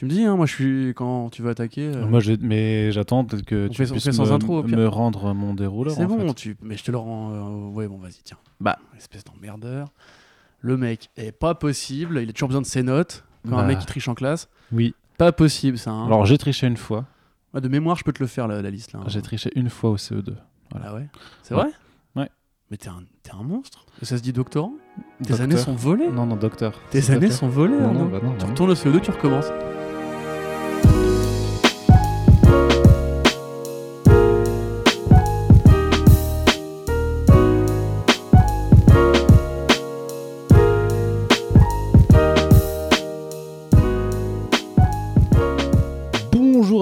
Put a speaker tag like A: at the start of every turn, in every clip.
A: Tu me dis, hein, moi je suis quand tu veux attaquer. euh,
B: Moi, mais j'attends peut-être que
A: On
B: tu
A: fait-
B: puisses
A: fait sans
B: me,
A: intro,
B: me rendre mon dérouleur.
A: c'est bon,
B: fait.
A: tu... mais je te le rends. euh, Ouais, bon, vas-y, tiens. Bah, espèce d'emmerdeur. Le mec est pas possible, il a toujours besoin de ses notes. Quand un
B: Bah.
A: mec qui triche en classe,
B: Oui.
A: pas possible ça. hein.
B: Alors, j'ai triché une fois.
A: Ouais, de mémoire, je peux te le faire la, la liste là. hein.
B: J'ai triché une fois au CE2. Voilà.
A: Ah ouais C'est
B: Ouais.
A: vrai?
B: Ouais.
A: Mais t'es un, t'es un monstre. Ça se dit doctorant? Tes
B: Docteur.
A: années sont volées.
B: Non, non, docteur.
A: Tes années
B: docteur.
A: sont volées.
B: Non, non, bah non,
A: tu
B: non.
A: retournes au CE2, tu recommences.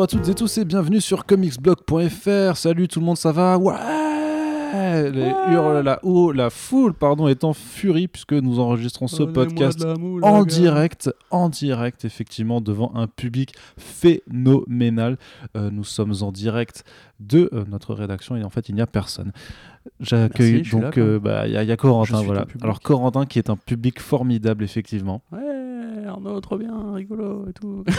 B: À toutes et tous et bienvenue sur comicsblog.fr. Salut tout le monde, ça va Ouais Les hurles, la, oh, la foule pardon, est en furie puisque nous enregistrons ce podcast
A: moule,
B: en direct, en direct effectivement devant un public phénoménal. Euh, nous sommes en direct de euh, notre rédaction et en fait il n'y a personne. J'accueille donc euh, bah, il y, a- y a Corentin voilà. Alors Corentin qui est un public formidable effectivement.
A: Ouais, Arnaud, trop bien, rigolo et tout.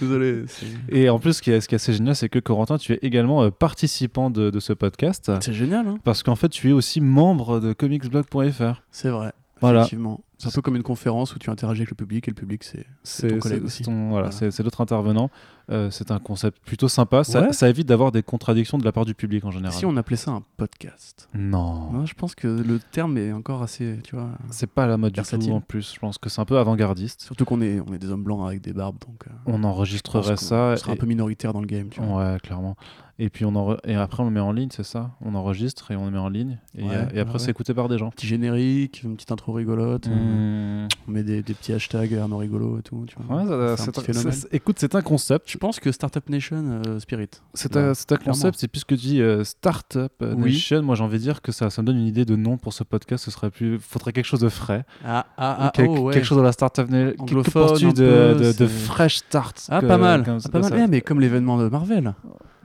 A: Désolé.
B: Et en plus ce qui est, ce qui est assez génial c'est que Corentin tu es également euh, participant de, de ce podcast.
A: C'est génial, hein
B: Parce qu'en fait, tu es aussi membre de comicsblog.fr.
A: C'est vrai.
B: Voilà.
A: Effectivement. C'est un peu comme une conférence où tu interagis avec le public et le public, c'est. Ton collègue aussi.
B: ton- voilà,
A: Voilà.
B: c'est- l'autre intervenant. Euh, c'est un concept plutôt sympa. Ça,
A: Ouais.
B: ça évite d'avoir des contradictions de la part du public en général.
A: Si on appelait ça un podcast
B: Non,
A: Non, je pense que le terme est encore assez, tu vois.
B: c'est pas à la mode du tout en plus. Je pense que c'est un peu avant-gardiste.
A: Surtout qu'on est, on est des hommes blancs avec des barbes, donc. euh,
B: On enregistrerait ça.
A: sera
B: et-
A: un peu minoritaire dans le game, tu vois.
B: Ouais, clairement. Et puis on enre- et après on le met en ligne, c'est ça? On enregistre et on le met en ligne. Et,
A: Ouais,
B: euh, et après
A: ouais,
B: c'est écouté par des gens.
A: Petit générique, une petite intro rigolote. euh,
B: Mmh.
A: On met des, des petits hashtags Arnaud rigolo et tout, tu vois.
B: Ouais, ça-
A: C'est un
B: c'est écoute, c'est un concept.
A: Je pense que Startup Nation euh, Spirit.
B: C'est un, c'est un
A: clairement.
B: concept, c'est puisque tu dis euh, Startup
A: Oui.
B: Nation, moi j'ai envie de dire que ça, ça me donne une idée de nom pour ce podcast, ce serait plus, faudrait quelque chose de frais,
A: Ah, ah, ah,
B: Quel-
A: oh, ouais.
B: quelque chose dans la Startup Nation, quelque
A: Anglophone, un
B: de,
A: peu,
B: de, de fresh start.
A: Ah,
B: que-
A: pas mal.
B: comme-
A: Ah, pas mal.
B: ça-
A: Eh, mais comme l'événement de Marvel.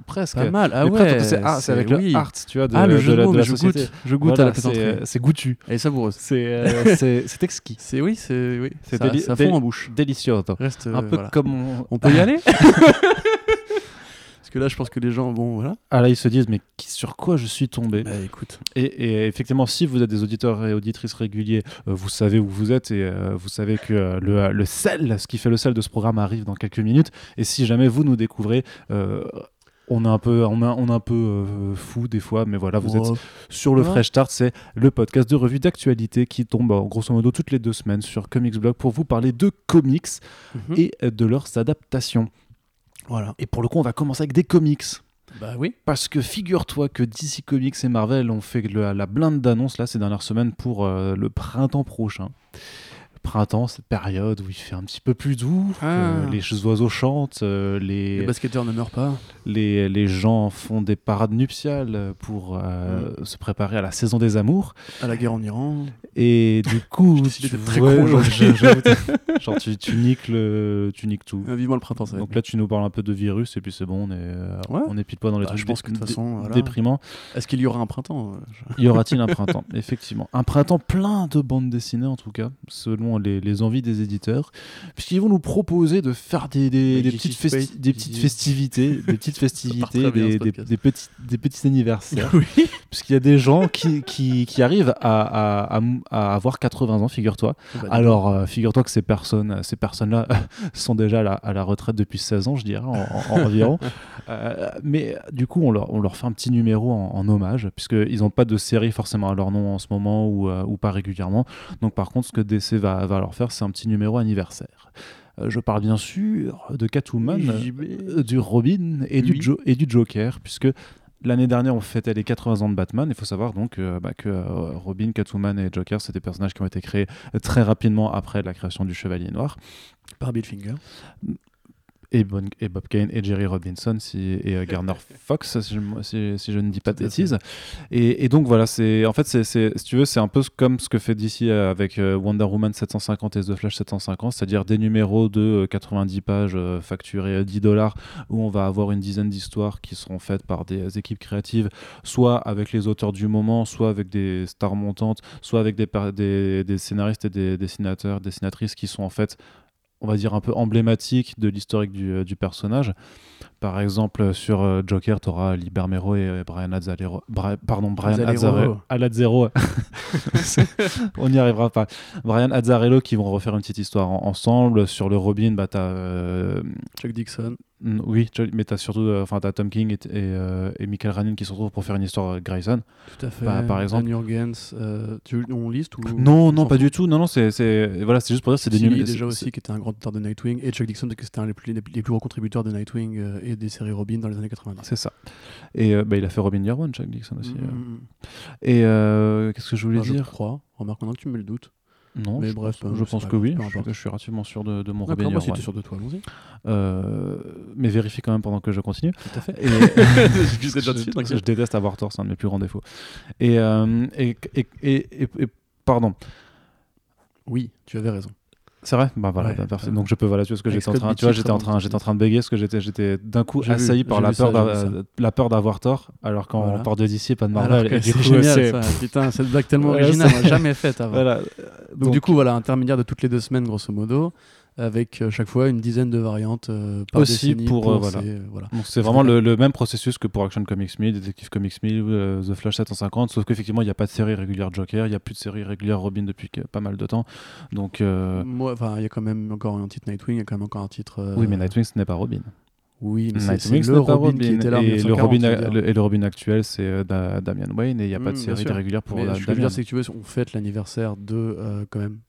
B: Presque.
A: Pas mal. Ah
B: Mais
A: ouais.
B: c'est ah, avec
A: oui.
B: le art, tu vois, de,
A: ah, le jeu de,
B: la,
A: mots,
B: de
A: mais
B: la
A: je
B: société.
A: goûte. Je goûte
B: Voilà,
A: à la plaisanterie.
B: euh, c'est goûtu.
A: Elle est savoureuse.
B: C'est, euh, c'est, exquis.
A: C'est oui, c'est oui.
B: C'est
A: ça, fond en bouche.
B: Délicieux.
A: Reste.
B: Un
A: euh,
B: peu
A: voilà.
B: comme on...
A: On peut y aller Parce que là, je pense que les gens, bon, voilà.
B: Ah là, ils se disent, mais sur quoi je suis tombé
A: Bah, écoute.
B: Et, et effectivement, si vous êtes des auditeurs et auditrices réguliers, euh, vous savez où vous êtes et euh, vous savez que euh, le, le sel, ce qui fait le sel de ce programme arrive dans quelques minutes. Et si jamais vous nous découvrez, on est un peu, on est, on est un peu euh, fou des fois, mais voilà, vous êtes sur le
A: Ouais.
B: Fresh Start. C'est le podcast de revue d'actualité qui tombe euh, grosso modo toutes les deux semaines sur Comics Blog pour vous parler de comics
A: mhm.
B: et euh, de leurs adaptations.
A: Voilà.
B: Et pour le coup, on va commencer avec des comics.
A: Bah oui.
B: Parce que figure-toi que DC Comics et Marvel ont fait le- la blinde d'annonces là ces dernières semaines pour euh, le printemps prochain. Printemps, cette période où il fait un petit peu plus doux,
A: Ah.
B: les oiseaux chantent, euh,
A: Les
B: les,
A: basketteurs ne meurent pas.
B: les, les gens font des parades nuptiales pour euh,
A: Mm.
B: se préparer à la saison des amours.
A: À la guerre en Iran.
B: Et du coup, tu,
A: très
B: ouais, je- je- genre tu, tu niques le, tu niques tout.
A: Euh, vivement le printemps, ça
B: Donc là, tu nous parles un peu de virus et puis c'est bon, on est, euh,
A: Ouais.
B: on est pile poil dans les
A: Bah,
B: trucs
A: je pense que de toute façon, voilà.
B: déprimants.
A: bien. Est-ce qu'il y aura un printemps euh,
B: Y aura-t-il un printemps? Effectivement. Un printemps plein de bandes dessinées, en tout cas, selon les, les envies des éditeurs, puisqu'ils vont nous proposer de faire des, des, des
A: Magic
B: petites, festi- des petites festivités, des petites festivités, des, petits, des petits anniversaires.
A: Oui.
B: Puisqu'il y a des gens qui, qui, qui arrivent à, à, avoir 80 ans, figure-toi.
A: Bah,
B: Alors, euh, figure-toi que ces personnes, ces personnes-là sont déjà à la, à la retraite depuis 16 ans, je dirais, en, en- environ. Euh, mais du coup, on leur, on leur fait un petit numéro en, en hommage, puisqu'ils n'ont pas de série forcément à leur nom en ce moment ou, euh, ou pas régulièrement. Donc, par contre, ce que DC va, va leur faire, c'est un petit numéro anniversaire. Euh, je parle bien sûr de Catwoman,
A: JB.
B: euh, du Robin et, du
A: Oui.
B: Jo- et du Joker, puisque l'année dernière on fêtait les 80 ans de Batman. Il faut savoir donc euh, bah, que euh, Robin, Catwoman et Joker, c'est des personnages qui ont été créés très rapidement après la création du Chevalier Noir.
A: Par Bill Finger.
B: Et, Bon- et Bob Kane et Jerry Robinson si, et euh, Garner Fox, si je, si- si je ne dis pas de bêtises. Et, et donc voilà, c'est en fait, c'est, si tu veux, c'est un peu comme ce que fait DC avec euh, Wonder Woman 750 et The Flash 750, c'est-à-dire des numéros de euh, 90 pages euh, facturés euh, 10 dollars, où on va avoir une dizaine d'histoires qui seront faites par des euh, équipes créatives, soit avec les auteurs du moment, soit avec des stars montantes, soit avec des, des scénaristes et des dessinateurs, dessinatrices qui sont en fait on va dire, un peu emblématiques de l'historique du, du, personnage. Par exemple, sur Joker, tu auras Liber Mero et Brian Azzarello. pardon, Brian Azzarello. on n'y arrivera pas. Brian Azzarello qui vont refaire une petite histoire ensemble. Sur le Robin, bah, tu as.
A: Chuck Dixon.
B: Oui, mais tu as surtout euh, enfin, as Tom King et, et, euh, et, Michael Ranin qui se retrouvent pour faire une histoire Grayson.
A: Tout à fait. Bah, par exemple. Jurgens, euh, tu on liste ou
B: Non, non, pas du tout. Non, non, c'est voilà, c'est juste pour dire c'est des
A: numéros. déjà aussi qui était un grand auteur de Nightwing et Chuck Dixon qui était un des plus, les plus gros contributeurs de Nightwing et des séries Robin dans les années 90.
B: C'est ça. Et bah, il a fait Robin Year One, Chuck Dixon aussi. Mm, mm, mm. Et qu'est-ce que je voulais dire
A: Je crois. Remarque maintenant que tu me le doutes.
B: Non, mais je bref, pense, je pense que oui. Je, je, suis relativement sûr de, de mon rébellion.
A: Moi, si tu es sûr de toi, allons-y.
B: Euh, mais vérifie quand même pendant que je continue.
A: Tout à fait.
B: Et je, je, déteste avoir tort, c'est un de mes plus grands défauts. Et, euh, et, et, et, pardon.
A: Oui, tu avais raison.
B: C'est vrai bah voilà, bah, Donc je peux voilà, tu vois ce que j'étais en train tu vois, j'étais en train j'étais en train de bégayer parce que j'étais j'étais d'un coup assailli par la peur, la peur d'avoir tort alors qu'en voilà. part de DC pas de Marvel
A: c'est génial ça. Putain, cette blague tellement originale, jamais faite avant. Voilà. Donc, Donc, du coup voilà, intermédiaire de toutes les deux semaines grosso modo avec euh, chaque fois une dizaine de variantes euh, par
B: aussi pour, euh, voilà. c'est vraiment le, le, même processus que pour Action Comics 1000 Detective Comics 1000 The Flash 750 sauf qu'effectivement il n'y a pas de série régulière Joker il n'y a plus de série régulière Robin depuis pas mal de temps. Donc
A: moi enfin il y a quand même encore un titre Nightwing il y a quand même encore un titre
B: oui mais Nightwing ce n'est pas Robin.
A: Oui, mais c'est le Robin, qui était là
B: et, le Robin, et le Robin actuel, c'est Damian Wayne et il n'y a pas de mm, série régulière pour
A: mais Ce que je veux dire, c'est que tu veux, on fête l'anniversaire de quand même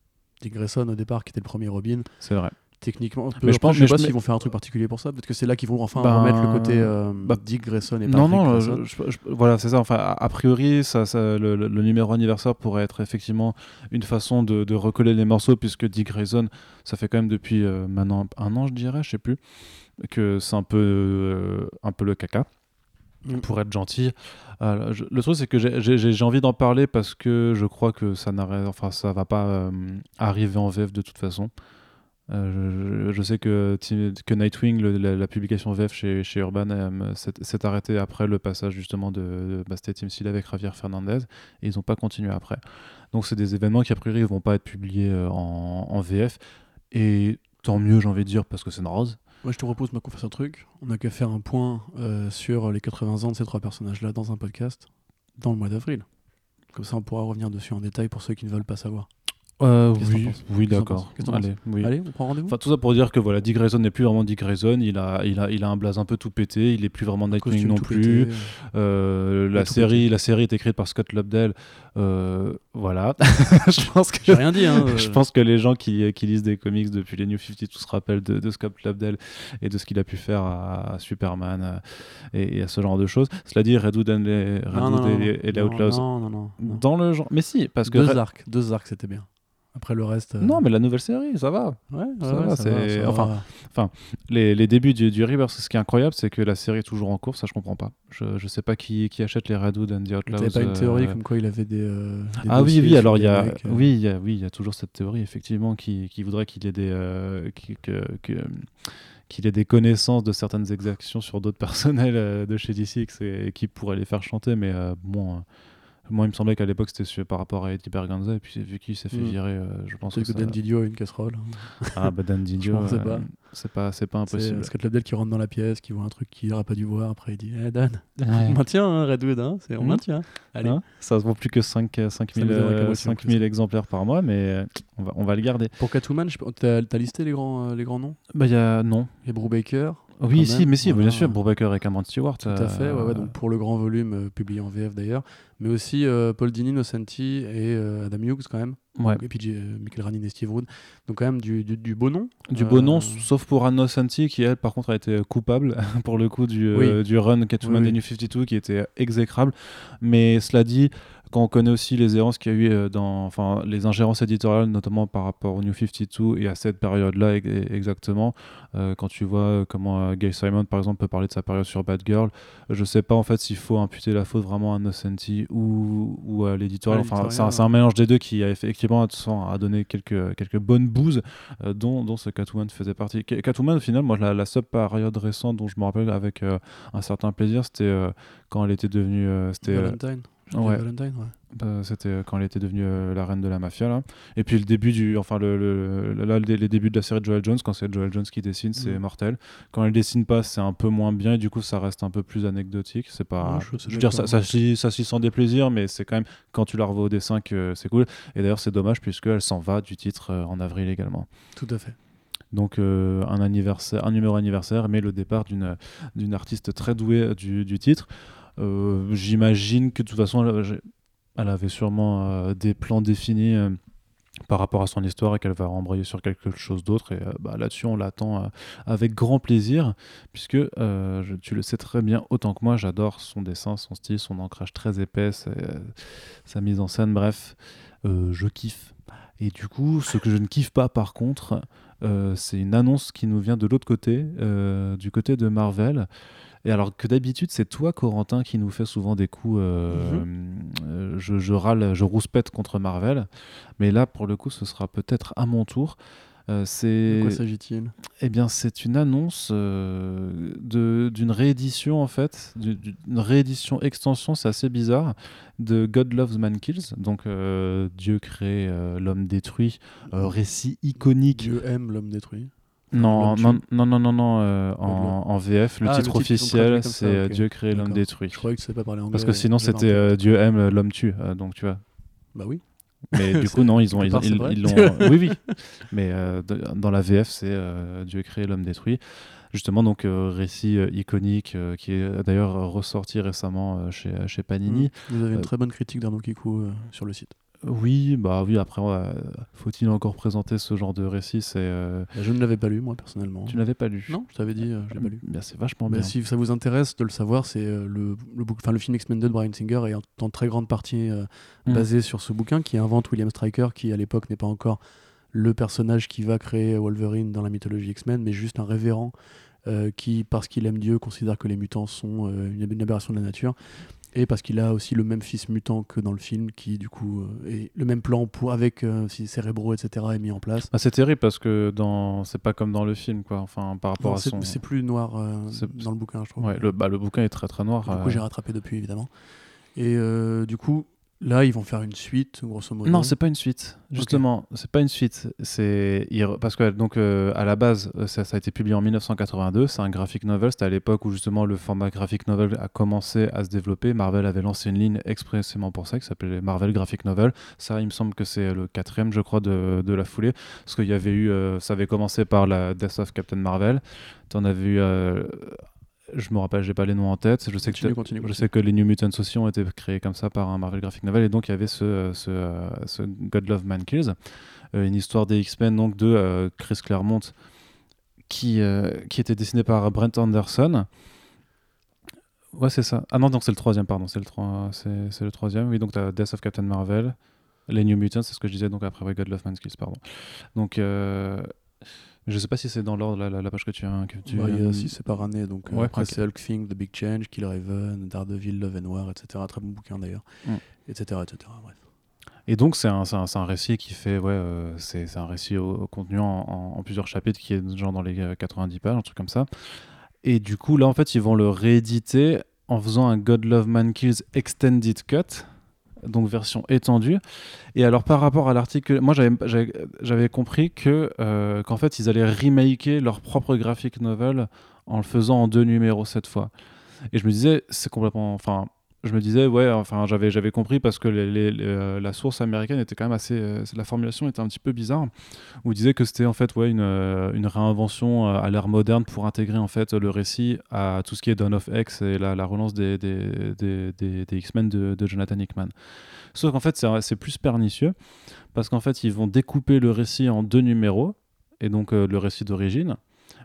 A: Dick Grayson au départ, qui était le premier Robin.
B: C'est vrai
A: techniquement. Mais je pense, je sais pas s'ils vont faire un truc particulier pour ça. Peut-être que c'est là qu'ils vont enfin ben, remettre le côté euh, bah, Dick Grayson et
B: Non, non, voilà, c'est ça. Enfin, a, priori, ça, le, numéro anniversaire pourrait être effectivement une façon de, recoller les morceaux, puisque Dick Grayson, ça fait quand même depuis euh, maintenant un an, je dirais, je sais plus, que c'est un peu, euh, un peu le caca. Mm. Pour être gentil, le truc c'est que j'ai envie d'en parler parce que je crois que ça n'arrête, enfin ça va pas arriver en VF de toute façon. Euh, je, sais que, que Nightwing, la, publication VF chez, chez Urban, euh, s'est arrêtée après le passage justement de, de bah, Team Seal avec Javier Fernandez et ils n'ont pas continué après. Donc c'est des événements qui a priori ne vont pas être publiés euh, en, en, VF et tant mieux j'ai envie de dire parce que c'est une rose.
A: Moi je te propose qu'on fasse un truc. On n'a qu'à faire un point sur les 80 ans de ces trois personnages-là dans un podcast dans le mois d'avril. Comme ça on pourra revenir dessus en détail pour ceux qui ne veulent pas savoir.
B: Euh, oui, oui d'accord.
A: Allez, oui. Allez, on prend rendez-vous.
B: Enfin, tout ça pour dire que voilà, Dick Grayson n'est plus vraiment Dick Grayson. Il a, il a, il a un blaze un peu tout pété. Il est plus vraiment Nightwing non plus. Euh, la série, la série est écrite par Scott Lobdell. Euh, voilà.
A: je pense que. Rien dit. Hein,
B: je pense que les gens qui, qui, lisent des comics depuis les New 52 se rappellent de, de Scott Lobdell et de ce qu'il a pu faire à, Superman et, à ce genre de choses. Cela dit, Redwood, and les, Redwood et, les Outlaws.
A: Non, non, non,
B: Dans le genre. Mais si, parce que.
A: Deux arcs, deux arcs, c'était bien. Après le reste. Euh,
B: non, mais la nouvelle série, ça va.
A: Ouais, ça, va,
B: enfin, enfin, les, les débuts du, du Rebirth, ce qui est incroyable, c'est que la série est toujours en cours, ça je comprends pas. Je, je sais pas qui, qui achète les Redwood and the Outlaws.
A: T'avais pas une théorie euh, comme quoi il avait des. Euh,
B: ah oui, oui, alors il y a, oui, il y a, oui, y a toujours cette théorie effectivement qui, qui voudrait qu'il ait des, que, que, qu'il ait des connaissances de certaines exactions sur d'autres personnels de chez DC et qui pourraient les faire chanter, mais bon moi, il me semblait qu'à l'époque, c'était par rapport à Eddie Berganza, et puis vu qu'il s'est fait mm. virer, euh, je pense
A: que, que Dan Didio a une casserole.
B: Ah, bah Dan Didio, euh, c'est pas, c'est pas impossible.
A: C'est Scott Labdel qui rentre dans la pièce, qui voit un truc qu'il n'aurait pas dû voir, après il dit Eh Dan, on maintient hein, Redwood, hein, on mm. maintient. Allez. Hein
B: ça se vend plus que 5, 5000 euh, exemplaires par mois, mais on va, on va le garder.
A: Pour Catwoman, t'as as listé les grands, les grands noms?
B: Bah, il y a non.
A: Il y a Brubaker.
B: Oui, si, mais si, bien sûr, Brubaker et Cameron Stewart.
A: Tout à fait, ouais, donc pour le grand volume publié en VF d'ailleurs mais aussi euh, Paul Dini, Nocenti et euh, Adam Hughes quand même.
B: Ouais.
A: Et puis euh, Michael Ranin et Steve Wood. Donc quand même du, du, beau nom.
B: Du beau nom, sauf pour Anne Nocenti qui elle par contre a été coupable pour le coup du, du run Catwoman oui, des New 52 qui était exécrable. Mais cela dit, quand on connaît aussi les errances qu'il y a eu euh, dans enfin, les ingérences éditoriales, notamment par rapport au New 52 et à cette période-là exactement, euh, quand tu vois euh, comment Gay Simon, par exemple, peut parler de sa période sur Bad Girl, je sais pas en fait s'il faut imputer la faute vraiment à Nocenti ou, ou à l'éditorial. Enfin, c'est un, mélange des deux qui a effectivement a donné quelques, quelques bonnes bouses, dont, dont ce Catwoman faisait partie. Catwoman, au final, moi, la, la seule période récente dont je me rappelle avec un certain plaisir, c'était quand elle était devenue. c'était
A: Valentine. Ouais. Valentine, ouais.
B: Bah, C'était quand elle était devenue euh, la reine de la mafia là. Et puis le début du, enfin le, là, les, débuts de la série de Joel Jones, quand c'est Joel Jones qui dessine, c'est
A: Mhm.
B: mortel. Quand elle dessine pas, c'est un peu moins bien et du coup ça reste un peu plus anecdotique. C'est pas,
A: Ouais, je
B: veux dire ça, ça, ça se lit sans déplaisir, mais c'est quand même quand tu la revois au dessin que c'est cool. Et d'ailleurs c'est dommage puisque elle s'en va du titre euh, en avril également.
A: Tout à fait.
B: Donc euh, un anniversaire, un numéro anniversaire, mais le départ d'une d'une artiste très douée euh, du, du titre. Euh, J'imagine que de toute façon, elle, avait sûrement euh, des plans définis euh, par rapport à son histoire et qu'elle va embrayer sur quelque chose d'autre. Et bah, là-dessus, on l'attend avec grand plaisir, puisque tu le sais très bien autant que moi, j'adore son dessin, son style, son ancrage très épais, sa- mise en scène, bref, je kiffe. Et du coup, ce que je ne kiffe pas par contre, c'est une annonce qui nous vient de l'autre côté, du côté de Marvel. Et alors que d'habitude, c'est toi, Corentin, qui nous fait souvent des coups. euh, euh, je, je râle, je rouspète contre Marvel. Mais là, pour le coup, ce sera peut-être à mon tour. Euh,
A: De quoi s'agit-il?
B: Eh bien, c'est une annonce euh, de- d'une réédition, en fait, du- d'une réédition extension, c'est assez bizarre, de God Loves Man Kills, donc euh, Dieu crée, l'homme détruit, récit iconique.
A: Dieu aime l'homme détruit.
B: Non, non, non, non, non, euh, en, en VF, le
A: Ah, le
B: titre officiel, c'est euh. Dieu crée, l'homme détruit.
A: Je croyais que savais pas parler anglais.
B: Parce que sinon, c'était euh, Dieu aime, l'homme tue, euh, donc tu vois.
A: Bah oui.
B: Mais du coup, non, ils ont, ils, ils, oui, oui. Mais dans la VF, c'est Dieu crée, l'homme détruit. Justement, donc récit iconique qui est d'ailleurs ressorti récemment chez, chez Panini.
A: Vous avez une très bonne critique d'Arnaud Kikou sur le site.
B: Oui, bah oui. Après, faut-il encore présenter ce genre de récit C'est euh,
A: Bah, Je ne l'avais pas lu, moi, personnellement.
B: tu n'avais pas lu
A: Non, je t'avais dit, euh, je l'ai pas lu.
B: Bien, c'est vachement
A: Bah,
B: bien.
A: si ça vous intéresse de le savoir, c'est euh, le, le, le film X-Men 2 de Brian Singer est en, en très grande partie euh,
B: Mm.
A: basé sur ce bouquin qui invente William Stryker, qui à l'époque n'est pas encore le personnage qui va créer Wolverine dans la mythologie X-Men, mais juste un révérend euh, qui, parce qu'il aime Dieu, considère que les mutants sont euh, une aberration de la nature. Et parce qu'il a aussi le même fils mutant que dans le film, qui du coup euh, est le même plan pour avec euh, ses cérébraux, etc. est mis en place.
B: Ah, c'est terrible parce que dans c'est pas comme dans le film quoi. Enfin par rapport
A: Non,
B: à son.
A: c'est plus noir euh, dans le bouquin, je trouve.
B: Ouais, le, bah, le bouquin est très très noir.
A: Du coup, j'ai rattrapé depuis, évidemment. Et euh, du coup, là, ils vont faire une suite, grosso modo.
B: Non, c'est pas une suite. Justement, c'est pas une suite. C'est parce que donc euh, à la base, euh, ça, ça a été publié en 1982. C'est un graphic novel. C'était à l'époque où justement le format graphic novel a commencé à se développer. Marvel avait lancé une ligne expressément pour ça qui s'appelait Marvel Graphic Novel. Ça, il me semble que c'est le quatrième, je crois, de, de la foulée, parce qu'il y avait eu, euh, ça avait commencé par la Death of Captain Marvel. T'en avais eu. euh, je me rappelle, j'ai pas les noms en tête. Je sais que
A: Continue,
B: t'as-
A: continue,
B: je
A: continue.
B: sais que les New Mutants aussi ont été créés comme ça par un Marvel Graphic Novel et donc il y avait ce, ce, ce God Love Man Kills, euh, une histoire des X-Men donc de euh, Chris Claremont qui, euh, qui était dessiné par Brent Anderson. Ouais, c'est ça. Ah non, donc c'est le troisième, pardon. C'est le, trois- c'est, le troisième. Oui, donc tu as Death of Captain Marvel, les New Mutants, c'est ce que je disais donc après God Love Man Kills, pardon. Donc euh, je sais pas si c'est dans l'ordre la, la, la page que tu as. Que tu,
A: Bah, y a six, c'est par année. Donc, euh,
B: Ouais,
A: après, c'est Hulk Thing, The Big Change, Killer Raven, Daredevil, Love and War, etc. Très bon bouquin d'ailleurs.
B: Mm.
A: Etc. etc. Bref.
B: Et donc, c'est un, un, un récit qui fait, ouais, euh, c'est un récit au, au contenu en, en- en plusieurs chapitres qui est genre dans les euh, 90 pages, un truc comme ça. Et du coup, là, en fait, ils vont le rééditer en faisant un God Love Man Kills Extended Cut, donc version étendue. Et alors, par rapport à l'article, moi, j'avais- compris que euh, qu'en fait, ils allaient remaker leur propre graphic novel en le faisant en deux numéros cette fois. Et je me disais, c'est complètement. Enfin, je me disais, ouais, enfin, j'avais, j'avais compris parce que euh, la source américaine était quand même assez. euh, la formulation était un petit peu bizarre, où il disait que c'était en fait ouais, une, euh, réinvention à l'ère moderne pour intégrer en fait le récit à tout ce qui est Dawn of X et la, la relance des, X-Men de, Jonathan Hickman. Sauf qu'en fait, c'est, plus pernicieux parce qu'en fait, ils vont découper le récit en deux numéros, et donc le récit d'origine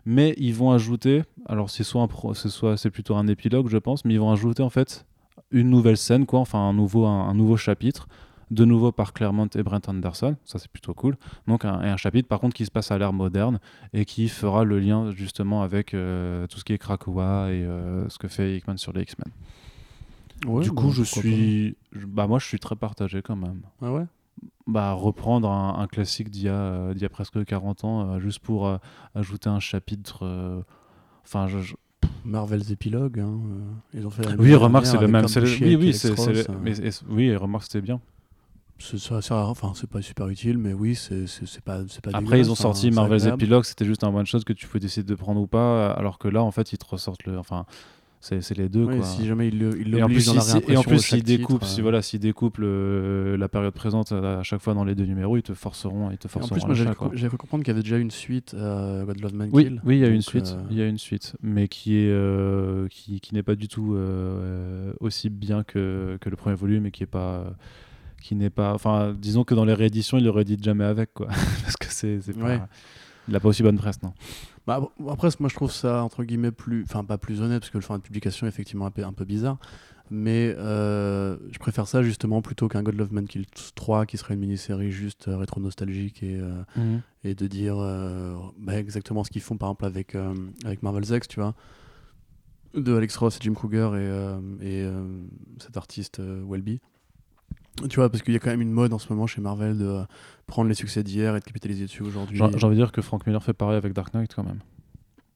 B: mais ils vont ajouter, alors c'est soit, un pro- soit c'est plutôt un épilogue, je pense, mais ils vont ajouter en fait une nouvelle scène, quoi, enfin un nouveau, un, un nouveau chapitre, de nouveau par Claremont et Brent Anderson, ça c'est plutôt cool. Donc un, et un chapitre par contre qui se passe à l'ère moderne et qui fera le lien justement avec euh, tout ce qui est Krakoa et euh, ce que fait Hickman sur les X-Men.
A: Ouais,
B: du
A: bah,
B: coup, je
A: pourquoi
B: suis, je- bah moi je suis très partagé quand même.
A: Ah ouais?
B: Bah, reprendre un, un classique d'il y, a, euh, y a presque 40 ans, juste pour ajouter un chapitre. Enfin, je, je-
A: Marvel's épilogue. Hein, euh, ils ont fait la
B: Oui,
A: même
B: remarque, c'est le même. Oui, oui,
A: et
B: c'est. Oui, remarque, c'était bien.
A: c'est enfin c'est pas super utile mais oui c'est c'est pas c'est pas
B: Après, ils ont
A: hein,
B: sorti
A: c'est
B: Marvel's
A: agréable.
B: Epilogue, c'était juste un one shot que tu pouvais décider de prendre ou pas, alors que là, en fait, ils te ressortent le. Enfin, c'est les deux,
A: Oui,
B: quoi.
A: si jamais
B: plus,
A: l'obligent dans la
B: et en plus, s'ils découpent, si
A: euh,
B: voilà, s'ils découpent le- la période présente à chaque fois dans les deux numéros, ils te forceront, ils te
A: et en
B: forceront.
A: plus
B: à
A: j'avais cru- comprendre qu'il y avait déjà une suite à God Love Man
B: Oui,
A: Kill
B: oui, il y a une suite,
A: euh,
B: il y a une suite, mais qui est euh, qui, qui n'est pas du tout euh, aussi bien que, que le premier volume et qui est pas qui n'est pas, enfin, disons que dans les rééditions, il le réédite jamais avec, quoi, parce que c'est, pas-
A: Ouais.
B: il a pas aussi bonne presse, non.
A: Bah, après, moi je trouve ça entre guillemets plus, enfin pas plus honnête parce que le format de publication est effectivement un peu, un peu bizarre, mais euh, je préfère ça justement plutôt qu'un God Love Man Kill 3 qui serait une mini-série juste euh, rétro nostalgique et, euh, et de dire bah, exactement ce qu'ils font par exemple avec, avec Marvel's X, tu vois, de Alex Ross et Jim Kruger et, et cet artiste Welby. Tu vois, parce qu'il y a quand même une mode en ce moment chez Marvel de euh, prendre les succès d'hier et de capitaliser dessus aujourd'hui.
B: J'ai envie de dire que Frank Miller fait pareil avec Dark Knight quand même.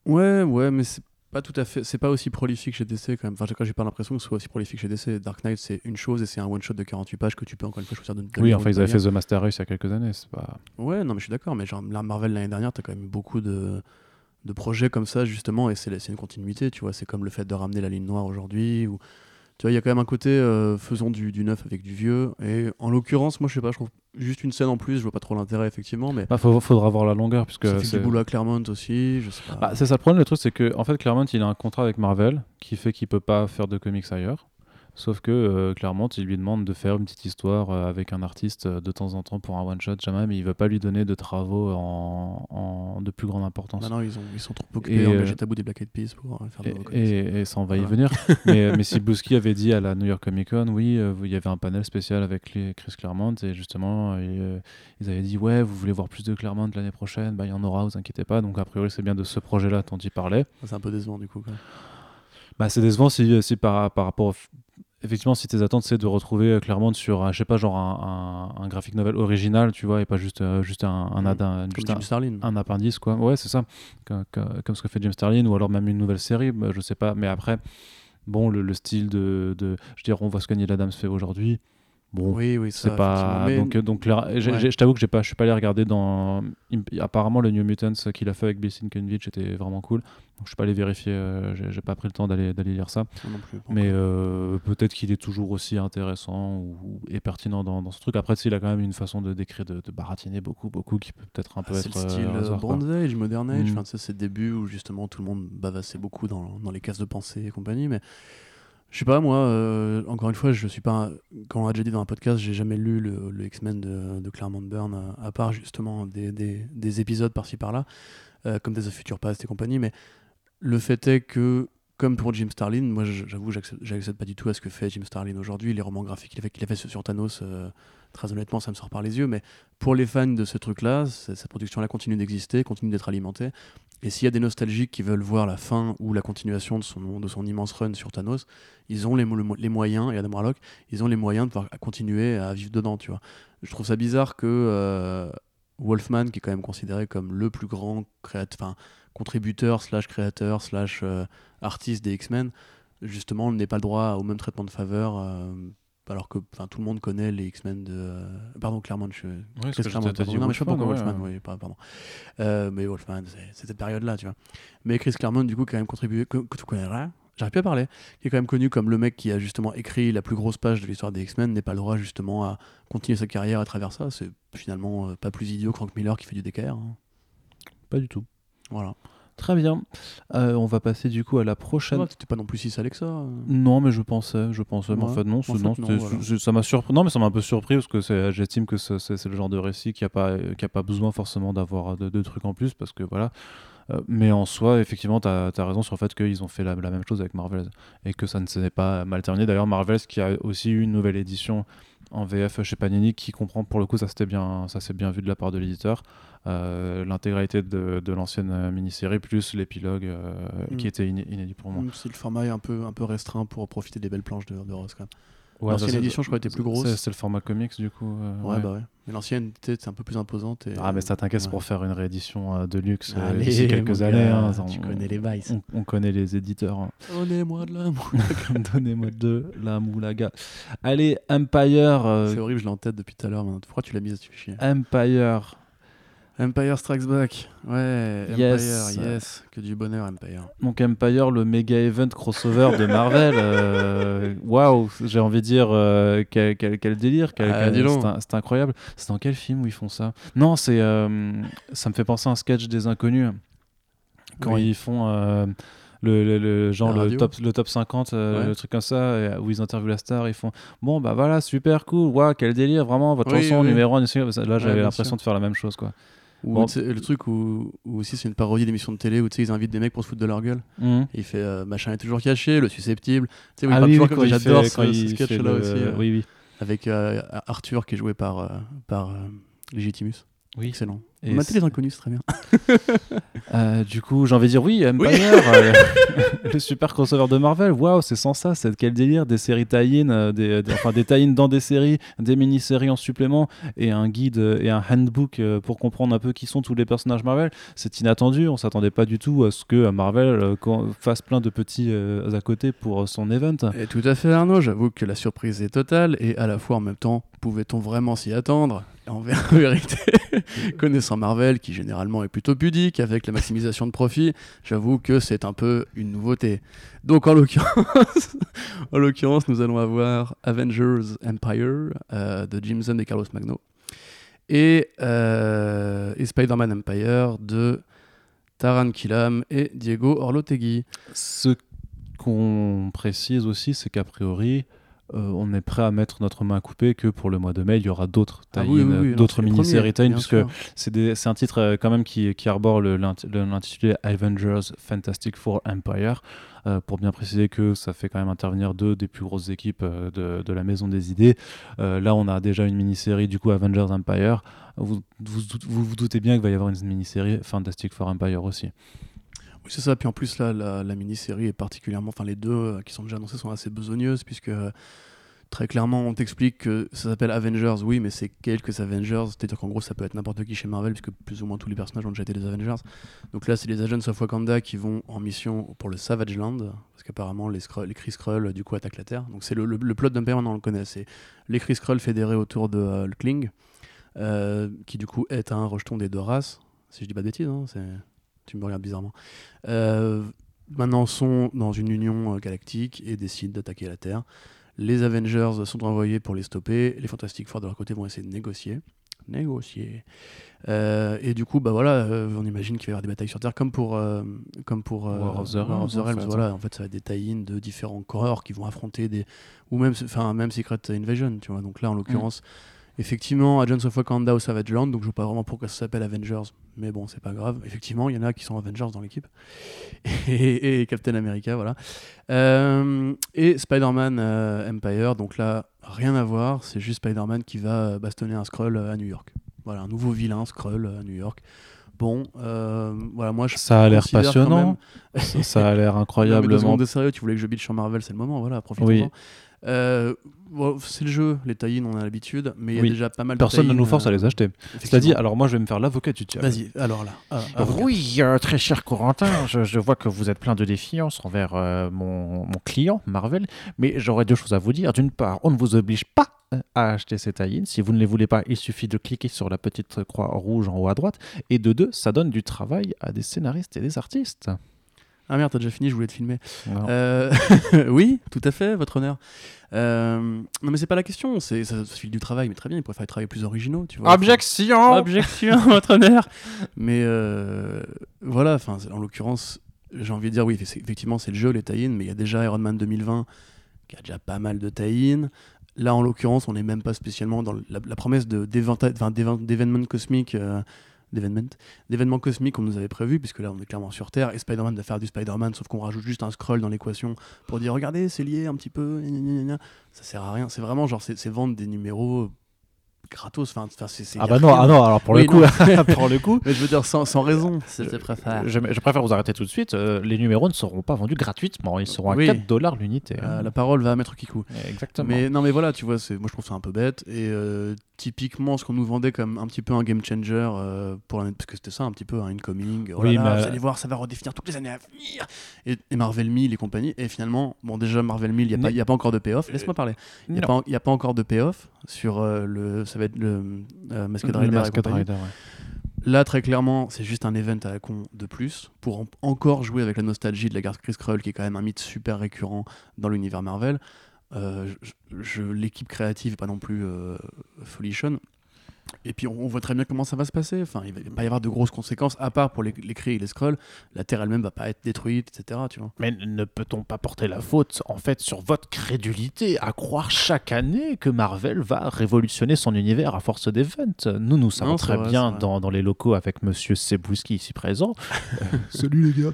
A: Ouais, ouais, mais c'est pas tout à fait. C'est pas aussi prolifique chez DC quand même. Enfin, j'ai pas l'impression que ce soit aussi prolifique chez DC. Dark Knight, c'est une chose et c'est un one shot de 48 pages que tu peux encore une fois choisir de. de
B: Oui, enfin ils avaient fait The Master Race il y a quelques années, c'est pas.
A: Ouais, non, mais je suis d'accord. Mais genre, Marvel l'année dernière, t'as quand même beaucoup de, de projets comme ça, justement, et c'est une continuité, tu vois. C'est comme le fait de ramener la ligne noire aujourd'hui. Ou... Tu vois, il y a quand même un côté euh, faisons du, du neuf avec du vieux. Et en l'occurrence, moi, je sais pas, je trouve juste une scène en plus, je vois pas trop l'intérêt, effectivement. Mais
B: Bah, faut- faudra voir la longueur puisque
A: ça fait
B: c'est-
A: du boulot à Claremont aussi, je sais pas.
B: Bah, c'est ça le problème. Le truc, c'est que en fait, Claremont, il a un contrat avec Marvel qui fait qu'il peut pas faire de comics ailleurs. Sauf que euh, Claremont, il lui demande de faire une petite histoire euh, avec un artiste euh, de temps en temps pour un one shot, jamais, mais il veut pas lui donner de travaux en, en- de plus grande importance.
A: Maintenant, ils, ont, ils sont trop occupés
B: Et,
A: à
B: euh,
A: engager Tabou des Black Eyed Peas pour euh, faire de
B: Et, et- et ça, on va y venir. mais, mais si Bouski avait dit à la New York Comic Con, oui, euh, il y avait un panel spécial avec les- Chris Claremont, et justement, euh, euh, ils avaient dit, ouais, vous voulez voir plus de Claremont l'année prochaine, bah, il y en aura, vous inquiétez pas. Donc, a priori, c'est bien de ce projet-là dont il parlait.
A: C'est un peu décevant, du coup. quoi.
B: Bah, c'est décevant si, si par, par rapport. au- Effectivement, si tes attentes, c'est de retrouver euh, Claremont sur, un, je sais pas, genre un, un, un graphic novel original, tu vois, et pas juste, euh, juste un, un,
A: Mhm.
B: ad- un- juste appendice quoi. Ouais c'est ça. Comme, comme- comme ce que fait James Starlin ou alors même une nouvelle série bah, je sais pas. Mais après bon le, le style de, de je veux dire on voit ce que Neil Adams fait aujourd'hui bon
A: Oui, oui, ça,
B: c'est pas.
A: Mais-
B: donc euh, donc là,
A: Ouais.
B: je t'avoue que j'ai pas je suis pas allé regarder dans il- apparemment le New Mutants qu'il a fait avec Bill Sienkiewicz était vraiment cool donc je suis pas allé vérifier euh, j'ai pas pris le temps d'aller d'aller lire ça
A: non plus,
B: mais euh, peut-être qu'il est toujours aussi intéressant ou, et pertinent dans, dans ce truc. Après, s'il a quand même une façon de décrire, de, de baratiner beaucoup, beaucoup, qui peut peut-être un peu
A: Ah, c'est
B: être.
A: le
B: euh,
A: style
B: hasard, quoi.
A: Bronze Age, Modern Age,
B: Mm.
A: enfin, c'est ces débuts où justement tout le monde bavassait beaucoup dans, dans les cases de pensée et compagnie, mais je sais pas, moi, euh, encore une fois, je suis pas, comme on l'a déjà dit dans un podcast, j'ai jamais lu le, X-Men de, de Claremont Byrne, euh, à part justement des, des, des épisodes par-ci par-là, euh, comme des Future Past et compagnie, mais le fait est que, comme pour Jim Starlin, moi j'avoue, j'accepte pas du tout à ce que fait Jim Starlin aujourd'hui, les romans graphiques qu'il a fait, qu'il a fait sur Thanos, très honnêtement, ça me sort par les yeux, mais pour les fans de ce truc-là, cette production-là continue d'exister, continue d'être alimentée. Et s'il y a des nostalgiques qui veulent voir la fin ou la continuation de son, de son immense run sur Thanos, ils ont les, mo- le mo- les moyens, et Adam Warlock, ils ont les moyens de pouvoir continuer à vivre dedans, tu vois. Je trouve ça bizarre que euh, Wolfman, qui est quand même considéré comme le plus grand contributeur, slash créateur, slash euh, artiste des X-Men, justement, n'ait pas le droit au même traitement de faveur. Alors que tout le monde connaît les X-Men de. euh, Pardon, Claremont, je, Chris Claremont, pardon. Non, mais je sais pas pourquoi
B: Wolfman,
A: Wolfman,
B: ouais.
A: oui, pas- pardon. Euh, mais Wolfman, c'est cette période-là, tu vois. Mais Chris Claremont, du coup, qui a quand même contribué, que, que tu connais, j'arrive plus à parler, qui est quand même connu comme le mec qui a justement écrit la plus grosse page de l'histoire des X-Men, n'est pas le droit justement à continuer sa carrière à travers ça. C'est finalement euh, pas plus idiot que Frank Miller qui fait du DKR. hein.
B: Pas du tout.
A: Voilà.
B: Très bien. Euh, on va passer du coup à la prochaine.
A: Ouais, T'étais pas non plus si salé que ça. euh.
B: Non, mais je pensais, je pensais, mais en fait non,
A: En fait,
B: non,
A: voilà.
B: ça m'a surpris. Non, mais ça m'a un peu surpris parce que j'estime que c'est le genre de récit qui a pas, qui a pas besoin forcément d'avoir de, de trucs en plus parce que voilà. Euh, mais en soi, effectivement, tu as, raison sur le fait qu'ils ont fait la, la même chose avec Marvel et que ça ne s'est pas mal terminé. D'ailleurs, Marvel qui a aussi eu une nouvelle édition en VF chez Panini qui comprend pour le coup ça c'était bien ça s'est bien vu de la part de l'éditeur euh, l'intégralité de, de l'ancienne euh, mini-série plus l'épilogue euh,
A: Mm.
B: qui était iné- inédit pour moi
A: Même si le format est un peu, un peu restreint pour profiter des belles planches de, de Ross quand même.
B: Ouais, ça,
A: L'ancienne édition, je crois, était plus grosse.
B: C'est le format comics, du coup. euh,
A: Ouais,
B: ouais.
A: bah ouais. Mais l'ancienne, tu c'est un peu plus imposante. Et...
B: Ah, mais ça t'inquiète,
A: Ouais.
B: pour faire une réédition euh, de luxe euh, d'ici quelques années. hein,
A: tu
B: on-
A: connais les bails.
B: On, on connaît les éditeurs. hein.
A: Donnez-moi de l'amour.
B: Donnez-moi de la moulaga. Allez, Empire. euh,
A: C'est horrible, je l'ai en tête depuis tout à l'heure. Pourquoi tu l'as mise à chier?
B: Empire.
A: Empire Strikes Back. Ouais, Empire,
B: Yes.
A: yes. Que du bonheur, Empire.
B: Donc Empire, le méga event crossover de Marvel. euh, Waouh, j'ai envie de dire euh, quel, quel- quel délire, quel-
A: Ah,
B: c'est incroyable. C'est dans quel film où ils font ça? Non, c'est euh, ça me fait penser à un sketch des Inconnus quand
A: Oui.
B: ils font euh, le, le- le- genre le top le top 50 euh,
A: Ouais.
B: le truc comme ça et, où ils interviewent la star ils font bon bah voilà super cool waouh quel délire vraiment votre
A: Oui,
B: chanson
A: oui.
B: numéro 1 là j'avais l'impression de faire la même chose quoi
A: Ou
B: Bon.
A: le truc où, où aussi c'est une parodie d'émission de télé où tu sais, ils invitent des mecs pour se foutre de leur gueule.
B: Mhm.
A: Et il fait euh, machin est toujours caché, le susceptible. Tu sais,
B: Ah
A: parle
B: oui, oui, il
A: J'adore ce, sketch-là
B: le-
A: aussi. euh,
B: oui oui
A: Avec euh, Arthur qui est joué par, euh, par euh, Legitimus.
B: Oui.
A: Excellent.
B: Et
A: Matez
B: c'est-
A: les inconnus, c'est très bien.
B: Euh, du coup, j'ai envie de dire oui, Empire, euh, le super crossover de Marvel. Waouh, c'est sans ça, c'est quel délire Des séries tie-in, euh, des, des- enfin des tie-in dans des séries, des mini-séries en supplément et un guide euh, et un handbook euh, pour comprendre un peu qui sont tous les personnages Marvel. C'est inattendu, on s'attendait pas du tout à ce que euh, Marvel euh, fasse plein de petits euh, à côté pour euh, son event.
A: Et tout à fait, Arnaud. J'avoue que la surprise est totale et à la fois en même temps, pouvait-on vraiment s'y attendre? En vé- en vérité, connaissant Marvel, qui généralement est plutôt pudique avec la maximisation de profit, j'avoue que c'est un peu une nouveauté. Donc en l'occurrence, en l'occurrence, nous allons avoir Avengers Empire euh, de Jim Zun et Carlos Magno et, euh, et Spider-Man Empire de Taran Killam et Diego Orlotegui.
B: Ce qu'on précise aussi, c'est qu'a priori, euh, on est prêt à mettre notre main à couper que pour le mois de mai, il y aura d'autres
A: Ah
B: tie-in,
A: oui, oui, oui, non,
B: d'autres mini-séries puisque c'est un titre euh, quand même qui, qui arbore l'intitulé Avengers Fantastic Four Empire, euh, pour bien préciser que ça fait quand même intervenir deux des plus grosses équipes euh, de, de la Maison des Idées. Euh, là, on a déjà une mini-série, du coup, Avengers Empire. Vous vous, vous, vous doutez bien qu'il va y avoir une mini-série Fantastic Four Empire aussi.
A: C'est ça. Puis en plus, là, la, mini-série est particulièrement. Enfin, les deux euh, qui sont déjà annoncés sont assez besogneuses, puisque euh, très clairement, on t'explique que ça s'appelle Avengers, oui, mais c'est quelques Avengers. C'est-à-dire qu'en gros, ça peut être n'importe qui chez Marvel, puisque plus ou moins tous les personnages ont déjà été des Avengers. Donc là, c'est les Agents of Wakanda qui vont en mission pour le Savage Land, parce qu'apparemment, les, les Kree Skrull, du coup, attaquent la Terre. Donc c'est le, le, le plot maintenant, on le connaît. C'est les Kree Skrull fédérés autour de euh, Kling, qui du coup est un rejeton des deux races. Si je dis pas de bêtises, hein. Tu me regardes bizarrement. Euh, maintenant sont dans une union euh, galactique et décident d'attaquer la Terre. Les Avengers sont envoyés pour les stopper. Les Fantastic Four de leur côté vont essayer de négocier. Négocier. Euh, et du coup, bah voilà, euh, on imagine qu'il va y avoir des batailles sur Terre comme pour, euh, comme pour
B: War of the
A: War of the
B: Realms, en fait.
A: Voilà, en fait, ça va être des tie de différents corps qui vont affronter des. Ou même, enfin, même Secret Invasion, tu vois. Donc là, en l'occurrence, effectivement, Agents of Wakanda au Savage Land. Donc je vois pas vraiment pourquoi ça s'appelle Avengers. Mais bon, c'est pas grave. Effectivement, il y en a qui sont Avengers dans l'équipe. Et, et Captain America, voilà. Euh, et Spider-Man euh, Empire. Donc là, rien à voir. C'est juste Spider-Man qui va bastonner un Skrull euh, à New York. Voilà, un nouveau vilain Skrull euh, à New York. Bon, euh, voilà, moi je
B: Ça a l'air passionnant. ça, ça a l'air
A: non, mais deux
B: incroyablement
A: secondes de sérieux, tu voulais que je bitch sur Marvel, c'est le moment, voilà, profitons
B: Oui.
A: Euh, bon, c'est le jeu, les tie on a l'habitude, mais il y a
B: Oui.
A: déjà pas mal
B: Personne
A: de
B: ne
A: tie-in,
B: nous force à
A: euh,
B: les acheter.
A: effectivement.
B: Cela dit, alors moi je vais me faire l'avocat du diable.
A: Vas-y, alors là. ah, avocat.
C: Oui, euh, très cher Corentin, je, je vois que vous êtes plein de défiance envers euh, mon, mon client, Marvel, mais j'aurais deux choses à vous dire. D'une part, on ne vous oblige pas euh, à acheter ces tie Si vous ne les voulez pas, il suffit de cliquer sur la petite croix rouge en haut à droite. Et de deux, ça donne du travail à des scénaristes et des artistes.
A: Ah merde, t'as déjà fini, je voulais te filmer. Euh, oui, tout à fait, votre honneur. Euh, non, mais c'est pas la question, c'est ça se file du travail, mais très bien, il pourrait faire des travaux plus originaux, tu vois.
C: Objection
A: Objection, votre honneur. Mais euh, voilà, enfin, en l'occurrence, j'ai envie de dire oui, effectivement, c'est le jeu, les tie mais il y a déjà Iron Man 2020 qui a déjà pas mal de tie Là, en l'occurrence, on n'est même pas spécialement dans la, la promesse d'événements cosmiques. D'événements d'événements cosmiques qu'on nous avait prévu puisque là on est clairement sur Terre et Spider-Man va faire du Spider-Man sauf qu'on rajoute juste un scroll dans l'équation pour dire regardez c'est lié un petit peu gna gna gna ça sert à rien. C'est vraiment genre c'est vendre des numéros gratos. Enfin, c'est, c'est-
B: Ah bah non, ah non, alors pour
A: Oui,
B: le coup,
A: non.
B: pour le coup,
A: Mais je veux dire, sans, sans raison. C'est je préfère.
C: Je, je préfère vous arrêter tout de suite. euh, les numéros ne seront pas vendus gratuitement. Ils seront à
A: Oui.
C: 4 dollars l'unité.
A: Euh,
C: hein.
A: la parole va à Maître Kikou.
C: Exactement.
A: Mais non, mais voilà, tu vois, c'est, moi je trouve ça un peu bête. Et euh, typiquement, ce qu'on nous vendait comme un petit peu un game changer euh, pour parce que c'était ça un petit peu un incoming. Oh là
B: Oui,
A: là,
B: mais-
A: Vous allez voir, ça va redéfinir toutes les années à venir. Et, et Marvel 1000 et compagnie. Et finalement, bon, déjà Marvel 1000, il n'y a, pas-
C: Mais-
A: y a pas encore de payoff. Laisse-moi parler. Il n'y a, a pas encore de payoff sur euh, le. Ça va être le euh, Rider.
B: Rider, ouais.
A: Là, très clairement, c'est juste un event à la con de plus pour en- encore jouer avec la nostalgie de la garde Chris Krull, qui est quand même un mythe super récurrent dans l'univers Marvel. Euh, je- je- L'équipe créative pas non plus euh, folichonne. Et puis on, voit très bien comment ça va se passer. Enfin, il va pas y avoir de grosses conséquences, à part pour les, les cris et les scrolls. La Terre elle-même va pas être détruite, etc. Tu vois.
C: Mais ne peut-on pas porter la faute, en fait, sur votre crédulité à croire chaque année que Marvel va révolutionner son univers à force d'events? Nous, nous savons
A: Non,
C: très
A: vrai,
C: bien dans, dans les locaux avec Monsieur Sebouski ici présent
B: Salut les gars.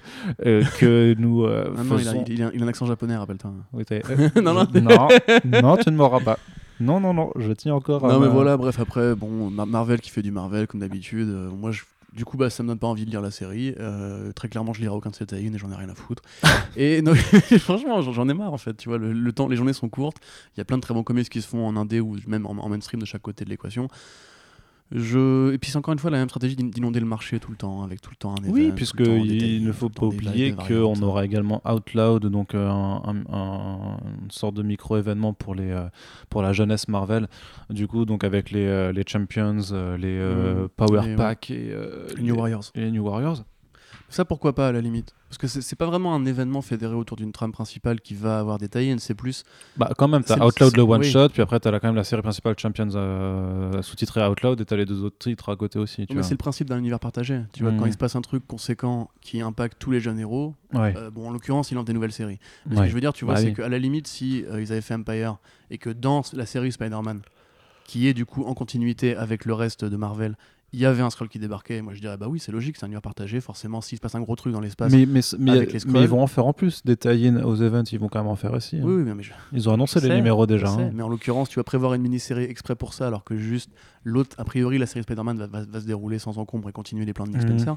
C: euh, que nous euh,
A: Ah non, il, a,
C: faisons...
A: il a- il a un accent japonais, rappelle-toi.
C: Oui,
A: non. non,
C: non, tu ne m'auras pas. Non, non, non, je tiens encore à
A: Non mais
C: ma-
A: voilà, bref après, bon, Mar- Marvel qui fait du Marvel comme d'habitude. euh, moi, je- du coup, bah, ça me donne pas envie de lire la série. Euh, très clairement, je lirai aucun de ces tie et j'en ai rien à foutre. et non, franchement, j'en j'en ai marre en fait. Tu vois, le, le temps, les journées sont courtes. Il y a plein de très bons comics qui se font en indé ou même en, en mainstream de chaque côté de l'équation. Je... Et puis c'est encore une fois la même stratégie d'in- d'inonder le marché tout le temps, avec tout le temps un
B: Oui,
A: event,
B: puisque il ne faut pas oublier qu'on aura également Outloud, donc euh, un, un- un- une sorte de micro-événement pour, les, euh, pour la jeunesse Marvel. Du coup, donc avec les, euh, les Champions, les euh,
A: Mm.
B: Power
A: Et ouais.
B: Pack et,
A: Les New Warriors.
B: et les New Warriors.
A: Ça, pourquoi pas à la limite? Parce que c'est pas vraiment un événement fédéré autour d'une trame principale qui va avoir des tie c'est plus.
B: Bah, quand même, t'as Outloud le one
A: oui.
B: shot, puis après t'as quand même la série principale Champions euh, sous-titrée Outloud, et t'as les deux autres titres à côté aussi. Tu
A: Mais
B: vois.
A: c'est le principe d'un univers partagé. Tu vois,
B: Mm.
A: quand il se passe un truc conséquent qui impacte tous les jeunes héros,
B: Ouais.
A: euh, bon, en l'occurrence, il lance des nouvelles séries. Mais Ce que je veux dire, tu vois,
B: Bah
A: c'est
B: oui.
A: qu'à la limite, si euh, ils avaient fait Empire et que dans la série Spider-Man, qui est du coup en continuité avec le reste de Marvel, il y avait un scroll qui débarquait, moi je dirais bah oui, c'est logique, c'est un univers partagé. Forcément, s'il se passe un gros truc dans l'espace.
B: Mais, mais, mais,
A: avec les
B: mais ils vont en faire en plus des tie-in aux events, ils vont quand même en faire aussi. hein.
A: Oui, oui, mais je,
B: Ils ont annoncé
A: Je
B: les
A: sais,
B: numéros déjà. hein.
A: mais en l'occurrence, tu vas prévoir une mini-série exprès pour ça, alors que juste l'autre, a priori, la série Spider-Man va, va- va se dérouler sans encombre et continuer les plans de Nick
B: Mhm.
A: Spencer.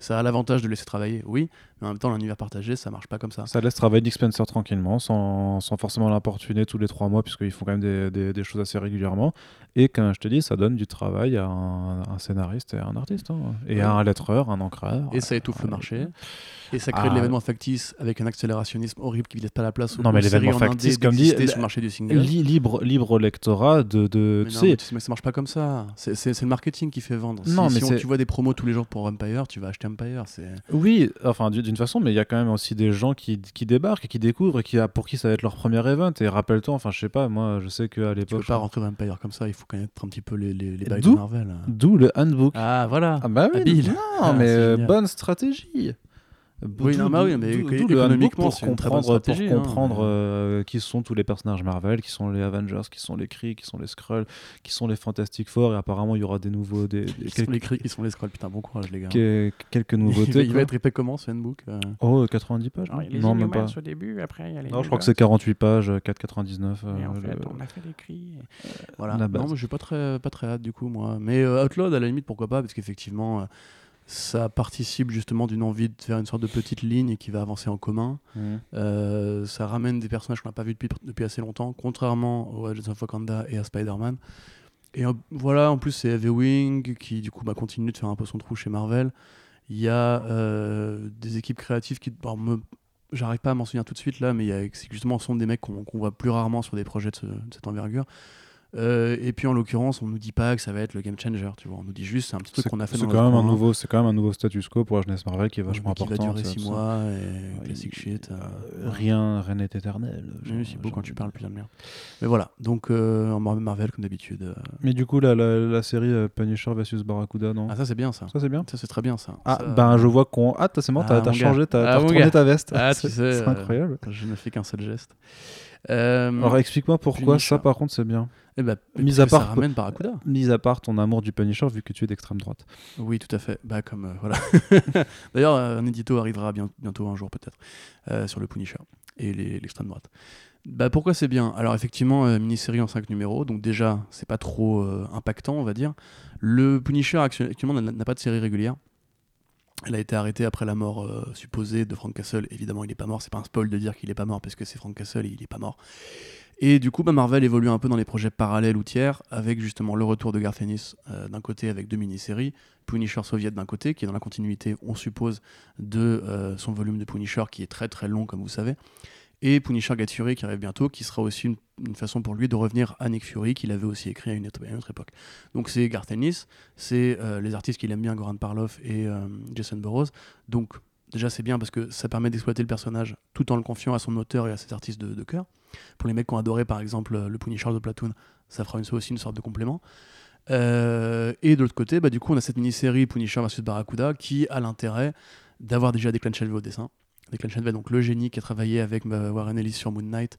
A: Ça a l'avantage de laisser travailler, oui, mais en même temps, l'univers partagé, ça marche pas comme ça.
B: Ça laisse travailler Nick Spencer tranquillement, sans, sans forcément l'importuner tous les trois mois, puisqu'ils font quand même des, des- des choses assez régulièrement. Et comme je te dis, ça donne du travail à un, un scénariste et à un artiste. hein. Et
A: Ouais.
B: à un lettreur, un encreur.
A: Et ça étouffe le
B: euh,
A: marché. Et ça crée
B: Ah.
A: de l'événement factice avec un accélérationnisme horrible qui ne laisse pas la place aux
B: Non, mais l'événement factice, comme dit,
A: sur le marché du single.
B: Li- libre, libre lectorat de. de
A: Mais
B: tu
A: non,
B: sais,
A: mais, mais ça marche pas comme ça. C'est le marketing qui fait vendre.
B: Non,
A: si
B: mais
A: si on- tu vois des promos tous les jours pour Empire, tu vas acheter Empire.
B: Oui, enfin d'une d'une façon, mais il y a quand même aussi des gens qui, qui débarquent et qui découvrent et qui, pour qui ça va être leur premier event. Et rappelle-toi, enfin je sais pas, moi je sais qu'à
A: tu peux
B: l'époque.
A: pas rentrer dans Empire comme ça. Il faut connaître un petit peu les, les, les bails de Marvel.
B: D'où le handbook.
A: Ah voilà.
B: Ah bah oui,
A: Habile.
B: non,
A: Ah,
B: mais bonne stratégie.
A: Oui, non, bah oui, mais économiquement,
B: pour comprendre, pour
A: hein,
B: comprendre
A: mais-
B: euh, qui sont tous les personnages Marvel, qui sont les Avengers, qui sont les Kree, qui sont les Skrulls, qui sont les Fantastic Four, et apparemment il y aura des nouveaux, des, des-
A: sont
B: quelques,
A: les cris, ils sont les scrolls. Putain, bon courage les gars.
B: que- quelques
A: Il va,
B: nouveautés.
A: il va être épais comment ce handbook euh
B: Oh, 90 pages
C: Genre,
B: non
C: il les
B: même pas.
C: Au début, après il y a les
B: Non, je crois que c'est 48 pages, 4,99. euh,
C: Et en fait,
B: le-
C: on a fait des cris.
A: Voilà. Non, mais je suis pas très, pas très hâte du coup, moi. Mais euh, Outload, à la limite, pourquoi pas Parce qu'effectivement, euh, ça participe justement d'une envie de faire une sorte de petite ligne qui va avancer en commun.
B: Mhm.
A: Euh, ça ramène des personnages qu'on n'a pas vus depuis, depuis assez longtemps, contrairement aux Agents of Wakanda et à Spider-Man. Et euh, voilà, en plus, c'est Heavy Wing qui, du coup, bah, continue de faire un peu son trou chez Marvel. Il y a euh, des équipes créatives qui. me- J'arrive pas à m'en souvenir tout de suite là, mais c'est justement ce sont des mecs qu'on voit plus rarement sur des projets de, ce- de cette envergure. Euh, et puis en l'occurrence, on nous dit pas que ça va être le game changer, tu vois. On nous dit juste c'est un petit truc qu'on a fait
B: c'est quand même un nouveau, c'est quand même un nouveau status quo pour la jeunesse Marvel qui est vachement
A: qui
B: important.
A: va durer
B: c'est
A: 6
B: ça.
A: mois et
B: Ouais,
A: classic
B: il-
A: shit. euh,
B: Euh, rien, rien n'est éternel.
A: Oui, c'est beau quand tu parles, plus de merde. Mais voilà, donc en Mar- Marvel comme d'habitude.
B: Mais du coup, la, la, la série Punisher vs Barracuda, non?
A: Ah ça c'est bien ça.
B: Ça c'est bien?
A: Ça c'est très bien ça.
B: Ah
A: Ça,
B: ben je vois qu'on. Ah c'est
A: Ah,
B: t'as
A: mon
B: changé, t'as
A: Ah,
B: retourné ta veste.
A: Ah,
B: C'est-
A: tu sais,
B: c'est incroyable.
A: Je ne fais qu'un seul geste. Euh,
B: Alors explique-moi pourquoi
A: Punisher.
B: ça par contre c'est bien.
A: eh ben,
B: mis à
A: que ça
B: part-
A: ramène Barracuda.
B: Mis à part ton amour du Punisher vu que tu es d'extrême droite.
A: Oui, tout à fait. Bah comme euh, voilà. D'ailleurs, un édito arrivera bien- bientôt un jour peut-être euh, sur le Punisher et l'extrême droite. Bah pourquoi c'est bien? Alors effectivement, euh, mini-série en 5 numéros, donc déjà c'est pas trop impactant on va dire. Le Punisher actu- actuellement n'a pas de série régulière. Elle a été arrêtée après la mort euh, supposée de Frank Castle. Évidemment il est pas mort, c'est pas un spoil de dire qu'il est pas mort parce que c'est Frank Castle et il est pas mort. Et du coup bah, Marvel évolue un peu dans les projets parallèles ou tiers avec justement le retour de Garth Ennis euh, d'un côté avec deux mini-séries, Punisher Soviet d'un côté qui est dans la continuité on suppose de euh, son volume de Punisher qui est très très long comme vous savez et Punisher Get Fury qui arrive bientôt, qui sera aussi une, façon pour lui de revenir à Nick Fury, qu'il avait aussi écrit à une autre, époque. Donc c'est Garth Ennis, c'est euh, les artistes qu'il aime bien, Goran Parloff et euh, Jason Burroughs. Donc déjà c'est bien parce que ça permet d'exploiter le personnage tout en le confiant à son auteur et à ses artistes de, de cœur. Pour les mecs qui ont adoré par exemple le Punisher de Platoon, ça fera une, aussi une sorte de complément. Euh, et de l'autre côté, bah, du coup, on a cette mini-série Punisher vs Barracuda qui a l'intérêt d'avoir déjà des Clan au dessin. Declan Shanway, donc le génie qui a travaillé avec euh, Warren Ellis sur Moon Knight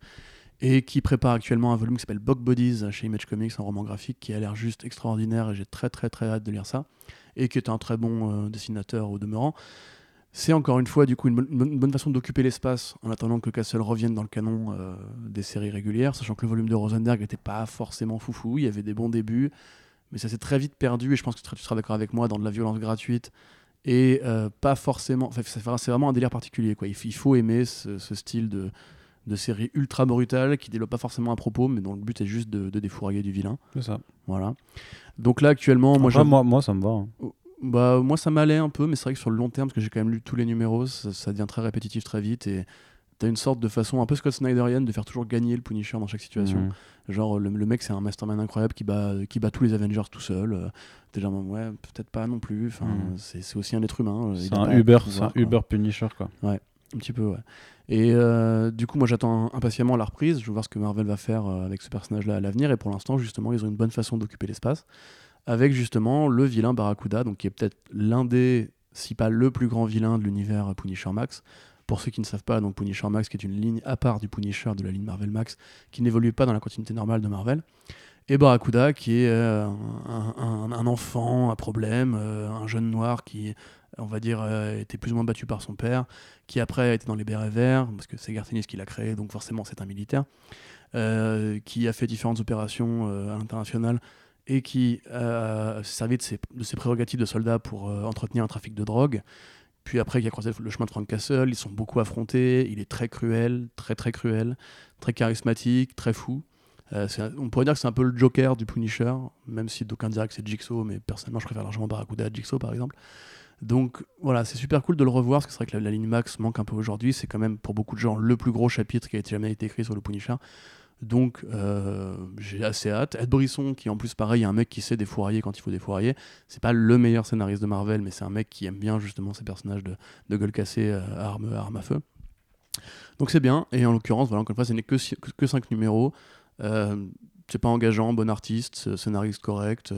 A: et qui prépare actuellement un volume qui s'appelle Bog Bodies chez Image Comics, un roman graphique qui a l'air juste extraordinaire et j'ai très très très hâte de lire ça et qui est un très bon euh, dessinateur au demeurant. C'est encore une fois du coup une bonne, façon d'occuper l'espace en attendant que Castle revienne dans le canon euh, des séries régulières, sachant que le volume de Rosenberg n'était pas forcément foufou, il y avait des bons débuts, mais ça s'est très vite perdu et je pense que tu seras d'accord avec moi dans de la violence gratuite et euh, pas forcément. Enfin, c'est vraiment un délire particulier. Quoi. Il, faut aimer ce, ce style de, de série ultra brutale qui développe pas forcément un propos, mais dont le but est juste de, de défourailler du vilain.
B: C'est ça.
A: Voilà. Donc là, actuellement, moi,
B: ça me va. hein.
A: bah, moi, ça m'allait un peu, mais c'est vrai que sur le long terme, parce que j'ai quand même lu tous les numéros, ça, ça devient très répétitif très vite et t'as une sorte de façon un peu Scott Snyderienne de faire toujours gagner le Punisher dans chaque situation.
B: Mhm.
A: Genre, le, le mec, c'est un mastermind incroyable qui bat, qui bat tous les Avengers tout seul. Euh, T'es genre, ouais, peut-être pas non plus. Enfin,
B: Mhm.
A: c'est aussi un être humain. euh,
B: C'est un Uber,
A: pouvoir,
B: un. Uber Punisher quoi.
A: Un petit peu, ouais. Et euh, du coup, moi, j'attends impatiemment la reprise. Je veux voir ce que Marvel va faire euh, avec ce personnage-là à l'avenir. Et pour l'instant, justement, ils ont une bonne façon d'occuper l'espace. Avec justement le vilain Barracuda, donc qui est peut-être l'un des, si pas le plus grand vilain de l'univers Punisher Max. Pour ceux qui ne savent pas, donc Punisher Max, qui est une ligne à part du Punisher de la ligne Marvel Max, qui n'évolue pas dans la continuité normale de Marvel. Et Barracuda, qui est euh, un, un- un enfant à problème, euh, un jeune noir qui, on va dire, euh, était plus ou moins battu par son père, qui après été dans les bérets verts, parce que c'est Garth Ennis qui l'a créé, donc forcément c'est un militaire, qui a fait différentes opérations à l'international et qui s'est servi de ses, de ses prérogatives de soldat pour entretenir un trafic de drogue. Puis après, qui a croisé le chemin de Frank Castle, ils sont beaucoup affrontés, il est très cruel, très très cruel, très charismatique, très fou. Euh, on pourrait dire que c'est un peu le Joker du Punisher, même si d'aucuns diraient que c'est Jigsaw, mais personnellement je préfère largement Barracuda à Jigsaw par exemple. Donc voilà, c'est super cool de le revoir, parce que c'est vrai que la, la ligne Max manque un peu aujourd'hui, c'est quand même pour beaucoup de gens le plus gros chapitre qui a jamais été écrit sur le Punisher. Donc euh, j'ai assez hâte. Ed Brisson, qui en plus pareil, est un mec qui sait défourailler quand il faut défourailler. C'est pas le meilleur scénariste de Marvel, mais c'est un mec qui aime bien justement ces personnages de, de gueule cassée euh, arme, à feu. Donc c'est bien, et en l'occurrence, voilà, encore une fois, ce n'est que, que, que 5 numéros. Euh, c'est pas engageant, bon artiste, euh, scénariste correct,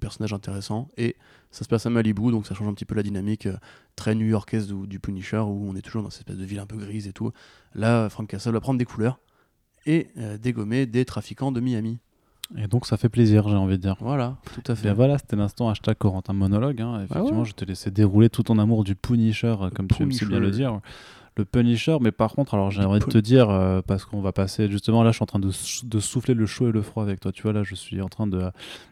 A: personnage intéressant, et ça se passe à Malibu, donc ça change un petit peu la dynamique très new-yorkaise du, du Punisher, où on est toujours dans cette espèce de ville un peu grise et tout. Là, Frank Castle va prendre des couleurs et euh, dégommer des trafiquants de Miami.
B: Et donc ça fait plaisir, j'ai envie de dire.
A: Voilà, tout à fait.
B: Bien voilà, c'était l'instant hashtag Corentin monologue. hein. Effectivement,
A: ouais.
B: je te laissais dérouler tout ton amour du Punisher, euh, comme tu aimes si bien le dire. Le Punisher, mais par contre, alors j'ai
A: Le
B: envie de
A: Pun-
B: te dire, euh, parce qu'on va passer, justement, là, je suis en train de, sou- de souffler le chaud et le froid avec toi. Tu vois, là, je suis en train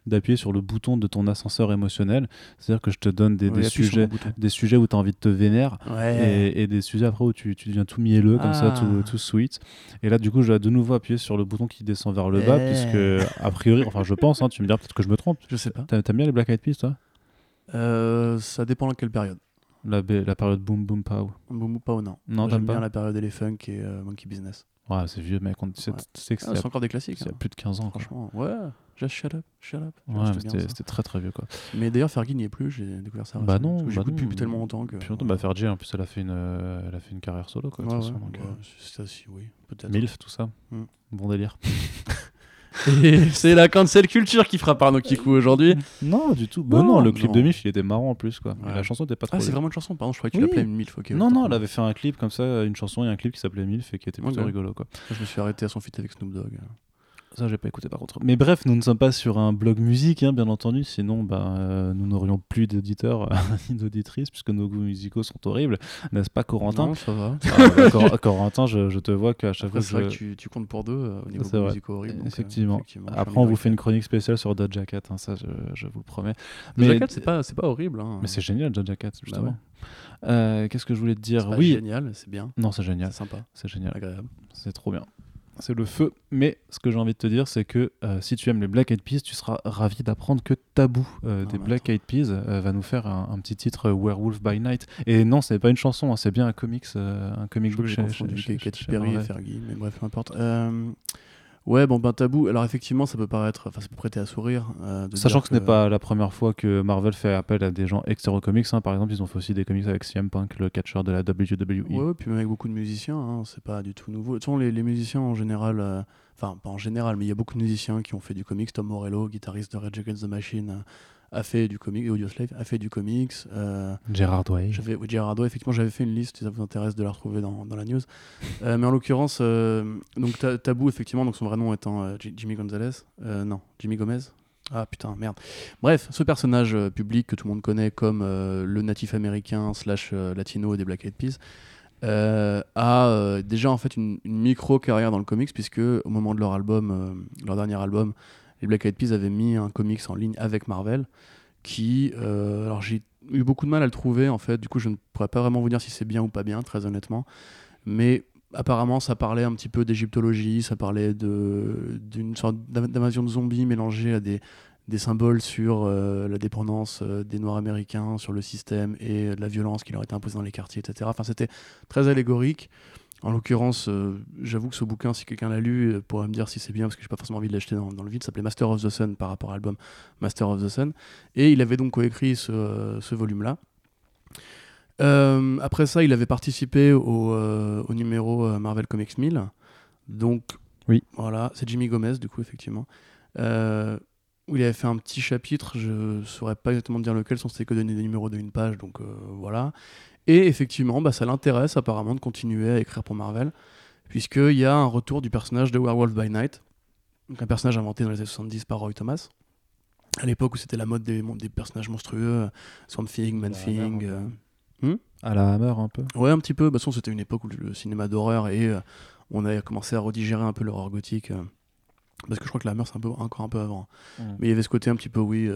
B: d'appuyer sur le bouton de ton ascenseur émotionnel. C'est-à-dire que je te donne des,
A: Oui,
B: des sujets, des sujets où tu as envie de te vénérer.
A: Ouais.
B: Et, et des sujets après où tu, tu deviens tout mielleux, comme ça,
A: Ah.
B: tout, tout sweet. Et là, du coup, je vais de nouveau appuyer sur le bouton qui descend vers le bas,
A: Eh.
B: puisque, a priori, enfin, je pense, hein, tu me diras peut-être que je me trompe.
A: Je sais pas.
B: T'a- T'aimes bien les Black Eyed Peas, toi?
A: Euh, ça dépend dans quelle période.
B: La, la période Boom Boom Pow.
A: Ou pas ou non.
B: Non,
A: J'aime bien
B: pas
A: la période Elephant et euh, Monkey Business.
B: Ouais, c'est vieux, mec. On, c'est,
A: Ouais.
B: c'est
A: Ah,
B: c'est
A: c'est encore des classiques.
B: c'est il y a
A: hein.
B: plus de 15 ans. quoi.
A: Franchement, ouais. Just shut up, shut up.
B: Ouais,
A: C'était
B: c'était, très très vieux, quoi.
A: Mais d'ailleurs, Fergie n'y est plus, j'ai découvert ça.
B: Bah non, bah
A: J'écoute
B: non.
A: depuis tellement longtemps que.
B: Puis longtemps, bah, Fergie, en plus, elle a fait une, euh, elle a fait une carrière solo, quoi. de
A: Ouais,
B: toute
A: ouais,
B: façon, donc,
A: ouais,
B: euh,
A: c'est ça, si, oui, peut-être.
B: Milf, tout ça.
A: Hmm.
B: Bon délire.
A: C'est la cancel culture qui frappe Arnaud Kikou aujourd'hui.
B: Non, du tout. Bah
A: Non,
B: non, le clip
A: non.
B: de Milf, il était marrant en plus, quoi.
A: Ouais.
B: La chanson était pas trop.
A: Ah, c'est vraiment une chanson, pardon, je croyais que tu
B: Oui.
A: l'appelais MILF.
B: Non, non, elle avait fait un clip comme ça, une chanson et un clip qui s'appelait Milf et qui était plutôt rigolo, quoi.
A: Je me suis arrêté à son feat avec Snoop Dogg.
B: Ça, j'ai pas écouté par contre. Mais bref, nous ne sommes pas sur un blog musique, hein, bien entendu. Sinon, bah, euh, nous n'aurions plus d'éditeurs ni d'auditrices, puisque nos goûts musicaux sont horribles. N'est-ce pas, Corentin
A: Non, ça va.
B: Ah, bah, Cor- Corentin, je, je te vois qu'à chaque fois
A: c'est vrai
B: que
A: tu, tu comptes pour deux euh, au niveau
B: C'est vrai.
A: musicaux horribles. euh,
B: Effectivement.
A: en
B: Après, on vous fait une chronique spéciale sur Doja Cat, hein, ça, je, je vous le promets.
A: Doja Cat, c'est pas, c'est pas horrible. Hein.
B: Mais c'est génial, Doja Cat, justement.
A: ouais.
B: Euh, Qu'est-ce que je voulais te
A: C'est
B: dire
A: pas
B: Oui,
A: génial, c'est bien.
B: non, c'est génial.
A: C'est sympa,
B: C'est génial.
A: agréable.
B: C'est trop bien. C'est le feu. Mais ce que j'ai envie de te dire, c'est que euh, si tu aimes les Black Eyed Peas, tu seras ravi d'apprendre que Tabou euh, des Black Eyed Peas euh, va nous faire un, un petit titre Werewolf by Night. Et non, c'est pas une chanson, hein, c'est bien un comics, un comic book chez, chez-
A: Katy
B: chez
A: Perry et. Fergie, mais bref, peu importe. Ouais, bon, ben tabou. Alors, effectivement, ça peut paraître. Enfin, ça peut prêter à sourire. euh, de
B: Sachant que ce n'est pas la première fois que Marvel fait appel à des gens extérieurs comics. hein. Par exemple, ils ont fait aussi des comics avec CM Punk, le catcheur de la WWE.
A: Ouais, ouais, puis même avec beaucoup de musiciens, hein, c'est pas du tout nouveau. Façon, les, les musiciens en général, euh, enfin pas en général, mais il y a beaucoup de musiciens qui ont fait du comics. Tom Morello, guitariste de Red Against the Machine, euh, a fait du comics, et Audioslave a fait du comics. euh,
B: Gérard Way.
A: j'avais, oui, effectivement, j'avais fait une liste, si ça vous intéresse de la retrouver dans, dans la news. Euh, mais en l'occurrence, euh, donc Ta- Tabou, effectivement, donc son vrai nom étant euh, Jimmy Gonzalez, euh, non, Jimmy Gomez. Ah putain, merde. Bref, ce personnage public que tout le monde connaît comme le natif américain slash latino des Black Eyed Peas euh, a euh, déjà en fait une, une micro carrière dans le comics puisque au moment de leur album, euh, leur dernier album, les Black Eyed Peas avaient mis un comics en ligne avec Marvel qui, euh, alors j'ai eu beaucoup de mal à le trouver en fait. Du coup, je ne pourrais pas vraiment vous dire si c'est bien ou pas bien, très honnêtement. Mais apparemment, ça parlait un petit peu d'égyptologie, ça parlait d'une sorte d'inv- d'invasion de zombies mélangée à des des symboles sur euh, la dépendance euh, des Noirs américains, sur le système et la violence qui leur était imposée dans les quartiers, etc. Enfin, c'était très allégorique. En l'occurrence, euh, j'avoue que ce bouquin, si quelqu'un l'a lu, euh, pourrait me dire si c'est bien, parce que j'ai pas forcément envie de l'acheter dans, dans le vide. Ça s'appelait Master of the Sun par rapport à l'album Master of the Sun. Et il avait donc coécrit ce, euh, ce volume-là. Euh, après ça, il avait participé au, au numéro Marvel Comics 1000. Donc,
B: Oui.
A: voilà, c'est Jimmy Gomez, du coup, effectivement. Où il avait fait un petit chapitre, je saurais pas exactement dire lequel, sans c'était que donner des numéros d'une page, donc voilà. Et effectivement, bah, ça l'intéresse apparemment de continuer à écrire pour Marvel, puisqu'il y a un retour du personnage de Werewolf by Night, donc un personnage inventé dans les années 70 par Roy Thomas, à l'époque où c'était la mode des, des personnages monstrueux, euh, Swamp Thing, Man Thing. Euh,
B: À la Hammer, un peu.
A: Ouais, un petit peu. Bah, de toute façon, c'était une époque où le cinéma d'horreur et euh, on a commencé à redigérer un peu l'horreur gothique. euh, parce que je crois que la Hammer, c'est un peu, encore un peu avant. Mais il y avait ce côté un petit peu, oui.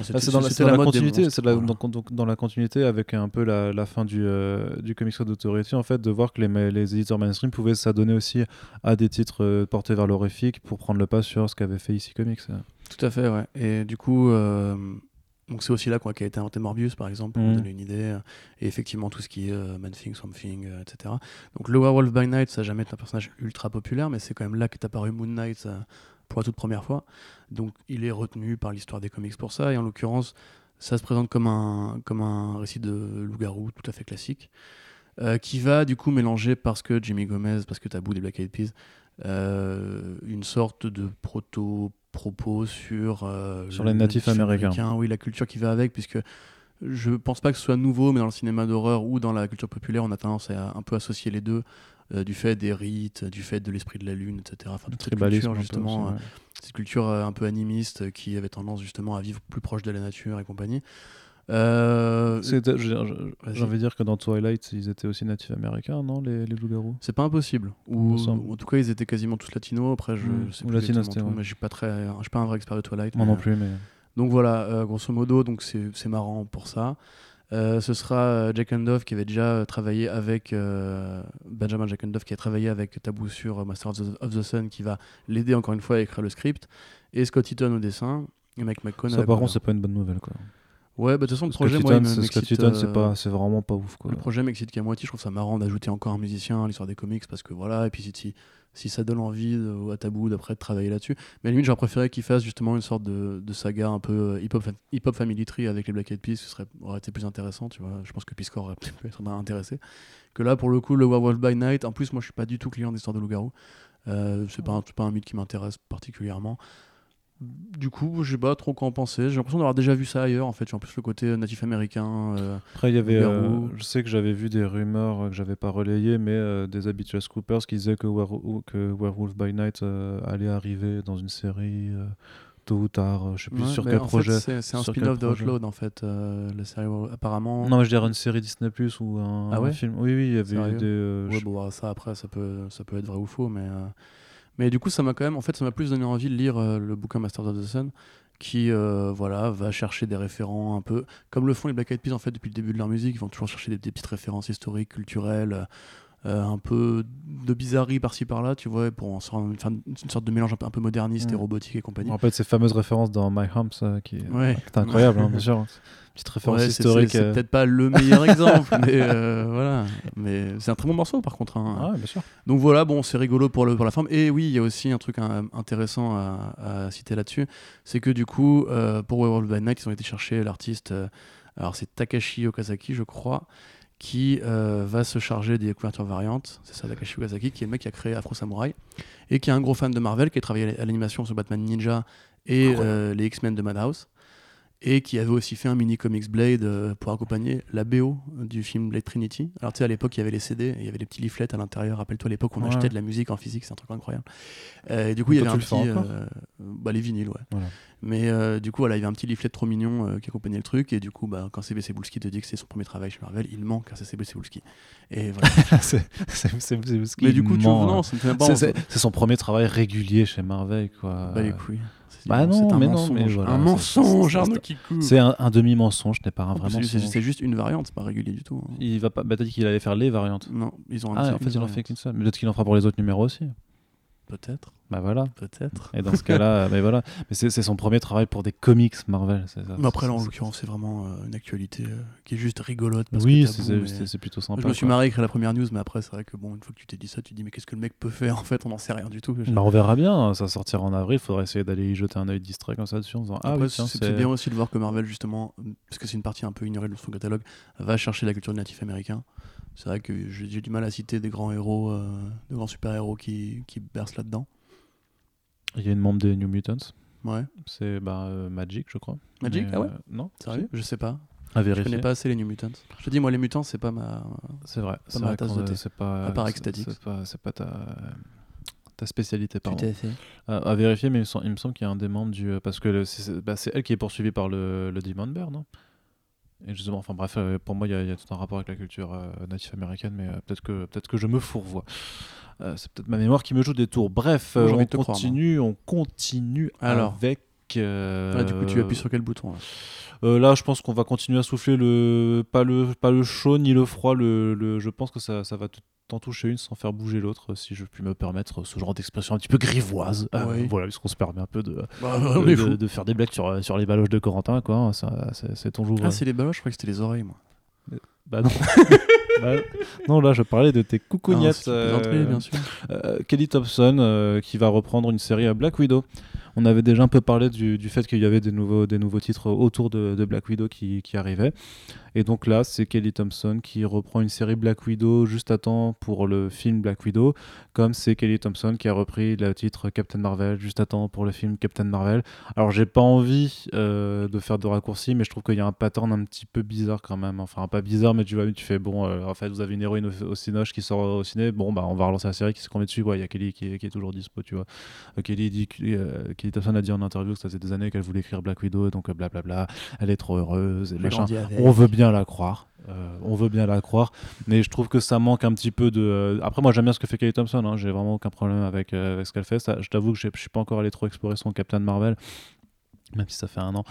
A: Enfin,
B: c'est dans la, continuité, c'est de la-
A: voilà.
B: donc, donc, dans la continuité avec un peu la, la fin du, euh, du Comics Code Authority, en fait, de voir que les, les éditeurs mainstream pouvaient s'adonner aussi à des titres euh, portés vers l'horrifique pour prendre le pas sur ce qu'avait fait ici Comics.
A: Tout à fait, ouais. Et du coup, euh, donc c'est aussi là quoi, qu'a été inventé Morbius, par exemple, pour vous
B: Mhm.
A: donner une idée. Et effectivement, tout ce qui est euh, Man Thing, Swamp Thing, euh, etc. Donc le Werewolf by Night, ça n'a jamais été un personnage ultra populaire, mais c'est quand même là qu'est apparu Moon Knight euh, pour la toute première fois. Donc il est retenu par l'histoire des comics pour ça. Et en l'occurrence, ça se présente comme un, comme un récit de loup-garou tout à fait classique. euh, qui va du coup mélanger parce que Jimmy Gomez, parce que Tabou des Black Eyed Peas, euh, une sorte de proto-propos sur, euh,
B: Sur
A: le-
B: les natifs
A: natif
B: américains.
A: Oui, la culture qui va avec, puisque je pense pas que ce soit nouveau, mais dans le cinéma d'horreur ou dans la culture populaire, on a tendance à un peu associer les deux, euh, du fait des rites, du fait de l'esprit de la lune, etc. Enfin, toute cette culture,
B: un peu
A: justement,
B: aussi,
A: euh,
B: ouais.
A: cette culture euh, un peu animiste euh, qui avait tendance justement à vivre plus proche de la nature et compagnie. Euh.
B: J'ai envie de dire que dans Twilight, ils étaient aussi natifs américains, non, les, les loups-garous?
A: C'est pas impossible. Ou en tout cas, ils étaient quasiment tous latinos. Après, je
B: Mm.
A: sais
B: Ou
A: plus
B: latinos,
A: exactement
B: c'était,
A: tout,
B: ouais.
A: mais je suis pas très, je suis pas un vrai expert de Twilight.
B: Moi
A: mais,
B: non
A: euh,
B: plus, mais.
A: Donc voilà, euh, grosso modo, donc c'est c'est marrant pour ça. Euh, ce sera euh, Jack Andoff qui avait déjà travaillé avec euh, Benjamin Jack Andoff qui a travaillé avec Tabou sur euh, Master of the, of the Sun qui va l'aider encore une fois à écrire le script et Scott Eaton au dessin et Mike McCone
B: Ça, par contre, c'est pas une bonne nouvelle, quoi.
A: Ouais, bah de toute façon le projet moi, euh,
B: c'est vraiment pas ouf, quoi.
A: le projet m'excite qu'à moitié, je trouve ça marrant d'ajouter encore un musicien à l'histoire des comics parce que voilà, et puis si, si, ça donne envie de- à Tabou d'après de travailler là-dessus. Mais à la limite, j'aurais préféré qu'il fasse justement une sorte de, de saga un peu euh, hip-hop fa- hip-hop Family Tree avec les Black Eyed Peas, ce serait, aurait été plus intéressant, tu vois. Je pense que Piscor aurait peut-être pu être intéressé. Que là, pour le coup, le Werewolf by Night, en plus, moi je suis pas du tout client d'histoire de loup-garou. Euh, c'est pas, un- c'est pas un mythe qui m'intéresse particulièrement. Du coup, je sais pas trop quoi en penser. J'ai l'impression d'avoir déjà vu ça ailleurs. En fait, j'ai en plus le côté natif américain. euh,
B: Après, il y avait. euh, je sais que j'avais vu des rumeurs euh, que j'avais pas relayées, mais euh, des habitués Scoopers qui disaient que, Were- que Werewolf by Night euh, allait arriver dans une série euh, tôt ou tard. euh, je sais plus
A: ouais,
B: sur quel projet.
A: c'est un spin-off de. Outlawed en fait. euh, la série apparemment.
B: Non, mais je dirais une série Disney Plus ou un,
A: Ah
B: un
A: ouais?
B: film. Oui, oui, il y avait des. euh,
A: Ouais,
B: je-
A: bon, ça après, ça peut, ça peut être vrai ou faux, mais, euh, mais du coup, ça m'a quand même, en fait, ça m'a plus donné envie de lire euh, le bouquin Masters of the Sun, qui, euh, voilà, va chercher des référents un peu, comme le font les Black Eyed Peas en fait depuis le début de leur musique, ils vont toujours chercher des, des petites références historiques, culturelles, euh, un peu de bizarrerie par-ci par-là, tu vois, pour en sortir une, une sorte de mélange un peu, un peu moderniste et robotique et compagnie.
B: En fait, ces fameuses références dans My Humps, euh, qui,
A: Ouais.
B: est incroyable, hein, bien sûr. Petite référence
A: Ouais,
B: historique.
A: C'est
B: euh,
A: peut-être pas le meilleur exemple, mais voilà. Mais c'est un très bon morceau par contre. hein.
B: Ouais, bien sûr.
A: Donc voilà, bon, c'est rigolo pour, le, pour la forme. Et oui, il y a aussi un truc hein, intéressant à, à citer là-dessus, c'est que du coup, pour Werewolf by Night, ils ont été chercher l'artiste, alors c'est Takashi Okazaki, je crois, qui euh, va se charger des couvertures variantes. C'est ça, Takashi Okazaki, qui est le mec qui a créé Afro Samurai, et qui est un gros fan de Marvel, qui a travaillé à l'animation sur Batman Ninja et euh, les X-Men de Madhouse. Et qui avait aussi fait un mini comics Blade euh, pour accompagner la BO du film Blade Trinity. Alors tu sais, à l'époque, il y avait les CD, il y avait les petits leaflets à l'intérieur. Rappelle-toi, à l'époque, on
B: Ouais.
A: achetait de la musique en physique, c'est un truc incroyable. Et du coup, il y avait un petit. bah, les vinyles, ouais.
B: Voilà.
A: Mais euh, du coup, voilà, il y avait un petit leaflet trop mignon euh, qui accompagnait le truc. Et du coup, bah, quand CB Cebulski te dit que c'est son premier travail chez Marvel, il manque à CB Cebulski. Et voilà.
B: c'est c'est- c'est- c'est ce
A: Mais du coup, tu
B: ment,
A: non,
B: hein. C'est- C'est c'est son premier travail régulier chez Marvel, quoi.
A: Bah les couilles. C'est-
B: Bah non,
A: c'est un
B: mais non,
A: mensonge.
B: mais voilà,
A: un
B: c'est-
A: mensonge,
B: c'est-
A: Arnaud
B: c'est-
A: Kikou.
B: C'est un, un demi-mensonge, n'est pas un vrai
A: c'est-
B: mensonge.
A: C'est juste une variante, c'est pas régulier du tout. hein.
B: Il va pas. Bah, t'as dit qu'il allait faire les variantes.
A: Non, ils ont
B: Ah, en fait, il en fait qu'une seule. Mais peut-être qu'il en fera pour les autres numéros aussi.
A: Peut-être,
B: Bah voilà.
A: peut-être.
B: Et dans ce cas-là, mais voilà. Mais c'est son premier travail pour des comics Marvel. c'est ça.
A: Mais après, là, en l'occurrence, c'est vraiment euh, une actualité euh, qui est juste rigolote. Parce
B: Oui, c'est plutôt sympa.
A: Je me suis marré à écrire la première news, mais après, c'est vrai que bon, une fois que tu t'es dit ça, tu te dis, mais qu'est-ce que le mec peut faire En fait, on n'en sait rien du tout.
B: Bah, on verra bien, ça sortira en avril, faudra essayer d'aller y jeter un œil distrait comme ça dessus en disant Ah oui, tiens,
A: c'est bien aussi de voir que Marvel, justement, parce que c'est une partie un peu ignorée de son catalogue, va chercher la culture natif américain. C'est vrai que j'ai du mal à citer des grands héros, euh, de grands super-héros qui, qui bercent là-dedans.
B: Il y a une membre des New Mutants,
A: Ouais.
B: c'est bah, euh, Magic, je crois.
A: Magic
B: Mais,
A: Ah ouais
B: euh, Non,
A: Sérieux Je sais pas.
B: À
A: Je
B: vérifier.
A: connais pas assez les New Mutants. Je te dis, moi, les mutants, c'est pas ma.
B: C'est vrai. C'est
A: ma
B: vrai
A: tasse de thé.
B: c'est pas.
A: À part
B: c'est-
A: Ecstatic.
B: C'est pas, c'est pas ta, ta spécialité, pardon.
A: fait.
B: À, à vérifier, mais il me, semble qu'il y a un des membres du. Parce que le- c'est c'est- bah, c'est elle qui est poursuivie par le, le Demon Bear, non? Et justement, enfin bref, euh, pour moi, il y, a- il y a tout un rapport avec la culture euh, native américaine, mais euh, peut-être que, peut que je me fourvoie. Euh, c'est peut-être ma mémoire qui me joue des tours. Bref, on
A: te croire,
B: continue, on continue
A: Alors.
B: avec. Euh,
A: Ah, du coup, tu appuies sur quel bouton là
B: euh, là, je pense qu'on va continuer à souffler le pas le pas le chaud ni le froid. Le, le- je pense que ça, ça va t'en toucher une sans faire bouger l'autre, si je puis me permettre ce genre d'expression un petit peu grivoise. Euh,
A: Oui.
B: voilà, puisqu'on se permet un peu de,
A: Bah,
B: de, faire des blagues sur, sur les baloches de Corentin, quoi. hein, c'est, ton jour.
A: Ah, c'est les baloches, je croyais que c'était les oreilles, moi.
B: bah non. Bah, non, là, je parlais de tes
A: Ah,
B: coucougnettes. euh,
A: bien sûr.
B: euh, Kelly Thompson euh, qui va reprendre une série à Black Widow. On avait déjà un peu parlé du, du fait qu'il y avait des nouveaux, des nouveaux titres autour de, Black Widow qui, qui arrivaient. Et donc là, c'est Kelly Thompson qui reprend une série Black Widow juste à temps pour le film Black Widow, comme c'est Kelly Thompson qui a repris le titre Captain Marvel juste à temps pour le film Captain Marvel. Alors j'ai pas envie euh, de faire de raccourcis, mais je trouve qu'il y a un pattern un petit peu bizarre quand même. Enfin pas bizarre, mais tu vois, tu fais bon, euh, en fait vous avez une héroïne au, au Cinoche qui sort au ciné, bon bah on va relancer la série qui se met dessus, quoi? Il y a Kelly qui est, qui est toujours dispo, tu vois. Euh, Kelly, dit, que- Kelly Thompson a dit en interview que ça faisait des années qu'elle voulait écrire Black Widow, donc blablabla, elle est trop heureuse, et machin. On veut bien la croire. Euh, on veut bien la croire, mais je trouve que ça manque un petit peu de. euh, Après, moi, j'aime bien ce que fait Kelly Thompson. hein, J'ai vraiment aucun problème avec, euh, avec ce qu'elle fait. Je t'avoue que je suis pas encore allé trop explorer son Captain Marvel. Même si ça fait un an,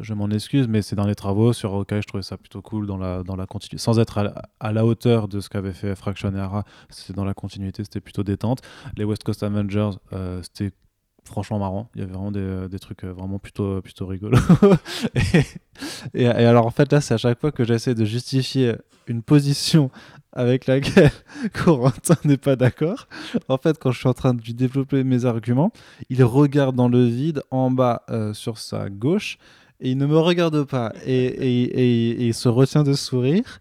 B: je m'en excuse, mais c'est dans les travaux sur Hawkeye, je trouvais ça plutôt cool dans la, dans la continuité, sans être à à la hauteur de ce qu'avait fait Fraction et Hara, c'était dans la continuité, c'était plutôt détente. Les West Coast Avengers, c'était franchement marrant. Il y avait vraiment des, des trucs euh, vraiment plutôt, plutôt rigolos. et, et- et alors, en fait, là, c'est à chaque fois que j'essaie de justifier une position avec laquelle Corentin n'est pas d'accord. En fait, quand je suis en train de lui développer mes arguments, il regarde dans le vide en bas euh, sur sa gauche et il ne me regarde pas et, il se retient de sourire.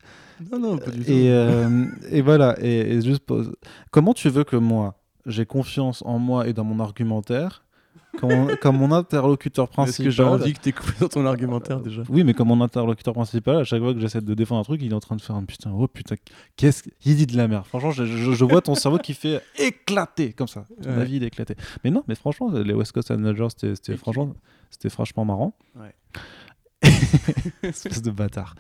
A: Non, non, pas du tout.
B: Et, euh, et voilà. Et, juste pour- comment tu veux que moi j'ai confiance en moi et dans mon argumentaire comme, mon- comme mon interlocuteur
A: Est-ce
B: principal.
A: que j'ai envie que t'es coupé dans ton argumentaire déjà?
B: Oui, mais comme mon interlocuteur principal, à chaque fois que j'essaie de défendre un truc, il est en train de faire un putain, oh putain, qu'est-ce qu'il dit de la merde. Franchement, je, je- je vois ton cerveau qui fait éclater comme ça. Ton
A: Ouais.
B: avis, il est éclaté. Mais non, mais franchement, les West Coast Managers, c'était franchement, c'était franchement marrant.
A: Ouais.
B: Espèce de bâtard.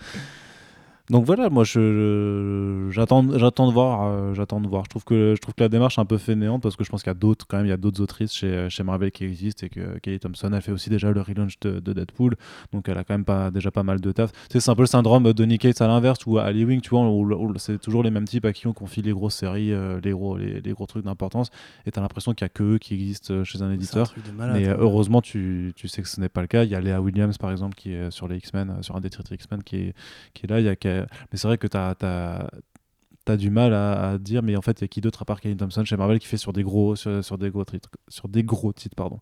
B: Donc voilà, moi je j'attends j'attends de voir euh, j'attends de voir. Je trouve que je trouve que la démarche est un peu fainéante parce que je pense qu'il y a d'autres quand même il y a d'autres autrices chez, chez Marvel qui existent et que Kelly Thompson elle fait aussi déjà le relaunch de, de Deadpool donc elle a quand même pas déjà pas mal de taf. Tu sais, c'est un peu le syndrome de Nick Cates à l'inverse ou Ali Wing tu vois où, où c'est toujours les mêmes types à qui on confie les grosses séries euh, les gros les, les gros trucs d'importance et t'as l'impression qu'il y a que eux qui existent euh, chez un éditeur. Mais
A: quoi.
B: heureusement, tu, tu sais que ce n'est pas le cas. Il y a Léa Williams, par exemple, qui est sur les X-Men, sur un des titres X-Men, qui est, qui est là. Il y a, Mais c'est vrai que tu as, du mal à, à dire, mais en fait, il y a qui d'autre à part Kevin Thompson chez Marvel qui fait sur des gros, sur, sur des gros titres, sur des gros titres, pardon.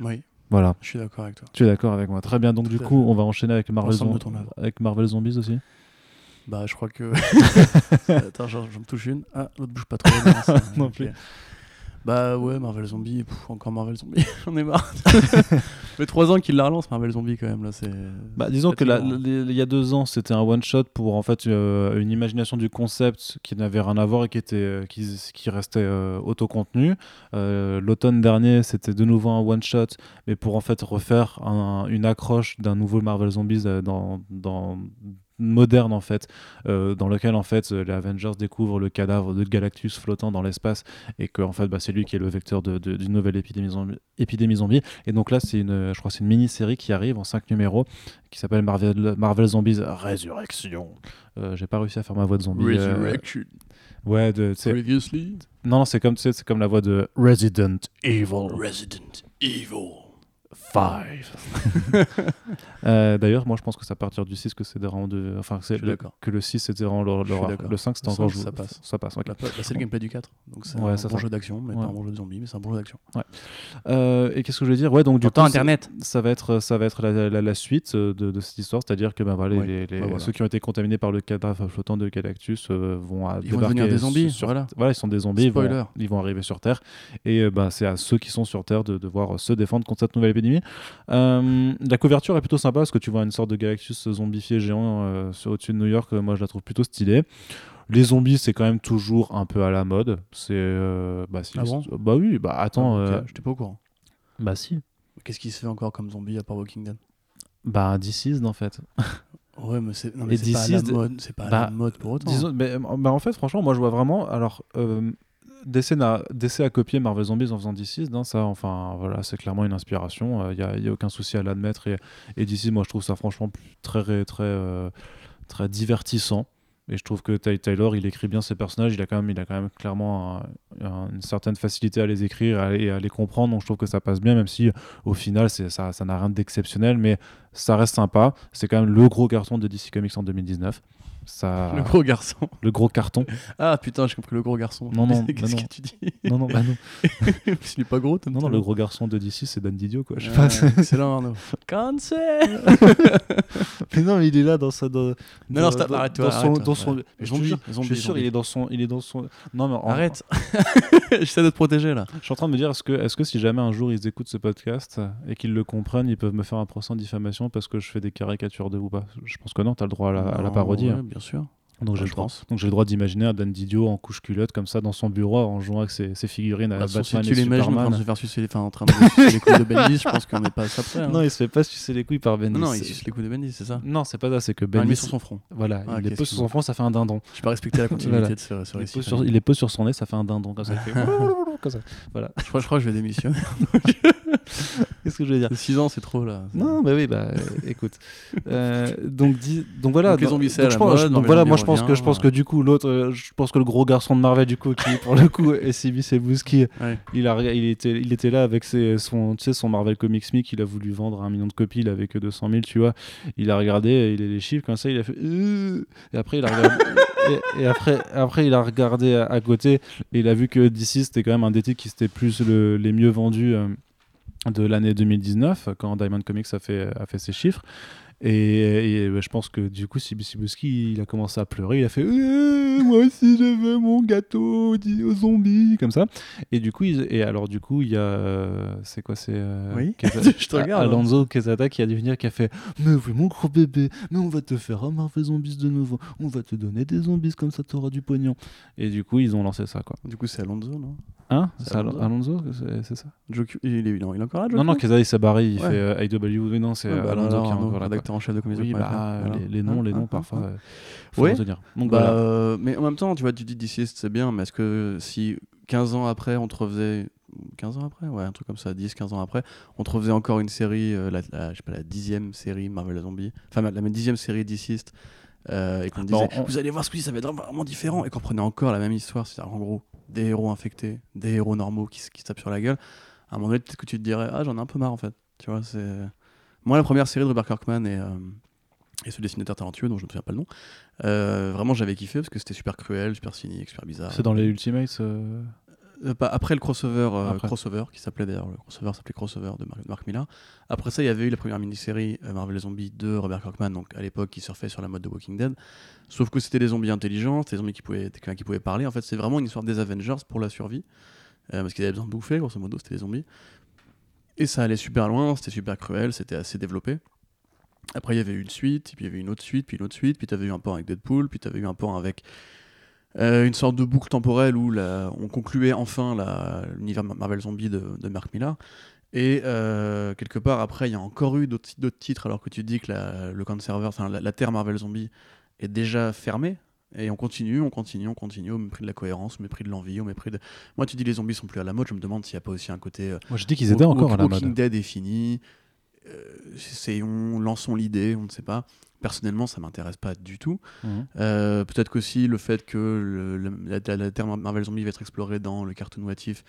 A: Oui,
B: Voilà.
A: je suis d'accord avec toi.
B: Tu es d'accord avec moi Très bien. Donc,
A: Tout
B: du coup,
A: fait.
B: on va enchaîner avec Marvel, Zom- avec Marvel Zombies aussi.
A: Bah, je crois que. Attends, j'en me touche une. Ah, l'autre bouge pas trop. non,
B: plus.
A: Bah ouais, Marvel Zombie, pff, encore Marvel Zombie, j'en ai marre. Mais trois ans qu'il la relance, Marvel Zombie quand même là, c'est.
B: Bah, disons que les- il y a deux ans, c'était un one shot pour en fait euh, une imagination du concept qui n'avait rien à voir et qui était euh, qui, qui restait euh, autocontenu. Euh, L'automne dernier, c'était de nouveau un one shot, mais pour en fait refaire un- une accroche d'un nouveau Marvel Zombies dans, dans moderne en fait euh, dans lequel en fait les Avengers découvrent le cadavre de Galactus flottant dans l'espace et que en fait bah, c'est lui qui est le vecteur de- de- d'une nouvelle épidémie zombie, épidémie zombie et donc là c'est une je crois c'est une mini série qui arrive en 5 numéros qui s'appelle Marvel, Marvel Zombies Résurrection. Euh, J'ai pas réussi à faire ma voix de zombie. euh,
A: Resurrection.
B: ouais, de,
A: Previously.
B: non, c'est comme, c'est comme la voix de Resident Evil
A: Resident Evil.
B: 5. Euh, D'ailleurs, moi je pense que c'est à partir du 6 que c'est vraiment de. Enfin, c'est le- que le 6 c'était vraiment
A: suis d'accord.
B: Le 5 c'était
A: Le
B: encore
A: 5,
B: jou-
A: ça passe.
B: Ça passe.
A: Bah, c'est le gameplay du 4. Donc c'est
B: Ouais,
A: un bon jeu d'action, mais pas un bon jeu de zombie, mais c'est un bon jeu d'action.
B: Euh, et qu'est-ce que je veux dire? Ouais, donc du coup,
A: Internet.
B: Ça, va être, ça va être la, la- la suite euh, de, de cette histoire, c'est-à-dire que bah, voilà,
A: Ouais.
B: les, les-
A: Ouais, voilà.
B: ceux qui ont été contaminés par le cadavre flottant de Galactus euh, vont à
A: Ils vont devenir des zombies,
B: sur-
A: voilà.
B: Voilà, ils sont des zombies, ils vont,
A: Spoiler.
B: ils vont arriver sur Terre. Et bah, c'est à ceux qui sont sur Terre de devoir se défendre contre cette nouvelle épidémie. Euh, la couverture est plutôt sympa parce que tu vois une sorte de Galactus zombifié géant euh, sur- au-dessus de New York. Euh, Moi, je la trouve plutôt stylée. Les zombies, c'est quand même toujours un peu à la mode. C'est. bah, si,
A: Ah bon?
B: Bah oui, bah attends.
A: Ah, ok, J'étais pas au courant.
B: bah si.
A: Qu'est-ce qui se fait encore comme zombie à part Walking Dead?
B: Bah, Deceased en fait.
A: Ouais, mais c'est pas à la
B: Deceased-
A: mode. C'est pas à
B: bah,
A: la mode pour autant.
B: Disons, mais, bah, en fait, franchement, moi je vois vraiment. Alors, euh, DC, DC a copié Marvel Zombies en faisant DC, ça, enfin, voilà, c'est clairement une inspiration. Il n'y a, a aucun souci à l'admettre. Et, et DC, moi je trouve ça franchement très, très, euh, très divertissant. Et je trouve que Ty Taylor, il écrit bien ses personnages. Il a quand même, il a quand même clairement un- un- une certaine facilité à les écrire et à, les comprendre. Donc je trouve que ça passe bien, même si au final, ça ça n'a rien d'exceptionnel. Mais ça reste sympa. C'est quand même le gros carton de DC Comics en 2019. Ça,
A: Le gros garçon.
B: le gros carton.
A: Ah putain, j'ai compris le gros garçon.
B: Non, non,
A: Qu'est-ce
B: bah
A: que tu dis
B: Non, non, bah non.
A: Il est pas gros,
B: Non, non, le gros garçon de DC, c'est Dan Didio, quoi. Je sais
A: Ah,
B: pas.
A: Excellent, Arnaud. Cancer
B: mais non, mais il est là dans sa. Dans,
A: Non, non, stop, arrête-toi,
B: Dans son. dans son
A: ouais.
B: te
A: Zombie,
B: je suis sûr, il est dans son. Il est dans son. Non, mais en-
A: Arrête J'essaie de te protéger là.
B: Je suis en train de me dire, est-ce que, est que si jamais un jour ils écoutent ce podcast et qu'ils le comprennent, ils peuvent me faire un procès en diffamation parce que je fais des caricatures de ou pas? Je pense que non, t'as le droit à la, à la
A: Non,
B: parodie.
A: ouais,
B: hein.
A: Bien sûr.
B: Donc j'ai
A: je
B: le droit.
A: pense.
B: Donc j'ai le droit d'imaginer un Dan Didio en couche culotte comme ça dans son bureau en jouant avec ses, ses figurines à
A: Bah, sauf si
B: Batman
A: tu
B: et
A: l'imagines en train
B: Superman.
A: de se faire sucer les, enfin, en train de sucer les couilles de Bendis, je pense qu'on n'est pas à ça près. hein.
B: Non, il se fait pas sucer les couilles par Bendis.
A: non, non, il suce les couilles de Bendis, c'est ça
B: Non, c'est pas ça, c'est que
A: Non, il met
B: Bendis.
A: sur son front.
B: Voilà,
A: Ah,
B: il
A: ok,
B: est peu sur son front, ça fait un dindon.
A: Je pas respecté la continuité
B: Voilà.
A: de ce, ce
B: Il est,
A: récit.
B: sur, il est peu sur son nez, ça fait un dindon comme ça. fait comme ça. Voilà.
A: Je, crois, je crois que je vais démissionner.
B: Qu'est-ce que je veux dire?
A: 6 ans, c'est trop là.
B: Non, bah oui, bah euh, écoute. Euh, donc, dis- donc voilà.
A: Donc les zombies, c'est la mode,
B: donc voilà, moi je pense que je pense que du coup l'autre, euh, je pense que le gros garçon de Marvel du coup qui pour le coup est Sibi Sebouski,
A: Ouais.
B: il a, il était, il était là avec ses, son, tu sais, son Marvel Comics Me qu'il a voulu vendre à un million de copies, il avait que 200 000, tu vois. Il a regardé, il a les chiffres comme ça, il a fait. Euh et après il a regardé. et, après, après il a regardé à, côté et il a vu que DC c'était quand même un des titres qui s'était plus le- les mieux vendus. euh, de l'année 2019 quand Diamond Comics a fait, a fait ses chiffres Et, et, bah, je pense que du coup, Sibuski, il a commencé à pleurer. Il a fait Euh, Moi aussi, je veux mon gâteau dit aux zombies, comme ça. Et du coup, il- et alors, du coup, il y a. euh, C'est quoi C'est. euh,
A: Oui. Je te regarde.
B: Alonso Quesada qui a dû venir, qui a fait Mais oui, mon gros bébé, mais on va te faire un Marvel Zombies de nouveau. On va te donner des zombies, comme ça, t'auras du pognon. Et du coup, ils ont lancé ça, quoi.
A: Du coup, c'est Alonso, non?
B: Hein
A: C'est
B: C'est Al-
A: Alonso
B: Alonso C'est ça?
A: Il, est, non, il est encore là, Joe
B: Non, non, Quesada, il s'est barré. Il
A: Ouais.
B: fait euh, IW. Mais non, c'est
A: Ouais, bah,
B: Alonso
A: alors,
B: qui est encore là.
A: rédacteur en chef de comédie.
B: Oui, bah, les, les noms, les noms, parfois, euh, faut
A: Ouais.
B: retenir. Donc
A: Bah,
B: voilà.
A: euh, mais en même temps, tu vois, tu dis d'ici, c'est bien, mais est-ce que si 15 ans après, on te refaisait. 15 ans après? Ouais, un truc comme ça, 10-15 ans après, on te refaisait encore une série, euh, la, la- je sais pas, la dixième série Marvel Zombie, enfin la, la dixième série euh, et qu'on
B: Bon,
A: disait,
B: on-
A: vous allez voir ce coup ça va être vraiment différent, et qu'on prenait encore la même histoire, c'est-à-dire en gros, des héros infectés, des héros normaux qui, qui se tapent sur la gueule, à un moment donné, peut-être que tu te dirais, ah, j'en ai un peu marre en fait, tu vois, c'est. Moi, la première série de Robert Kirkman et. euh, ce dessinateur talentueux dont je ne me souviens pas le nom. Euh, vraiment, j'avais kiffé parce que c'était super cruel, super cynique, super bizarre.
B: C'est dans les Ultimates euh,
A: pas- après le crossover, euh,
B: Après.
A: crossover qui s'appelait d'ailleurs le crossover s'appelait crossover de Mark, Mark Millar. Après ça, il y avait eu la première mini-série euh, Marvel Zombies de Robert Kirkman, donc à l'époque qui surfait sur la mode de Walking Dead. Sauf que c'était des zombies intelligents, c'était des zombies qui pouvaient, qui, pouvaient parler. En fait, c'est vraiment une histoire des Avengers pour la survie, parce qu'ils avaient besoin de bouffer, grosso modo, c'était des zombies. Et ça allait super loin, c'était super cruel, c'était assez développé. Après, il y avait eu une suite, puis il y avait une autre suite, puis une autre suite, puis tu avais eu un pan avec Deadpool, puis tu avais eu un pan avec euh, une sorte de boucle temporelle où la- on concluait enfin l'univers Marvel Zombie de, de Mark Millar. Et euh, quelque part, après, il y a encore eu d'autres titres, alors que tu dis que la, le Conserver, enfin, la, la Terre Marvel Zombie est déjà fermée. Et on continue, on continue, on continue, au mépris de la cohérence, au mépris de l'envie, au mépris de. Moi, tu dis les zombies sont plus à la mode, je me demande s'il n'y a pas aussi un côté. euh,
B: Moi, je dis qu'ils étaient encore à la
A: Walking
B: mode.
A: Dead est fini. C'est- on lançons l'idée, on ne sait pas. Personnellement, ça m'intéresse pas du tout.
B: Mhm.
A: Euh, Peut-être qu'aussi le fait que le- le- la, terme Marvel Zombie va être explorée dans le cartoon What If,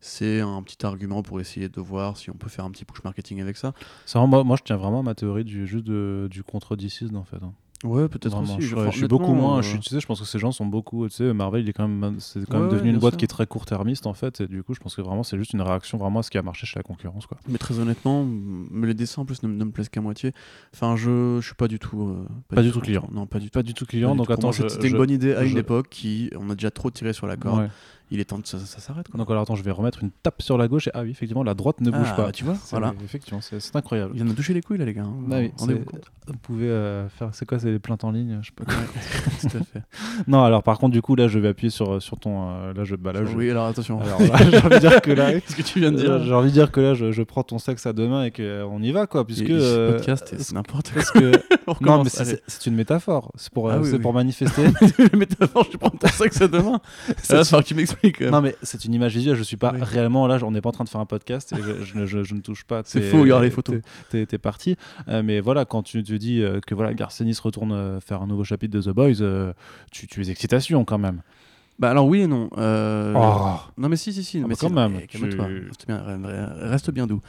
A: c'est un petit argument pour essayer de voir si on peut faire un petit push marketing avec ça.
B: Vraiment- moi, moi, je tiens vraiment à ma théorie du, juste de- du contre deceased en fait. hein.
A: Ouais, peut-être aussi.
B: je, je suis beaucoup moins.
A: euh,
B: Je, suis- tu sais, je pense que ces gens sont beaucoup. Tu sais, Marvel, il est quand même, c'est quand même devenu une boîte
A: sûr.
B: qui est très court-termiste en fait. Et du coup, je pense que vraiment, c'est juste une réaction vraiment à ce qui a marché chez la concurrence, quoi.
A: Mais très honnêtement, les dessins en plus ne, ne me plaisent qu'à moitié. Enfin, je, je suis pas du tout. euh,
B: Pas du tout client.
A: Non, pas du tout.
B: Pas du tout
A: Pas
B: client.
A: du
B: Donc attends,
A: c'était une bonne idée à une époque qui on a déjà trop tiré sur la corde.
B: Ouais.
A: Il est temps que ça, ça s'arrête. quoi.
B: Donc alors attends, je vais remettre une tape sur la gauche et ah oui, effectivement, la droite ne bouge
A: Ah,
B: pas.
A: bah, tu vois,
B: C'est-
A: voilà.
B: Effectivement, c'est c'est incroyable.
A: Il vient de toucher les couilles là, les gars. hein.
B: Ah oui,
A: Rendez-vous
B: c'est-
A: compte.
B: Vous pouvez euh, faire. C'est quoi C'est les plaintes en ligne Je sais pas quoi.
A: Tout à fait.
B: non, alors par contre, du coup, là, je vais appuyer sur, sur ton. euh, là, je. Bah, là, je-
A: Oui, alors attention.
B: Alors là, j'ai envie de dire que là.
A: Qu'est-ce que tu viens de dire
B: J'ai envie de dire que là, je, je prends ton sexe à deux mains et qu'on y va, quoi. Puisque.
A: Et ce
B: euh,
A: podcast, c'est n'importe quoi.
B: parce que-
A: On
B: non,
A: recommence,
B: mais c'est-
A: allez.
B: c'est c'est une métaphore. C'est pour,
A: Ah
B: euh,
A: oui,
B: c'est
A: oui.
B: pour manifester.
A: métaphore, je prends ton sexe à demain. Ça va falloir que tu m'expliques. quand même.
B: non, mais c'est une image visuelle. Je suis pas
A: Oui.
B: réellement là. On n'est pas en train de faire un podcast et je, je ne- je- je ne touche pas.
A: C'est faux, regarde les photos.
B: tes- parties. Euh, mais voilà, quand tu te dis euh, que voilà, Garcenis retourne euh, faire un nouveau chapitre de The Boys, euh, tu, tu es excitation quand même.
A: Bah alors oui et non. Euh,
B: Oh.
A: Non mais si si si.
B: Ah
A: mais
B: bah quand
A: si,
B: même,
A: Calme-toi.
B: tu-
A: Reste bien, re- reste bien doux.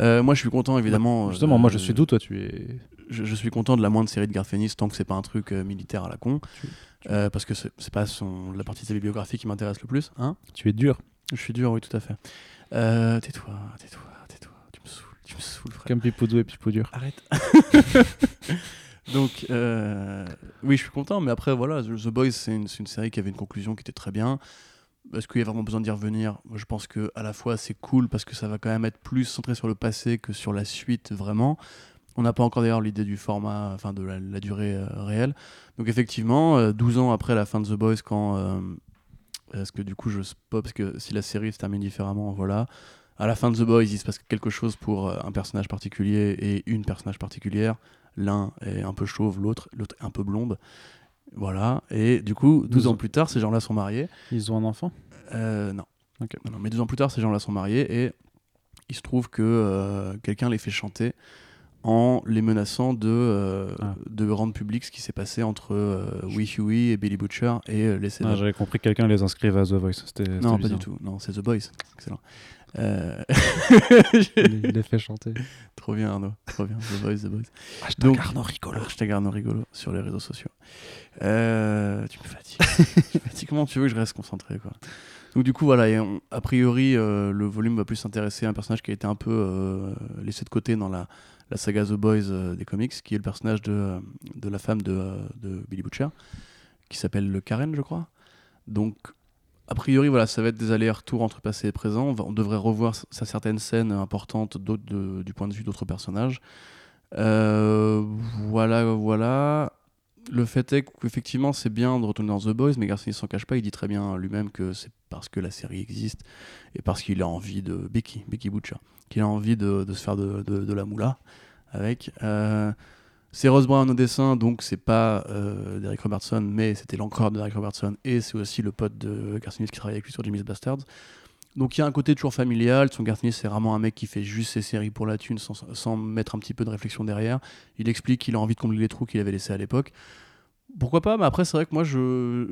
A: Euh, moi je suis content évidemment.
B: Justement,
A: euh,
B: moi je suis d'où Toi, tu es.
A: Je, je suis content de la moindre série de Garfénis tant que c'est pas un truc euh, militaire à la con. Euh, parce que c'est pas son, la partie de sa bibliographie qui m'intéresse le plus. Hein
B: Tu es dur.
A: je suis dur, oui tout à fait. Euh, tais-toi, tais-toi, tais-toi. Tu me saoules, tu me saoules frère.
B: Comme Pipoudou et Pipou dur.
A: Arrête. Donc, oui, je suis content, mais après, voilà, The Boys, c'est une, série qui avait une conclusion qui était très bien. Est-ce qu'il y a vraiment besoin d'y revenir? Moi, Je pense que à la fois c'est cool parce que ça va quand même être plus centré sur le passé que sur la suite vraiment. On n'a pas encore d'ailleurs l'idée du format, enfin de la, la durée euh, réelle. Donc effectivement, euh, 12 ans après la fin de The Boys, quand euh, est-ce que du coup je spoil parce que si la série se termine différemment, voilà. À la fin de The Boys, il se passe quelque chose pour euh, un personnage particulier et une personnage particulière. L'un est un peu chauve, l'autre l'autre est un peu blonde. Voilà. Et du coup, 12
B: Douze
A: ans plus tard, ces gens-là sont mariés.
B: Ils ont un enfant?
A: Euh, non. Non, mais deux ans plus tard, ces gens-là sont mariés et il se trouve que euh, quelqu'un les fait chanter en les menaçant de, euh,
B: Ah.
A: de rendre public ce qui s'est passé entre euh, Wee Huey et Billy Butcher et euh, les
B: Ah. J'avais compris que quelqu'un les inscrivait à The Voice. C'était
A: non, pas du tout. Non, c'est The Boys. Excellent. Euh,
B: Il les fait chanter.
A: Trop bien, Arnaud. Trop bien. The Boys, The Boys.
B: Hashtag
A: Donc-
B: Arnaud rigolo.
A: Hashtag Arnaud rigolo sur les réseaux sociaux. Euh, tu me fatigues. Comment tu veux que je reste concentré quoi? Donc du coup voilà, et on- a priori euh, le volume va plus s'intéresser à un personnage qui a été un peu euh, laissé de côté dans la, la saga The Boys euh, des comics, qui est le personnage de, euh, de la femme de, euh, de Billy Butcher, qui s'appelle le Karen, je crois. Donc, a priori, voilà, ça va être des allers-retours entre passé et présent. On, devrait revoir certaines scènes importantes de- du point de vue d'autres personnages. Voilà, voilà. Le fait est qu'effectivement, c'est bien de retourner dans The Boys, mais Garcinis s'en cache pas. Il dit très bien lui-même que c'est parce que la série existe et parce qu'il a envie de. Becky, Becky Butcher, qu'il a envie de, se faire de, la moula avec. Euh, c'est Rose Brown au dessin, donc c'est pas euh, Derek Robertson, mais c'était l'encreur de Derek Robertson et c'est aussi le pote de Garcinis qui travaille avec lui sur Jimmy's Bastards. Donc il y a un côté toujours familial. Son Garcinis, c'est vraiment un mec qui fait juste ses séries pour la thune sans mettre un petit peu de réflexion derrière. Il explique qu'il a envie de combler les trous qu'il avait laissés à l'époque. Pourquoi pas Mais après, c'est vrai que moi,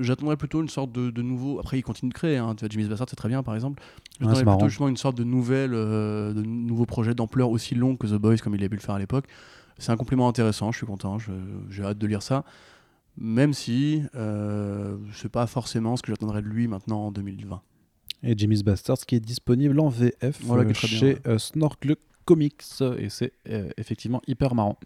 A: j'attendrais plutôt une sorte de, de nouveau. Après, il continue de créer. Hein. Tu vois, Bastard, c'est très bien, par exemple. J'attendrais plutôt justement une sorte de nouvelle, euh, de nouveau projet d'ampleur aussi long que The Boys, comme il a pu le faire à l'époque. C'est un compliment intéressant. Je suis content. j'ai hâte de lire ça. Même si euh, c'est pas forcément ce que j'attendrais de lui maintenant en 2020.
B: Et Jimmy's Bastards qui est disponible en VF
A: Voilà,
B: euh,
A: bien,
B: chez
A: ouais.
B: euh, Comics et c'est euh, effectivement hyper marrant.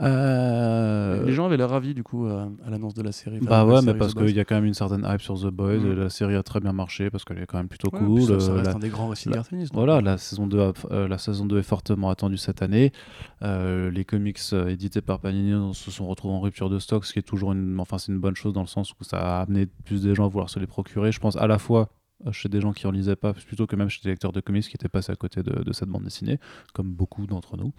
B: Euh,
A: Les gens avaient l'air ravis du coup à, à l'annonce de la série.
B: Bah
A: de
B: ouais, mais parce qu'il y a quand même une certaine hype sur The Boys.
A: Mm.
B: et la série a très bien marché parce qu'elle est quand même plutôt
A: Ouais,
B: cool.
A: ça, ça
B: euh,
A: reste
B: la-
A: un des grands récits de
B: la- Voilà, la saison, 2 a- euh, la saison 2 est fortement attendue cette année. Euh, les comics édités par Panini se sont retrouvés en rupture de stock, ce qui est toujours une, enfin, c'est une bonne chose dans le sens où ça a amené plus des gens à vouloir se les procurer. Je pense à la fois chez des gens qui en lisaient pas, plutôt que même chez des lecteurs de comics qui étaient passés à côté de, de cette bande dessinée, comme beaucoup d'entre nous.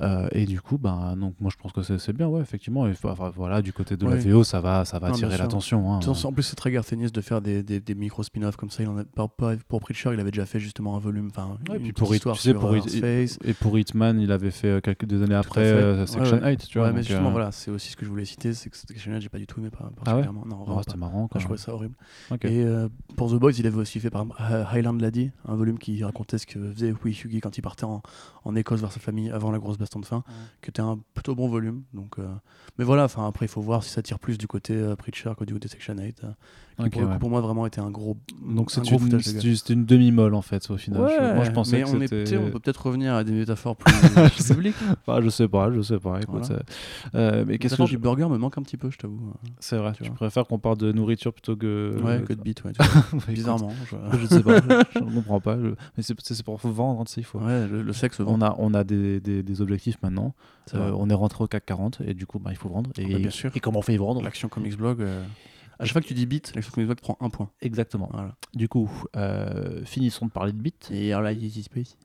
B: Euh, et du coup, ben, donc, moi je pense que c'est bien, ouais, effectivement. Et, enfin, voilà, du côté de
A: Ouais.
B: la VO, ça va, ça va
A: Non,
B: attirer l'attention. hein.
A: En plus, c'est très Garth Ennis de faire des, des, des micro spin-offs comme ça. Il en a, pas- pour Preacher, il avait déjà fait justement un volume. Enfin,
B: Ouais,
A: une
B: puis
A: petite
B: pour,
A: histoire
B: tu sais,
A: sur
B: pour
A: euh,
B: Hit-
A: Earthface.
B: et pour Hitman, il avait fait euh, quelques des années
A: Tout
B: après euh, Section
A: ouais.
B: 8, tu vois.
A: mais justement,
B: euh,
A: voilà, c'est aussi ce que je voulais citer, c'est que Section 8, j'ai pas du tout aimé
B: Ah
A: particulièrement. non,
B: oh,
A: vraiment
B: c'était marrant.
A: Ah,
B: Quand
A: je trouvais ça horrible. Et euh, pour The Boys, il avait aussi fait par euh, Highland Laddie, un volume qui racontait ce que faisait Hugi quand il partait en, en Écosse vers sa famille avant la grosse baston de fin, qui était un plutôt bon volume. Donc, euh, mais voilà, enfin après il faut voir si ça tire plus du côté euh, Preacher que du côté Section 8, euh, qui
B: Ok,
A: pour, coup,
B: ouais.
A: pour moi vraiment était un gros.
B: Donc c'est une,
A: de
B: demi-molle en fait au final. Je-
A: Ouais,
B: Moi je pensais
A: mais
B: que
A: on, est, tu on peut peut-être revenir à des métaphores plus publiques.
B: Enfin, je sais pas, je sais pas. Écoute,
A: Voilà.
B: euh, mais qu'est-ce que
A: du burger me manque un petit peu, je t'avoue.
B: c'est vrai
A: tu
B: Tu préfères qu'on parle de nourriture plutôt que.
A: ouais, que de beat, ouais. tu vois.
B: Écoute,
A: Bizarrement. je-
B: Je sais pas, je, comprends pas. Mais c'est pour vendre, tu sais, il faut.
A: Ouais, le, le sexe vend.
B: On a, on a des, des, des objectifs maintenant. Euh, on est rentré au CAC 40 et du coup, bah, il faut vendre. Et,
A: bah, bien sûr.
B: et comment on fait vendre?
A: L'action Comics Blog. Euh, À chaque fois que tu dis beat, l'action Blog prend un point.
B: Exactement.
A: Voilà.
B: Du coup, euh, finissons de parler de bits.
A: Et alors là, il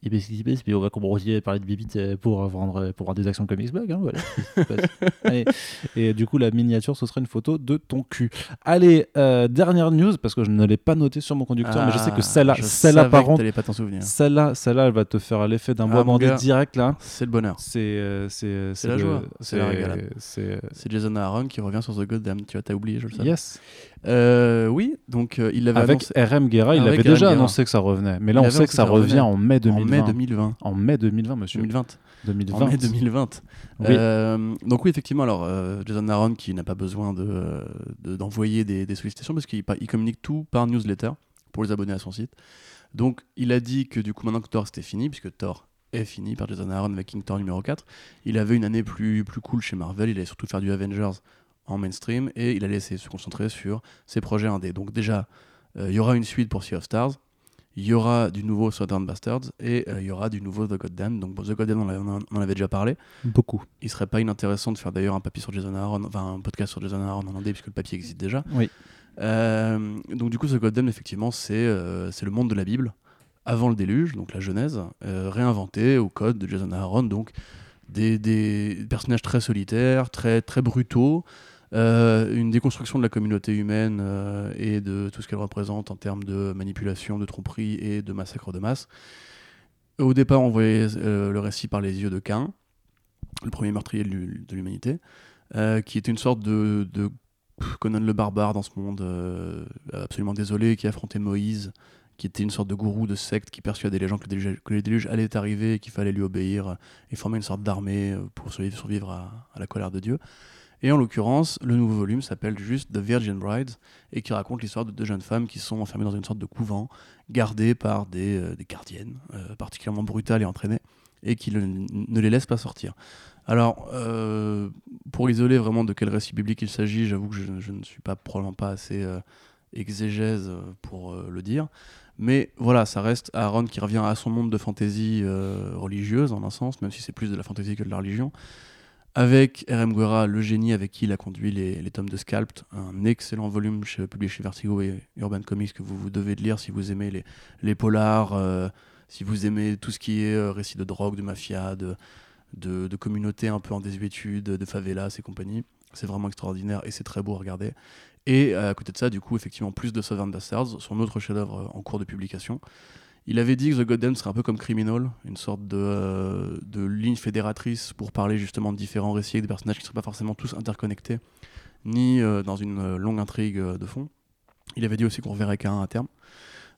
B: bien, ce qui se passe, mais on va à parler de Bibit euh, pour vendre, pour vendre des actions comics blog. Hein, voilà. se passe. Allez. Et du coup, la miniature, ce sera une photo de ton cul. Allez, euh, dernière news, parce que je ne l'ai pas noté sur mon conducteur, mais je sais que celle-là,
A: Ah,
B: celle-là
A: savais
B: par contre,
A: pas t'en souvenir.
B: celle-là, celle-là, elle va te faire l'effet d'un
A: Ah,
B: bois bandé
A: gars.
B: direct là.
A: C'est le bonheur.
B: C'est, euh, c'est,
A: la joie, c'est la régalade.
B: C'est, euh,
A: C'est Jason Aaron qui revient sur The Goddamn. Tu vois, t'as oublié, je le savais.
B: yes.
A: Euh, oui, donc euh, il l'avait
B: Avec
A: annoncé
B: RM Guerra, il
A: Avec
B: avait
A: RM
B: déjà
A: Guerra.
B: annoncé que ça revenait. Mais là, on sait que ça
A: que ça
B: revient
A: revenait.
B: en mai 2020.
A: en mai 2020.
B: En mai 2020, monsieur.
A: 2020.
B: 2020.
A: En mai 2020.
B: Oui.
A: Euh, donc oui, effectivement, alors Jason Aaron qui n'a pas besoin de, de- d'envoyer des, des sollicitations parce qu'il il communique tout par newsletter pour les abonnés à son site. Donc il a dit que du coup maintenant que Thor c'était fini, puisque Thor est fini par Jason Aaron avec King Thor numéro 4, il avait une année plus, plus cool chez Marvel, il allait surtout faire du Avengers en mainstream et il allait essayer de se concentrer sur ses projets indés. Donc déjà, euh, il y aura une suite pour Sea of Stars, il y aura du nouveau Southern Bastards et euh, il y aura du nouveau The Goddamn. Donc bon, The Goddamn, on, on avait déjà parlé
B: Beaucoup.
A: il serait pas inintéressant de faire d'ailleurs un papier sur Jason Aaron, enfin un podcast sur Jason Aaron en indé puisque le papier existe déjà.
B: Oui.
A: Euh, donc du coup, ce Goddamn effectivement, c'est c'est le monde de la Bible avant le déluge, donc la Genèse, réinventé au code de Jason Aaron, donc des, des personnages très solitaires, très très brutaux. Euh, une déconstruction de la communauté humaine euh, et de tout ce qu'elle représente en termes de manipulation, de tromperie et de massacre de masse. Au départ, on voyait euh, le récit par les yeux de Cain, le premier meurtrier de l'hu- de l'humanité, qui était une sorte de, Conan le barbare dans ce monde absolument désolé, qui affrontait Moïse, qui était une sorte de gourou de secte qui persuadait les gens que déluge, que le déluge allait arriver et qu'il fallait lui obéir et former une sorte d'armée pour survivre, à la colère de Dieu. Et en l'occurrence, le nouveau volume s'appelle juste The Virgin Brides et qui raconte l'histoire de deux jeunes femmes qui sont enfermées dans une sorte de couvent, gardées par des, euh, des gardiennes euh, particulièrement brutales et entraînées et qu'il ne, les laisse pas sortir. Alors, euh, pour isoler vraiment de quel récit biblique il s'agit, j'avoue que je, ne suis pas probablement pas assez exégèse pour le dire. Mais voilà, ça reste Aaron qui revient à son monde de fantaisie religieuse, en un sens, même si c'est plus de la fantaisie que de la religion. Avec R.M. Guerra, le génie avec qui il a conduit les, les tomes de Scalped, un excellent volume publié chez Vertigo et Urban Comics que vous, vous devez de lire si vous aimez les, les polars, euh, si vous aimez tout ce qui est euh, récit de drogue, de mafia, de, de, de communautés un peu en désuétude, de favelas et compagnie. C'est vraiment extraordinaire et c'est très beau à regarder. Et à côté de ça, du coup, effectivement, plus de Southern Bastards, son autre chef-d'œuvre en cours de publication. Il avait dit que The Goddamn serait un peu comme Criminal, une sorte de, euh, de ligne fédératrice pour parler justement de différents récits avec des personnages qui ne seraient pas forcément tous interconnectés, ni euh, dans une euh, longue intrigue de fond. Il avait dit aussi qu'on reverrait qu'un à terme.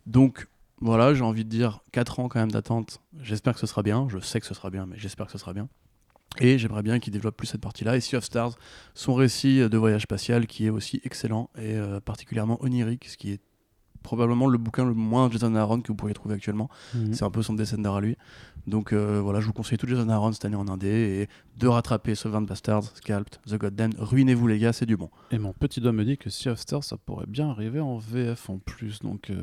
A: Donc voilà, j'ai envie de dire 4 ans quand même d'attente. J'espère que ce sera bien. Je sais que ce sera bien, mais j'espère que ce sera bien. Et j'aimerais bien qu'il développe plus cette partie-là. Et Sea of Stars, son récit de voyage spatial qui est aussi excellent et particulièrement onirique, ce qui est probablement le bouquin le moins Jason Aaron que vous pourriez trouver actuellement.
B: Mhm.
A: C'est un peu son descender à lui. Donc euh, voilà, je vous conseille tout Jason Aaron cette année en indé et de rattraper Southern Bastards, Scalped, The Goddamn. Ruinez-vous les gars, c'est du bon.
B: Et mon petit doigt me dit que Sea of Stars, ça pourrait bien arriver en VF en plus, donc euh,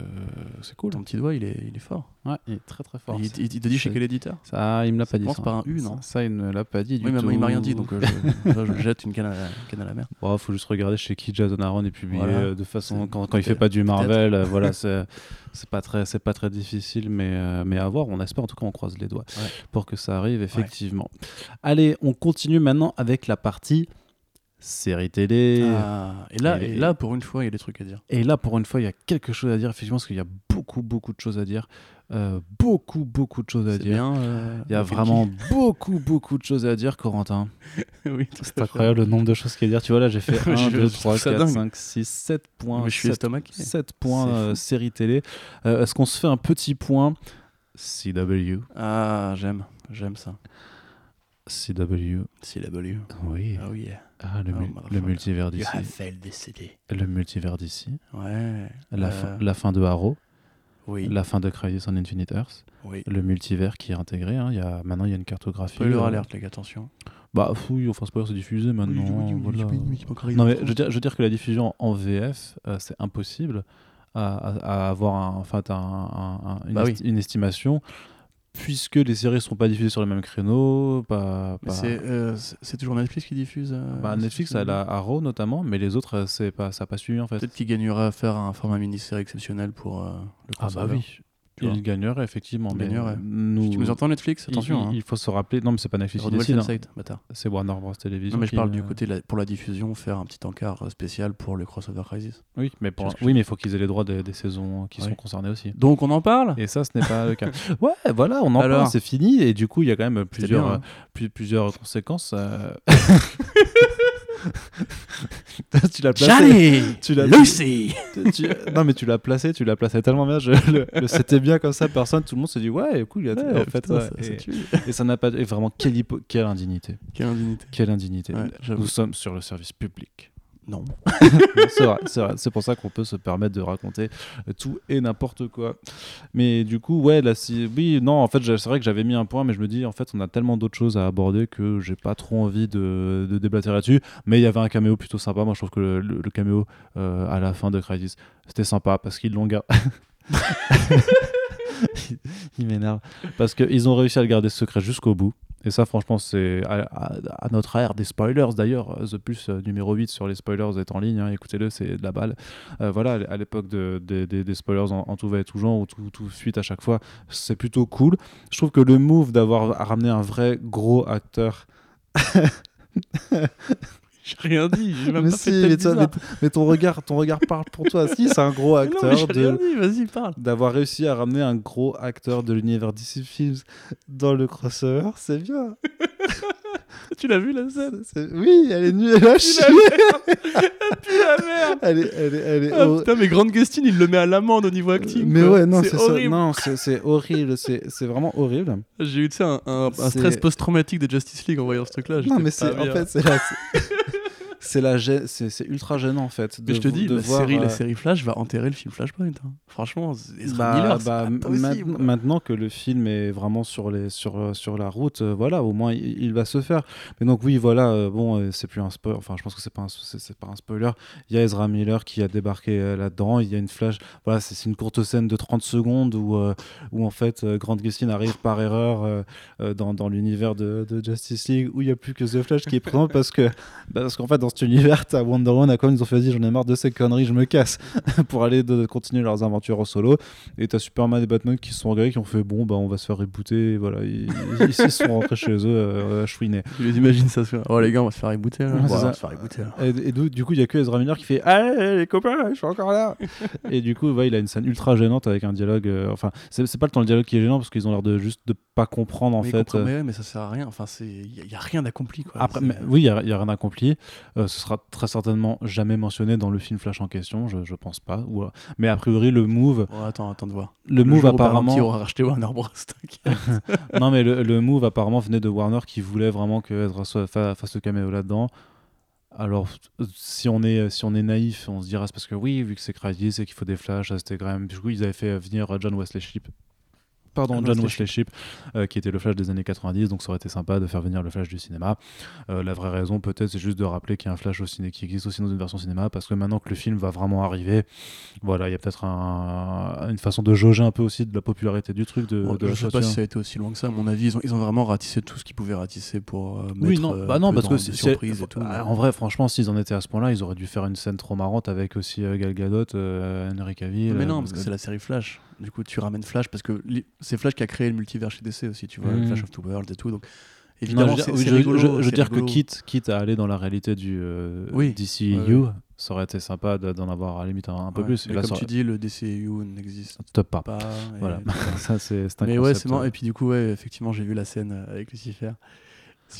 B: c'est cool.
A: Ton petit doigt, il est, il est fort.
B: Ouais, il est très très fort.
A: il,
B: Ça-
A: il- il te dit chez quel éditeur?
B: Ça, il me l'a pas dit.
A: par un U, non?
B: Ça, ça, il me l'a pas dit du
A: Oui, mais
B: tout.
A: il m'a rien dit, donc euh, je, là, je jette une canne à, la- canne à la mer.
B: Bon, faut juste regarder chez qui Jason Aaron est publié
A: Voilà.
B: de façon quand, quand il fait pas du Marvel, voilà, c'est pas très c'est pas très difficile, mais euh, mais à voir. On espère en tout cas, on croise les doigts
A: Ouais.
B: pour que ça arrive effectivement. Allez, on continue maintenant avec la partie série télé.
A: Ah, et, là,
B: Et-
A: et là, pour une fois, il y a des trucs à dire.
B: Et là, pour une fois, il y a quelque chose à dire, effectivement, parce qu'il y a beaucoup, beaucoup de choses à dire. Euh, beaucoup, beaucoup de choses à dire.
A: bien. euh,
B: Il y a vraiment beaucoup, beaucoup de choses à dire, Corentin.
A: oui,
B: C'est incroyable le nombre de choses qu'il y a à dire. Tu vois, là, j'ai fait 1,
A: Je
B: 2,
A: trouve
B: 3,
A: ça
B: 4,
A: dingue.
B: 5, 6, 7 points.
A: Mais je suis
B: 7,
A: estomaqué.
B: 7 points
A: C'est
B: euh, série télé. Euh, Est-ce qu'on se fait un petit point CW
A: Ah, j'aime. J'aime ça.
B: CW,
A: CW.
B: oui.
A: Oh yeah.
B: Ah, le,
A: Oh,
B: mu- le multivers d'ici. Le multivers d'ici.
A: Ouais.
B: La,
A: Euh,
B: fin, la fin de Arrow.
A: Oui.
B: La fin de Crisis on Infinite Earth.
A: Oui.
B: Le multivers qui est intégré. hein. Y a, maintenant, il y a une cartographie.
A: Spoiler
B: euh,
A: alerte, les gars, attention.
B: Bah, fouille, enfin, spoiler, c'est diffusé maintenant. voilà. Non, mais je veux, dire, je veux dire que la diffusion en VF, euh, c'est impossible à, à- à avoir un- en fait, un- un- un- une,
A: Bah oui.
B: une estimation, puisque les séries ne sont pas diffusées sur le même créneau. Pas,
A: Mais
B: pas-
A: C'est euh, c'est- toujours Netflix qui diffuse euh,
B: bah, Netflix, a Arrow notamment, mais les autres, euh, c'est pas, ça n'a pas suivi en fait.
A: Peut-être qu'il gagnerait à faire un format mini-série exceptionnel pour euh, le
B: Ah bah oui,
A: tu
B: il gagnerait effectivement.
A: Il
B: mais
A: gagnerait.
B: Nous,
A: Si tu nous entends Netflix, attention.
B: il,
A: hein.
B: faut se rappeler. Non, mais c'est pas Netflix hein.
A: Sense8, bâtard.
B: C'est Warner Bros Television.
A: Non, mais je parle du
B: euh,
A: côté la- pour la diffusion, faire un petit encart euh, spécial pour le crossover Crisis.
B: Oui, mais, pour- oui, mais il faut qu'ils aient les droits des, des saisons qui sont concernées aussi.
A: Donc on en parle?
B: Et ça, ce n'est pas le cas. Ouais, voilà, on en
A: Alors
B: parle, c'est fini. Et du coup, il y a quand même plusieurs,
A: bien,
B: euh,
A: hein.
B: plus- plusieurs conséquences. euh. tu l'as placé.
A: Johnny
B: Tu l'as-
A: Lucy
B: tu- Non, mais tu l'as placé, tu l'as placé tellement bien. Je, le- le- C'était bien comme ça, personne, tout le monde s'est dit, ouais, cool, il a
A: Ouais,
B: en fait.
A: putain,
B: ouais.
A: ça- ça
B: et,
A: tue.
B: et ça n'a pas. Et vraiment, quelle, hypo- quelle indignité.
A: Quelle indignité.
B: Quelle indignité.
A: Ouais.
B: Nous sommes sur le service public.
A: Non.
B: c'est vrai, c'est vrai. C'est pour ça qu'on peut se permettre de raconter tout et n'importe quoi. Mais du coup, ouais, là, si... oui, non, en fait, c'est vrai que j'avais mis un point, mais je me dis, en fait, on a tellement d'autres choses à aborder que j'ai pas trop envie de, de déblatérer là-dessus. Mais il y avait un caméo plutôt sympa. Moi, je trouve que le, le- le caméo euh, à la fin de Crisis, c'était sympa parce qu'ils l'ont gardé. il m'énerve. Parce qu'ils ont réussi à le garder secret jusqu'au bout. Et ça, franchement, c'est à, notre ère des spoilers. D'ailleurs, euh, The Plus euh, numéro 8 sur les spoilers est en ligne. hein, Écoutez-le, c'est de la balle. Euh, voilà, à l'époque de, de- de- des spoilers en, tout va et tout genre, ou tout, tout fuite à chaque fois, c'est plutôt cool. Je trouve que le move d'avoir ramené un vrai gros acteur.
A: J'ai rien dit, j'ai même
B: mais
A: pas
B: si,
A: fait
B: mais,
A: tête
B: toi,
A: bizarre.
B: mais, mais ton regard, ton regard parle pour toi. Si, c'est un gros acteur d'avoir réussi à ramener un gros acteur de l'univers DC Films dans le crossover, c'est bien.
A: Tu l'as vu la scène
B: Oui, elle est nulle, elle a chier.
A: La merde
B: Elle est, elle est, elle est
A: ah,
B: hor-
A: Putain, mais Grande Gustine, il le met à l'amende au niveau acting.
B: Mais
A: quoi.
B: ouais, non, c'est ça.
A: horrible.
B: Non, c'est horrible. C'est vraiment horrible.
A: J'ai eu tu sais, un, un- stress post-traumatique de Justice League en voyant ce truc-là.
B: Non, mais en fait, c'est la, c'est la gê- c'est ultra gênant en fait.
A: Mais
B: de
A: je te dis,
B: de
A: la,
B: voir,
A: série, la
B: euh,
A: série Flash va enterrer le film Flashpoint. hein. Franchement, Ezra
B: Bah,
A: Miller,
B: bah,
A: pas
B: ma-
A: possible.
B: maintenant que le film est vraiment sur, les, sur, euh, sur la route, euh, voilà, au moins il, il va se faire. Mais donc oui, voilà, euh, bon, euh, c'est plus un spoiler, enfin je pense que c'est pas, un- c'est, pas un spoiler. Il y a Ezra Miller qui a débarqué euh, là-dedans, il y a une flash, voilà, c'est, une courte scène de 30 secondes où, euh, où en fait euh, Grant Gustin arrive par erreur euh, euh, dans, dans l'univers de, de Justice League où il n'y a plus que The Flash qui est présent parce que parce qu'en fait dans cet univers, t'as Wonder Woman, Aquaman, ils ont fait vas-y, j'en ai marre de ces conneries, je me casse pour aller de, continuer leurs aventures en solo. Et t'as Superman et Batman qui se sont regardés, qui ont fait bon, bah on va se faire rebooter. Et voilà, ils, ils- ils sont rentrés chez eux euh, à chouiner.
A: Tu les imagines ça se. Oh les gars, on va se faire rebooter. là.
B: Ouais,
A: Bon,
B: c'est
A: on va se faire rebooter. là.
B: Et, et du, coup, il y a que Ezra Miller qui fait Allez, les copains, je suis encore là. et du coup, ouais, il a une scène ultra gênante avec un dialogue. euh, enfin, c'est pas le temps le dialogue qui est gênant parce qu'ils ont l'air de juste de pas comprendre en
A: mais,
B: fait. euh,
A: mais, ça sert à rien. Enfin, il y, a- y a rien d'accompli.
B: Après, mais oui, il n'y a, y a rien accompli. Euh, ce sera très certainement jamais mentionné dans le film Flash en question, je, je pense pas. Ou, euh, mais a priori, le move,
A: Oh, attends, attends de voir.
B: le move apparemment.
A: Paramount aura racheté Warner Bros.
B: non, mais le, le move apparemment venait de Warner qui voulait vraiment que Ezra soit, fasse le caméo là-dedans. Alors, si on est, si on est naïf, on se dira c'est parce que oui, vu que c'est Crisis et qu'il faut des flashs, c'était quand même. Du coup, ils avaient fait venir John Wesley Shipp. Pardon,
A: John Wesley
B: Wesley Shipp, euh, qui était le Flash des années 90, donc ça aurait été sympa de faire venir le Flash du cinéma. Euh, la vraie raison, peut-être, c'est juste de rappeler qu'il y a un Flash au ciné qui existe aussi dans une version cinéma, parce que maintenant que le film va vraiment arriver, voilà, il y a peut-être un- une façon de jauger un peu aussi de la popularité du truc, de,
A: Bon,
B: de
A: je
B: la
A: sais pas si ça a été aussi loin que ça. À mon avis, ils ont, ils ont vraiment ratissé tout ce qu'ils pouvaient ratisser pour euh,
B: Oui,
A: mettre,
B: non,
A: euh,
B: bah non parce que
A: des
B: c'est-
A: surprises
B: c'est-
A: et tout.
B: Ah,
A: mais-
B: En vrai, franchement, s'ils en étaient à ce point-là, ils auraient dû faire une scène trop marrante avec aussi euh, Gal Gadot, euh, Henry Cavill.
A: Mais non,
B: euh,
A: parce que c'est la série Flash. Du coup, tu ramènes Flash parce que c'est Flash qui a créé le multivers chez DC aussi, tu vois,
B: Mhm.
A: Flash of Two Worlds et tout. Donc,
B: Non,
A: évidemment,
B: je dire-
A: c'est
B: je,
A: rigolo.
B: je- je veux dire que quitte, quitte à aller dans la réalité du euh,
A: Oui.
B: DCU,
A: Ouais, ouais.
B: ça aurait été sympa de- d'en avoir à la limite un, un peu
A: Ouais,
B: plus. Et
A: Mais
B: là,
A: comme
B: ça
A: tu dis, le DCU n'existe
B: pas.
A: pas.
B: Voilà,
A: ça.
B: c'est un
A: Mais ouais,
B: concept,
A: c'est marrant.
B: euh.
A: Et puis du coup, ouais, effectivement, j'ai vu la scène euh, avec Lucifer.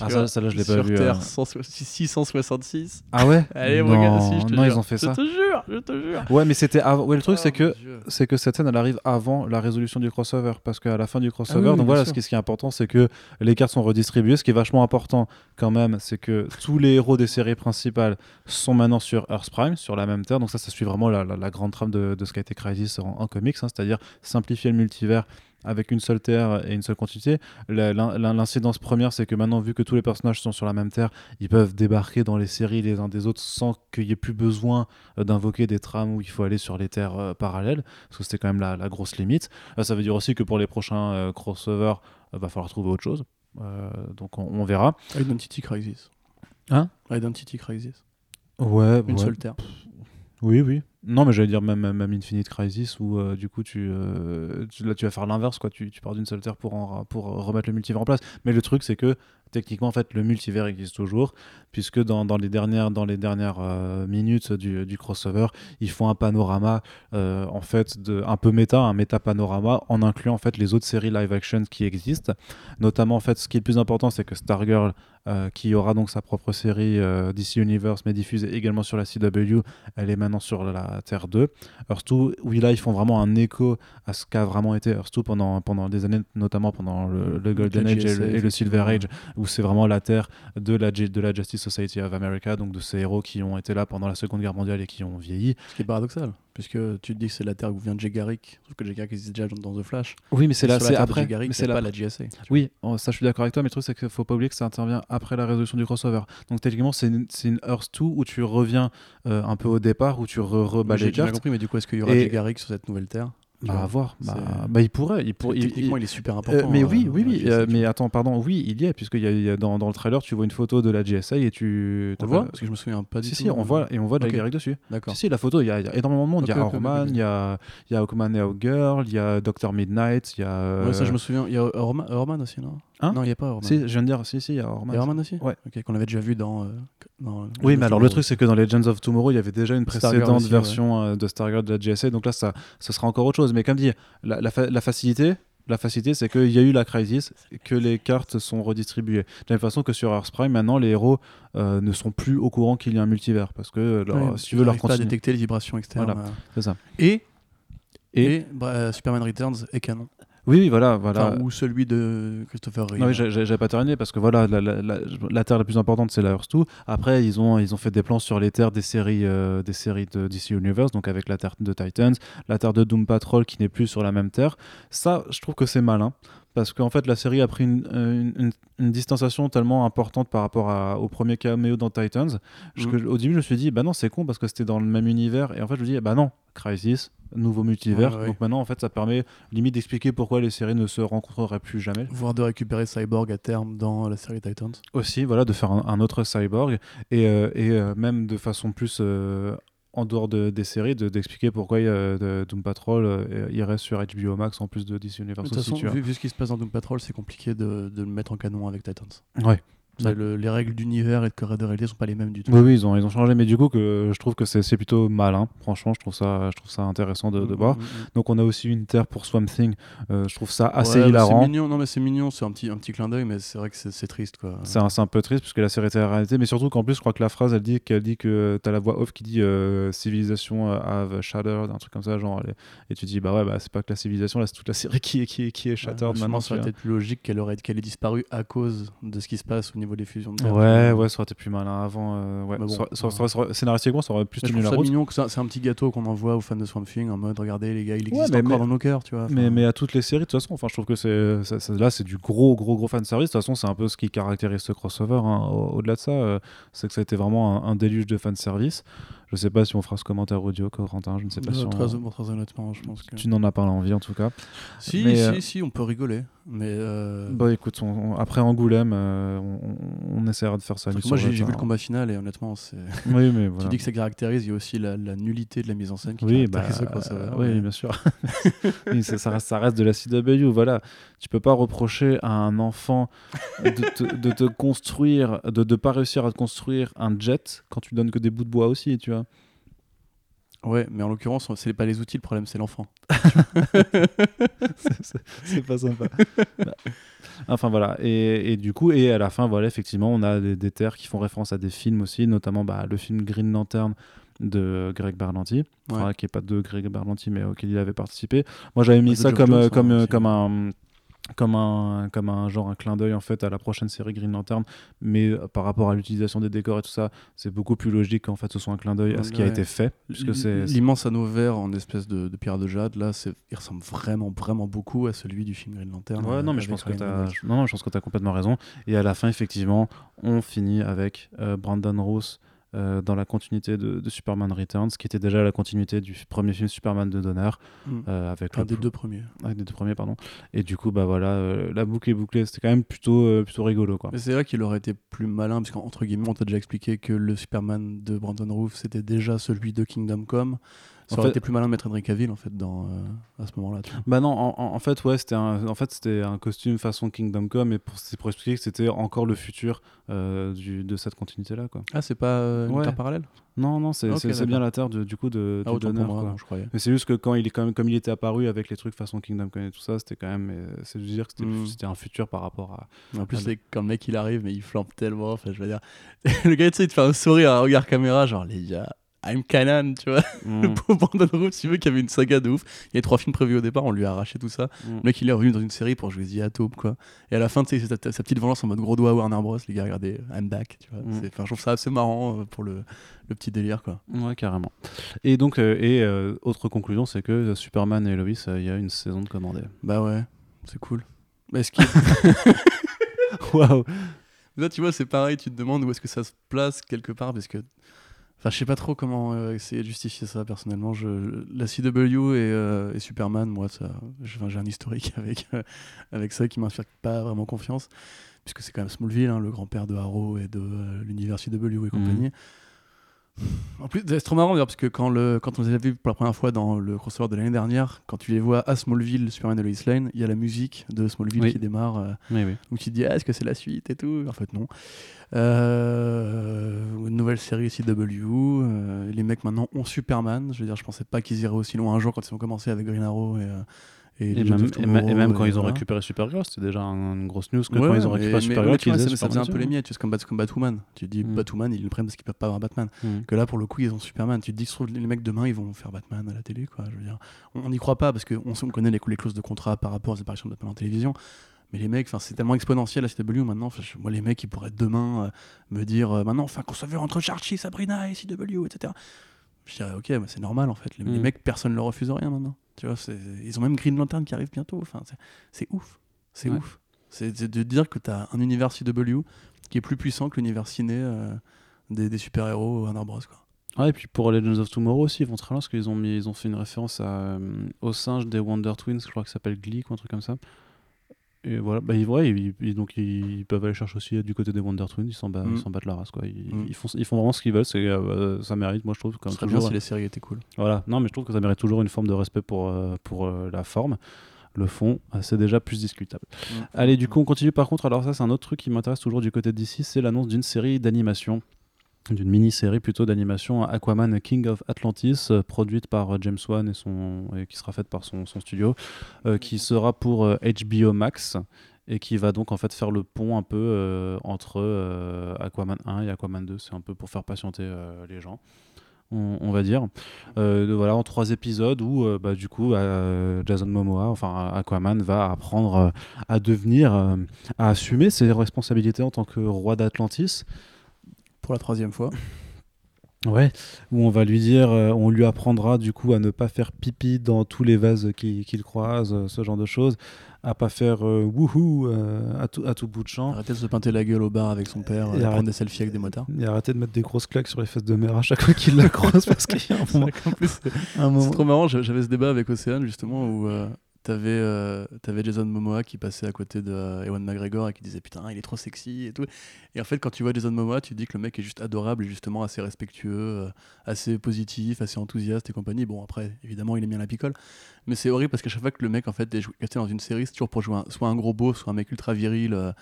B: Ah,
A: Sur-
B: ça, ça, là, je l'ai pas
A: sur
B: vu.
A: Terre
B: euh.
A: 100 666.
B: Ah ouais
A: Allez,
B: non,
A: gars, si, je te
B: non,
A: jure.
B: ils ont fait
A: je
B: ça.
A: te jure, je te jure.
B: Ouais, mais c'était avant. Ouais, le truc,
A: Oh,
B: c'est que c'est que cette scène elle arrive avant la résolution du crossover parce qu'à la fin du crossover
A: Ah oui, oui,
B: donc voilà ce qui, ce qui est important c'est que les cartes sont redistribuées ce qui est vachement important quand même c'est que tous les héros des séries principales sont maintenant sur Earth Prime sur la même terre donc ça ça suit vraiment la, la- la grande trame de, de ce qu'a été Crisis en, en comics hein, c'est-à-dire simplifier le multivers avec une seule terre et une seule l'in- L'incidence première, c'est que maintenant, vu que tous les personnages sont sur la même terre, ils peuvent débarquer dans les séries les uns des autres sans qu'il y ait plus besoin euh, d'invoquer des trames où il faut aller sur les terres euh, parallèles, parce que c'était quand même la, la grosse limite. Euh, ça veut dire aussi que pour les prochains crossovers, il va falloir trouver autre chose. Euh, donc on, on verra.
A: Identity Crisis.
B: Hein?
A: Identity Crisis.
B: Ouais,
A: Une
B: ouais.
A: seule Terre.
B: Oui, oui. Non, mais j'allais dire même, même Infinite Crisis où euh, du coup tu, euh, tu- là tu vas faire l'inverse quoi. Tu, pars d'une seule terre pour pour remettre le multivers en place. Mais le truc c'est que techniquement en fait le multivers existe toujours puisque dans, dans les dernières dans les dernières euh, minutes du, du crossover ils font un panorama euh, en fait de un peu méta un méta panorama en incluant en fait les autres séries live action qui existent notamment en fait ce qui est le plus important c'est que Stargirl euh, qui aura donc sa propre série euh, DC Universe mais diffusée également sur la CW elle est maintenant sur la Terre 2 Earth 2 oui là ils font vraiment un écho à ce qu'a vraiment été Earth 2 pendant, pendant des années notamment pendant le, le Golden Age et le, et le Silver. Age où c'est vraiment la terre de la, de la Justice Society of America, donc de ces héros qui ont été là pendant la Seconde Guerre mondiale et qui ont vieilli.
A: Ce qui est paradoxal, puisque tu te dis que c'est la Terre où vient Jay Garrick, sauf que Jay Garrick existe déjà dans The Flash.
B: Oui, mais c'est là, c'est après.
A: Garrick,
B: mais
A: c'est pas
B: la...
A: vois.
B: Oui, oh, ça je suis d'accord avec toi, mais le truc c'est qu'il faut pas oublier que ça intervient après la résolution du crossover. Donc techniquement, c'est une, une Earth 2 où tu reviens euh, un peu au départ, où tu re rebats
A: J'ai bien compris, mais du coup, est-ce qu'il y aura
B: Et-
A: Jay Garrick sur cette nouvelle Terre?
B: Bah, à voir. Bah, bah, il pourrait. Il pour,
A: Techniquement,
B: il-
A: il est super
B: Euh,
A: important.
B: mais oui,
A: euh,
B: oui, oui. Euh, mais attends, pardon, oui, il y est, puisque y a, il y a dans, dans le trailer, tu vois une photo de la GSA et tu.
A: On voit
B: pas-
A: Parce que je me souviens pas du
B: Si,
A: tout.
B: si, on voit, et on voit Jay
A: Ok.
B: Garrick dessus.
A: D'accord.
B: Si, si, la photo, il y, a il y a énormément de monde. Il y a
A: ok, ok,
B: Hawkman,
A: ok.
B: il y a, il y a Hawkman et Hawkgirl, il y a Dr. Midnight, il y a.
A: Ouais, ça, je me souviens. Il y a Orman, Orman aussi, non?
B: Hein
A: Non, il n'y a pas Orman.
B: Si, je viens de dire, si, si, il y a
A: Il
B: Hawkman.
A: y a Orman aussi
B: Ouais.
A: Ok, qu'on avait déjà vu dans. euh, dans
B: Oui, mais alors le truc, c'est que dans Legends of Tomorrow, il y avait déjà une précédente
A: aussi, ouais.
B: version euh, de Stargirl de la GSA, donc là, ça, ce sera encore autre chose. Mais comme dit, la, la, fa- la facilité. La facilité, c'est qu'il y a eu la crisis, que les cartes sont redistribuées. De la même façon que sur Earth Prime, maintenant, les héros euh, ne sont plus au courant qu'il y a un multivers. Parce que, leur-
A: Ouais,
B: si tu veux leur
A: arrivent pas à
B: continuer.
A: détecter les vibrations externes.
B: Voilà.
A: euh.
B: C'est ça.
A: Et,
B: Et,
A: et bah, Superman Returns est canon.
B: Oui, oui, voilà, voilà.
A: Enfin, ou celui de Christopher Reeve.
B: Non, oui, j'ai- pas terminé parce que voilà, la, la- la- la terre la plus importante c'est la Earth 2. Après, ils ont, ils ont fait des plans sur les terres des séries, euh, des séries de DC Universe, donc avec la terre de Titans, la terre de Doom Patrol qui n'est plus sur la même terre. Ça, je trouve que c'est malin parce qu'en fait, la série a pris une, une- une- une distanciation tellement importante par rapport à- au premier caméo dans Titans. Que- au début, je me suis dit, bah non, c'est con parce que c'était dans le même univers. Et en fait, je me dis, bah non, Crisis, nouveau multivers.
A: Ouais, ouais.
B: Donc maintenant, en fait, ça permet limite d'expliquer pourquoi les séries ne se rencontreraient plus jamais.
A: Voire de récupérer Cyborg à terme dans la série Titans.
B: aussi voilà de faire un, un autre cyborg et, euh, et euh, même de façon plus euh, en dehors de- des séries de- d'expliquer pourquoi euh, de- Doom Patrol euh, irait sur HBO Max en plus de DC
A: De
B: Universe
A: toute
B: aussi
A: façon, vu, vu ce qui se passe dans Doom Patrol, c'est compliqué de, de le mettre en canon avec Titans.
B: Ouais.
A: C'est
B: Ouais.
A: le- les règles d'univers et de, de réalité sont pas les mêmes du tout.
B: Oui, oui, ils ont, ils ont changé, mais du coup, que je trouve que c'est plutôt malin. Franchement, je trouve ça, je trouve ça intéressant de, de
A: Mm,
B: voir.
A: mm, mm.
B: Donc, on a aussi une terre pour Swamp Thing. Euh, je trouve ça assez
A: Ouais,
B: hilarant.
A: C'est mignon, non mais c'est mignon, c'est un petit, un petit clin d'œil, mais c'est vrai que c'est triste.
B: C'est un, un peu triste puisque la série était la réalité, mais surtout qu'en plus, je crois que la phrase, elle dit qu'elle dit que t'as la voix off qui dit euh, civilisation euh, have shattered, un truc comme ça, genre, et tu dis bah ouais, bah c'est pas que la civilisation, là c'est toute la série qui est qui est, qui est shattered
A: Ouais,
B: maintenant.
A: ça aurait
B: tu
A: été plus logique qu'elle aurait qu'elle ait disparu à cause de ce qui se passe au niveau des fusions de
B: vois.
A: Terre.
B: Ouais,
A: vois.
B: ouais, ça aurait été plus malin avant. euh, ouais.
A: Bon,
B: Ça- ça-
A: ouais.
B: ça- ça- scénaristiquement, ça aurait plus tenu la route.
A: mignon que ça- c'est un petit gâteau qu'on envoie aux fans de Swamp Thing en mode regardez les gars, il existe
B: mais-
A: encore
B: mais-
A: dans nos cœurs, tu vois.
B: Mais, mais à toutes les séries, de toute façon, enfin, je trouve que c'est ça- ça- là, c'est du gros, gros, gros fan service. De toute façon, c'est un peu ce qui caractérise ce crossover. hein. Au- Au-delà de ça, euh, c'est que ça a été vraiment un, un déluge de fan service. Je sais pas si on fera ce commentaire audio, Corentin. Je ne sais pas
A: euh,
B: si on-
A: très, honnêtement, je pense que.
B: tu n'en as pas l'envie en tout cas.
A: Si,
B: Mais,
A: si,
B: euh,
A: si, on peut rigoler. Mais euh,
B: Bah écoute, on- on- après Angoulême, euh, on, on essaiera de faire ça.
A: moi j'ai vu le
B: Jette,
A: combat final et honnêtement, c'est.
B: hein. Oui, mais
A: Tu
B: voilà.
A: dis que ça caractérise, il y a aussi la, la nullité de la mise en scène qui
B: Oui, bah,
A: caractérise
B: oui,
A: mais-
B: bien sûr. Oui, ça, ça reste, ça reste de la CW. Voilà, tu peux pas reprocher à un enfant de te, de te construire, de ne pas réussir à te construire un jet quand tu donnes que des bouts de bois aussi, tu vois.
A: Ouais, mais en l'occurrence, c'est pas les outils, le problème, c'est l'enfant.
B: C'est- pas sympa. Bah, enfin voilà, et, et du coup, et à la fin, voilà, effectivement, on a des, des terres qui font référence à des films aussi, notamment bah, le film Green Lantern de Greg Berlanti,
A: Ouais.
B: Enfin, qui est pas de Greg Berlanti, mais auquel il avait participé. Moi, j'avais mis
A: de
B: ça comme,
A: Jones,
B: euh,
A: hein,
B: comme, euh,
A: aussi.
B: comme un comme un comme un genre un clin d'œil en fait à la prochaine série Green Lantern mais euh, par rapport à l'utilisation des décors et tout ça c'est beaucoup plus logique qu'en fait ce soit un clin d'œil à ce qui a été fait puisque c'est
A: L'immense anneau vert en espèce de, de pierre de jade, là, c'est- il ressemble vraiment, vraiment beaucoup à celui du film Green Lantern.
B: Ouais,
A: euh,
B: non, mais je
A: avec
B: pense que
A: Ryan
B: non, non, je pense que t'as complètement raison. Et à la fin, effectivement, on finit avec euh, Brandon Roos euh, dans la continuité de, de Superman Returns, qui était déjà la continuité du premier film Superman de Donner,
A: Mm.
B: euh, avec
A: Un des deux premiers.
B: ouais, des deux premiers, pardon. Et du coup, bah voilà, euh, la boucle est bouclée. C'était quand même plutôt, euh, plutôt rigolo, quoi.
A: Mais c'est vrai qu'il aurait été plus malin, parce qu'entre guillemets, on t'a déjà expliqué que le Superman de Brandon Roof, c'était déjà celui de Kingdom Come. Ça
B: En
A: aurait
B: fait-
A: été plus malin de mettre Henry Cavill, en fait, dans, euh, à ce moment-là.
B: Bah non, en, fait, ouais, c'était un, en fait, c'était un costume façon Kingdom Come, et pour, c'est pour expliquer que c'était encore le futur euh, du, de cette continuité-là, quoi.
A: Ah, c'est pas euh, une
B: Ouais.
A: Terre parallèle?
B: Non, non, c'est,
A: d'accord.
B: bien la Terre de- du coup de,
A: Ah,
B: de
A: autant
B: Donner,
A: pour moi,
B: quoi.
A: non, je croyais.
B: Mais c'est juste que quand il est quand même comme il était apparu avec les trucs façon Kingdom Come et tout ça, c'était quand même c'est de dire que c'était,
A: Mm.
B: c'était un futur par rapport à.
A: En plus,
B: Ah,
A: c'est quand le mec il arrive, mais il flambe tellement. Enfin, je veux dire, le gars, tu sais, il te fait un sourire, un regard caméra, genre les gars, I'm Canon, tu vois. Le
B: Mm.
A: pauvre Brandon tu veux, qu'il y avait une saga de ouf. Il y avait trois films prévus au départ, on lui a arraché tout ça.
B: Mm.
A: Le mec, il est revenu dans une série pour jouer The Atom, quoi. Et à la fin, tu sais, sa, sa petite vengeance en mode gros doigt Warner Bros. Les gars, regardez, I'm back, tu vois.
B: Mm.
A: Je trouve ça assez marrant euh, pour le, le petit délire, quoi.
B: Ouais, carrément. Et donc, euh, et euh, autre conclusion, c'est que Superman et Lois, euh, il y a une saison de commandée.
A: Bah ouais, c'est cool. Mais est-ce qu'il
B: Waouh.
A: Là, tu vois, c'est pareil, tu te demandes où est-ce que ça se place quelque part, parce que. Enfin, je sais pas trop comment euh, essayer de justifier ça personnellement. Je, la CW et, euh, et Superman, moi, ça, j'ai un historique avec, euh, avec ça qui m'inspire pas vraiment confiance, puisque c'est quand même Smallville, hein, le grand-père de Arrow et de euh, l'univers CW et compagnie. En plus, c'est trop marrant d'ailleurs, parce que quand, le, quand on les a vus pour la première fois dans le crossover de l'année dernière, quand tu les vois à Smallville, Superman et Lois Lane, il y a la musique de Smallville
B: Oui.
A: qui démarre. euh,
B: Oui, oui.
A: donc tu te dis, ah, est-ce que c'est la suite et tout? En fait, non. Euh, une nouvelle série CW. euh, les mecs maintenant ont Superman. Je veux dire, je pensais pas qu'ils iraient aussi loin un jour quand ils ont commencé avec Green Arrow et, euh, Et,
B: même, et et quand ils ont
A: voilà.
B: récupéré Supergirl, c'était déjà un- une grosse news que
A: Ouais,
B: quand ils ont récupéré Supergirl,
A: ouais, ça, ça faisait un peu les miettes, c'est comme, Bat- comme Batwoman. Tu te dis
B: Mm.
A: Batwoman, ils le prennent parce qu'ils peuvent pas avoir Batman.
B: Mm.
A: Que là, pour le coup, ils ont Superman. Tu te dis que les mecs demain, ils vont faire Batman à la télé, quoi. Je veux dire, on n'y croit pas parce qu'on on connaît les, les clauses de contrat par rapport aux apparitions de Batman en télévision. Mais les mecs, c'est tellement exponentiel la CW maintenant. Je- moi, les mecs, ils pourraient demain euh, me dire, euh, maintenant, enfin, qu'on se veut entre Archie, Sabrina et CW, etc. Je dirais, ok, bah, c'est normal en fait. Les, les
B: Mm.
A: mecs, personne ne leur refuse rien maintenant. Tu vois, ils ont même Green Lantern qui arrive bientôt. Enfin, c'est- ouf. C'est
B: Ouais.
A: ouf. C'est de dire que tu as un univers CW qui est plus puissant que l'univers ciné euh, des, des super-héros Warner Bros. Quoi.
B: Ah, et puis pour Legends of Tomorrow aussi, ils vont très loin parce qu'ils ont, mis, ils ont fait une référence à, euh, au singe des Wonder Twins, je crois que ça s'appelle Gleek ou un truc comme ça. Et voilà, bah, ils, ouais, ils- ils- donc ils peuvent aller chercher aussi du côté des Wonder Twins, ils s'en battent,
A: Mm.
B: battent la race. Quoi. Ils,
A: Mm.
B: ils font, ils font vraiment ce qu'ils veulent, c'est, euh, ça mérite, moi je trouve.
A: Serait
B: toujours,
A: bien si les séries étaient cool.
B: Voilà, non, mais je trouve que ça mérite toujours une forme de respect pour, euh, pour euh, la forme. Le fond, c'est déjà plus discutable.
A: Mm.
B: Allez, du coup, on continue par contre. Alors, ça, c'est un autre truc qui m'intéresse toujours du côté d'ici c'est l'annonce d'une série d'animation, d'une mini-série plutôt d'animation Aquaman King of Atlantis, euh, produite par euh, James Wan et, son, et qui sera faite par son, son studio, euh, qui sera pour euh, HBO Max et qui va donc en fait faire le pont un peu entre Aquaman 1 et Aquaman 2. C'est un peu pour faire patienter les gens. On, on va dire voilà en trois épisodes où bah, du coup Jason Momoa enfin Aquaman va apprendre à devenir à assumer ses responsabilités en tant que roi d'Atlantis
A: Pour la troisième fois.
B: Ouais, où on va lui dire, euh, on lui apprendra du coup à ne pas faire pipi dans tous les vases qu'il croise, euh, ce genre de choses, à pas faire euh, wouhou euh, à, tout, à tout bout de champ,
A: Arrêtez de se pinter la gueule au bar avec son père,
B: Et
A: prendre des selfies avec des motards.
B: et arrêter de mettre des grosses claques sur les fesses de mère à chaque fois qu'il la croise parce qu'il y a un moment.
A: c'est- trop marrant. J'avais ce débat avec Océane justement où t'avais euh, t'avais Jason Momoa qui passait à côté de euh, Ewan McGregor et qui disait putain il est trop sexy et tout. Et en fait quand tu vois Jason Momoa, tu te dis que le mec est juste adorable et justement assez respectueux, euh, assez positif, assez enthousiaste et compagnie. Bon après évidemment il est bien la picole, mais c'est horrible parce qu'à chaque fois que le mec en fait est casté dans une série, c'est toujours pour jouer un- soit un gros beau, soit un mec ultra viril. euh,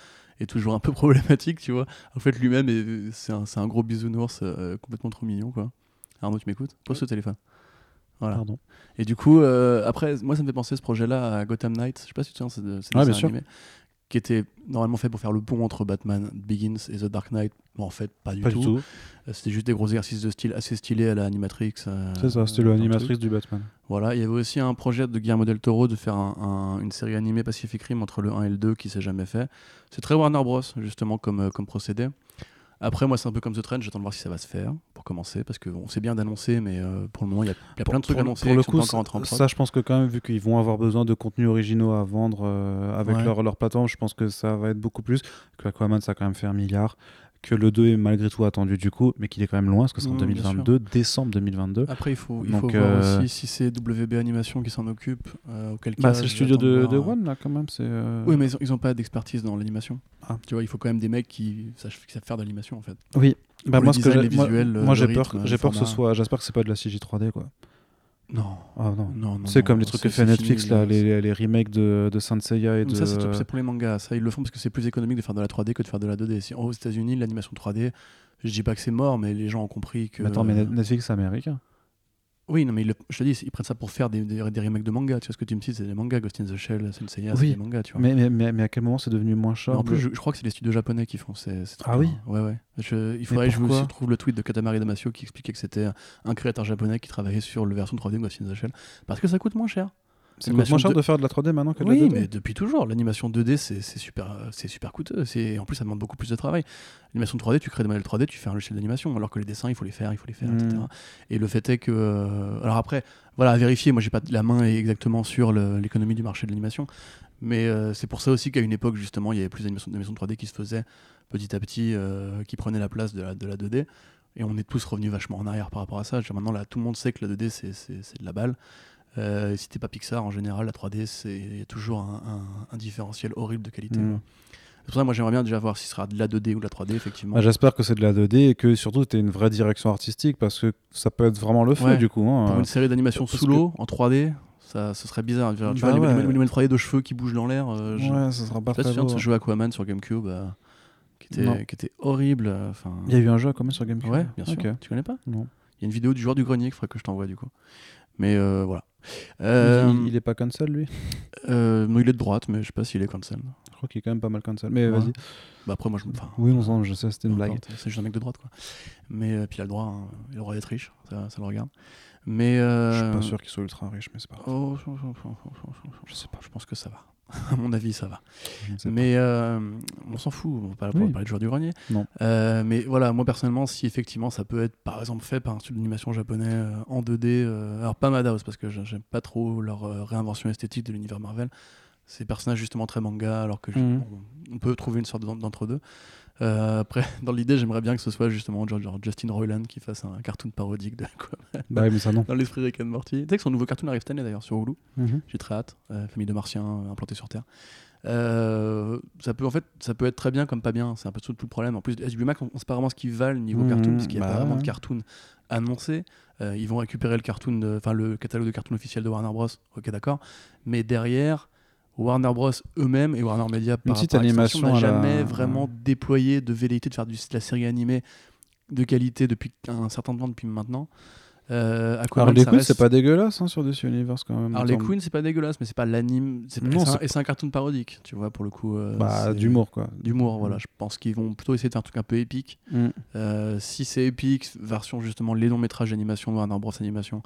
A: et toujours un peu problématique, tu vois. En fait, lui-même, est- c'est un, c'est un gros bisounours euh, complètement trop mignon, quoi. Arnaud, tu m'écoutes? Pose ce téléphone. Voilà.
B: Pardon.
A: Et du coup, euh, après, moi, ça me fait penser ce projet-là à Gotham Knight. Je sais pas si tu te souviens, c'est de- c'est
B: Ouais,
A: dessin
B: bien sûr.
A: animé, qui était normalement fait pour faire le pont entre Batman Begins et The Dark Knight. Bon, en fait, pas du
B: Pas
A: tout.
B: du tout.
A: Euh, C'était juste des gros exercices de style assez stylés à la Animatrix. euh,
B: C'est ça, c'était l'animatrice du Batman.
A: Voilà, il y avait aussi un projet de Guillermo del Toro de faire un- un- une série animée Pacific Rim entre le 1 et le 2 qui s'est jamais fait. C'est très Warner Bros, justement, comme, comme procédé. Après, moi, c'est un peu comme The Trend, j'attends de voir si ça va se faire, pour commencer, parce qu'on sait bien d'annoncer, mais euh, pour le moment, il y a, y a plein de trucs
B: pour,
A: annoncés
B: pour le coup,
A: entrés en
B: ça, je pense que quand même, vu qu'ils vont avoir besoin de contenus originaux à vendre euh, avec
A: Ouais.
B: leur, leur plateforme, je pense que ça va être beaucoup plus. Que Aquaman, ça a quand même fait un milliard. Que le 2 est malgré tout attendu du coup, mais qu'il est quand même loin, parce que c'est en
A: Mmh, bien
B: 2022, décembre 2022.
A: Après, il faut, il
B: Donc,
A: faut voir
B: euh,
A: aussi si c'est WB Animation qui s'en occupe, euh, auquel
B: Bah,
A: cas,
B: c'est le studio de, One, là, quand même. C'est, euh,
A: Oui, mais ils ont, ils ont pas d'expertise dans l'animation.
B: Ah.
A: Tu vois, il faut quand même des mecs qui savent, qui savent faire de l'animation, en fait.
B: Oui. Bah, moi, ce que
A: design,
B: j'ai- moi- j'ai peur, j'ai peur que ce soit. J'espère que c'est pas de la CG 3D, quoi.
A: Non.
B: Ah non.
A: Non, non,
B: C'est comme les trucs que fait Netflix,
A: fini,
B: là, les, les remakes de, de Saint Seiya et de.
A: Ça, c'est pour les mangas. Ça, ils le font parce que c'est plus économique de faire de la 3D que de faire de la 2D. Si, aux États-Unis, l'animation 3D, je dis pas que c'est mort, mais les gens ont compris que.
B: Mais attends, mais Net- Netflix, c'est américain.
A: Oui, non, mais le- je te dis, ils prennent ça pour faire des, des, des remakes de mangas. Tu vois ce que tu me dis, c'est des mangas. Ghost in the Shell, Senseiya,
B: Oui,
A: c'est des mangas, tu vois.
B: Mais, mais, mais, mais à quel moment c'est devenu moins cher
A: en plus, je, je crois que c'est les studios japonais qui font ces, ces
B: Ah oui
A: Ouais, ouais. Je- il faudrait que je vous trouve le tweet de Katamari Damasio qui expliquait que c'était un créateur japonais qui travaillait sur la version 3D de Ghost in the Shell. Parce que ça coûte moins cher.
B: Ça coûte moins cher
A: de-
B: de faire de la 3D maintenant que de
A: Oui,
B: la 2D
A: mais depuis toujours, l'animation 2D, c'est c'est super, c'est super coûteux. C'est- En plus, ça demande beaucoup plus de travail. L'animation 3D, tu crées des modèles 3D, tu fais un logiciel d'animation, alors que les dessins, il faut les faire, il faut les faire, etc. Et le fait est que. euh, Alors après, voilà, à vérifier, moi, j'ai pas la main exactement sur l'économie du marché de l'animation. Mais euh, c'est pour ça aussi qu'à une époque, justement, il y avait plus d'animation d'animation 3D qui se faisait petit à petit, euh, qui prenait la place de la, de la 2D. Et on est tous revenus vachement en arrière par rapport à ça. Dire, maintenant, là, tout le monde sait que la 2D, c'est- c'est c'est de la balle. Euh, si t'es pas Pixar, en général, la 3D, c'est il y a toujours un, un- un différentiel horrible de qualité.
B: Mm.
A: quoi. C'est pour ça que moi, j'aimerais bien déjà voir si ce sera de la 2D ou de la 3D, effectivement.
B: Bah, J'espère que c'est de la 2D et que surtout tu une vraie direction artistique parce que ça peut être vraiment le feu
A: Ouais.
B: du coup. hein.
A: Pour une série d'animation sous l'eau, en 3D, ça, ce serait bizarre. Tu vois,
B: Bah
A: les,
B: ouais.
A: les- les modèles 3D de cheveux qui bougent dans l'air. euh,
B: Ouais, ça sera pas très
A: souviens de
B: beau.
A: ce jeu Aquaman sur GameCube, euh, qui, était, qui était horrible. euh, Enfin,
B: Il y a eu un jeu même sur GameCube.
A: Ouais, bien sûr.
B: Ok.
A: Tu connais pas?
B: Non.
A: Il y a une vidéo du joueur du grenier qu'il faudrait que je t'envoie du coup. Mais euh, voilà. Euh,
B: il, il est pas cancel lui
A: euh, non, il est de droite, mais je sais pas s'il est cancel.
B: Je crois qu'il est quand même pas mal cancel. Mais
A: Ouais.
B: vas-y.
A: Bah après, moi, je me. enfin,
B: Oui, non, non, je sais, c'était une blague.
A: C'est juste un mec de droite, quoi. Mais euh, puis il a le droit, hein, il a le droit d'être riche, ça, ça le regarde. Mais. euh,
B: Je suis pas sûr qu'il soit ultra riche, mais c'est pas grave.
A: Oh, je sais pas, je pense que ça va. à mon avis, ça va. Mais euh, on s'en fout, on va pas
B: Oui.
A: parler de joueur du grenier.
B: Non.
A: Euh, mais voilà, moi personnellement, si effectivement ça peut être par exemple fait par un studio d'animation japonais euh, en 2D, euh, alors pas Madhouse parce que j'a- j'aime pas trop leur réinvention esthétique de l'univers Marvel. Ces personnages justement très manga, alors que
B: Mhm.
A: on, on peut trouver une sorte d'en- d'entre-deux. Euh, après, dans l'idée, j'aimerais bien que ce soit justement genre, genre Justin Roiland qui fasse un cartoon parodique de quoi
B: Bah oui, mais ça non.
A: dans l'esprit Rick and Morty. Tu sais que son nouveau cartoon arrive cette année d'ailleurs sur Hulu.
B: Mhm.
A: J'ai très hâte. Euh, famille de martiens euh, implantés sur Terre. Euh, ça peut en fait, ça peut être très bien comme pas bien. C'est un peu tout tout le problème. En plus, HBO Max, on ne sait pas vraiment ce qu'ils valent niveau
B: Mhm,
A: cartoon, parce qu'il n'y a
B: bah
A: pas vraiment de cartoon annoncé. Euh, ils vont récupérer le cartoon, enfin le catalogue de cartoon officiel de Warner Bros. Ok, d'accord. Mais derrière. Warner Bros eux-mêmes et Warner Media par,
B: petite
A: par extension,
B: animation
A: n'a
B: la-
A: jamais vraiment déployé de velléité de faire de la série animée de qualité depuis un certain temps depuis maintenant. Euh, Aquaman,
B: Harley Quinn,
A: reste-
B: c'est pas dégueulasse hein, sur DC Universe quand même.
A: Harley. Quinn, c'est pas dégueulasse, mais c'est pas l'anime. c'est pas-
B: Non,
A: et c'est un- cartoon parodique, tu vois, pour le coup. euh,
B: Bah, d'humour quoi.
A: D'humour, voilà.
B: Mm.
A: Je pense qu'ils vont plutôt essayer de faire un truc un peu épique.
B: Mm.
A: Euh, si c'est épique, version justement les longs métrages d'animation de Warner Bros Animation.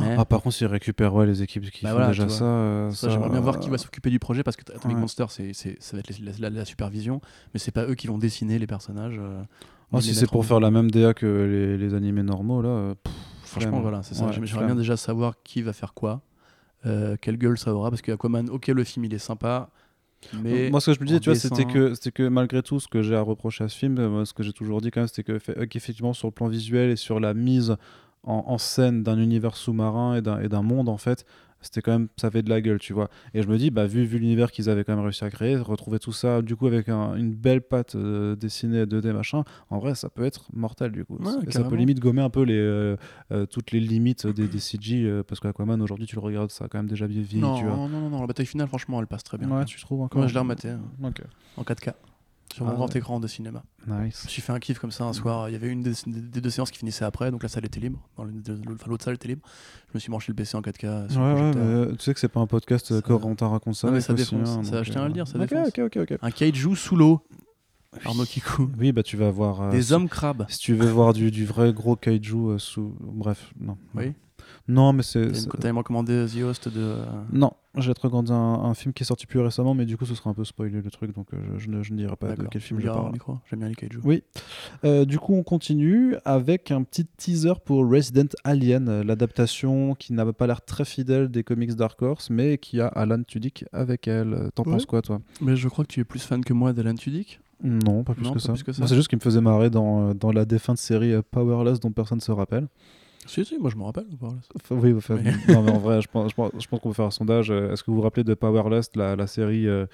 A: Mais-
B: Ah, par contre, s'ils récupèrent ouais, les équipes qui
A: Bah
B: font
A: voilà,
B: déjà ça. euh,
A: ça, j'aimerais bien voir
B: euh,
A: qui va s'occuper du projet parce que Atomic
B: Ouais.
A: Monster, c'est, ça va être la, la- la supervision, mais c'est pas eux qui vont dessiner les personnages. euh,
B: Ah, si c'est pour
A: en-
B: faire la même DA que les, les animés normaux, là. pff,
A: Franchement, voilà, c'est ça.
B: Ouais,
A: J'aimerais bien déjà savoir qui va faire quoi, quelle gueule ça aura, parce que Aquaman, ok, le film il est sympa, mais
B: Moi, ce que je me disais, tu vois, c'était que, c'était que malgré tout, ce que j'ai à reprocher à ce film, moi, ce que j'ai toujours dit quand même, c'était que, qu'effectivement, sur le plan visuel et sur la mise en, en scène d'un univers sous-marin et d'un, monde, en fait, c'était quand même, ça avait de la gueule, tu vois. Et je me dis, bah, vu, vu l'univers qu'ils avaient quand même réussi à créer, retrouver tout ça, du coup, avec un- une belle patte euh, dessinée 2D, machin, en vrai, ça peut être mortel, du coup.
A: Ouais,
B: Et ça peut limite gommer un peu les, euh, euh, toutes les limites des, des CG, parce qu'Aquaman, aujourd'hui, tu le regardes, ça a quand même déjà vieilli,
A: non,
B: tu vois.
A: non, non, non, la bataille finale, franchement, elle passe très bien.
B: Ouais, tu trouves encore
A: Moi, je l'ai rematé hein, en 4K sur mon
B: Ah
A: grand
B: ouais.
A: écran de cinéma.
B: Nice.
A: suis fait un kiff comme ça un soir. Il y avait une des, deux séances qui finissait après, donc la salle était libre. Dans l'autre enfin, l'autre salle était libre. Je me suis branché le PC en 4K. Sur
B: Ouais, ouais, mais, euh, tu sais que c'est pas un podcast euh,
A: Ça-
B: Corentin raconte ça.
A: Non, mais ça
B: aussi,
A: défonce.
B: hein,
A: Ça,
B: donc,
A: je tiens à le dire, ça
B: ok,
A: défonce.
B: Ok, ok, ok.
A: Un kaiju sous l'eau. Arnaud Kikou.
B: Oui, bah tu vas voir. euh,
A: Des
B: si,
A: hommes crabes.
B: si tu veux voir du, du vrai gros kaiju euh, sous. Bref, non.
A: Oui.
B: Non, mais c'est.
A: T'avais t'avais recommandé The Host de. euh,
B: Non, j'ai recommandé un, un film qui est sorti plus récemment, mais du coup, ce sera un peu spoilé le truc, donc euh, je, ne, je ne dirai pas de quel film je parle.
A: micro. J'aime bien les kaiju.
B: Oui. Euh, du coup, on continue avec un petit teaser pour Resident Alien, l'adaptation qui n'a pas l'air très fidèle des comics Dark Horse, mais qui a Alan Tudyk avec elle. T'en
A: Ouais.
B: penses quoi, toi?
A: Mais je crois que tu es plus fan que moi d'Alan Tudyk.
B: Non, pas plus,
A: Non,
B: que,
A: pas
B: ça.
A: plus que ça.
B: Moi, C'est juste ce qui me faisait marrer dans, dans la défunte série Powerless dont personne ne se rappelle.
A: Si, si, moi je me rappelle.
B: Enfin, oui, enfin,
A: Mais-
B: non, mais en vrai, je pense, je pense, je pense qu'on peut faire un sondage. Euh, Est-ce que vous vous rappelez de Powerless, la, la série, euh,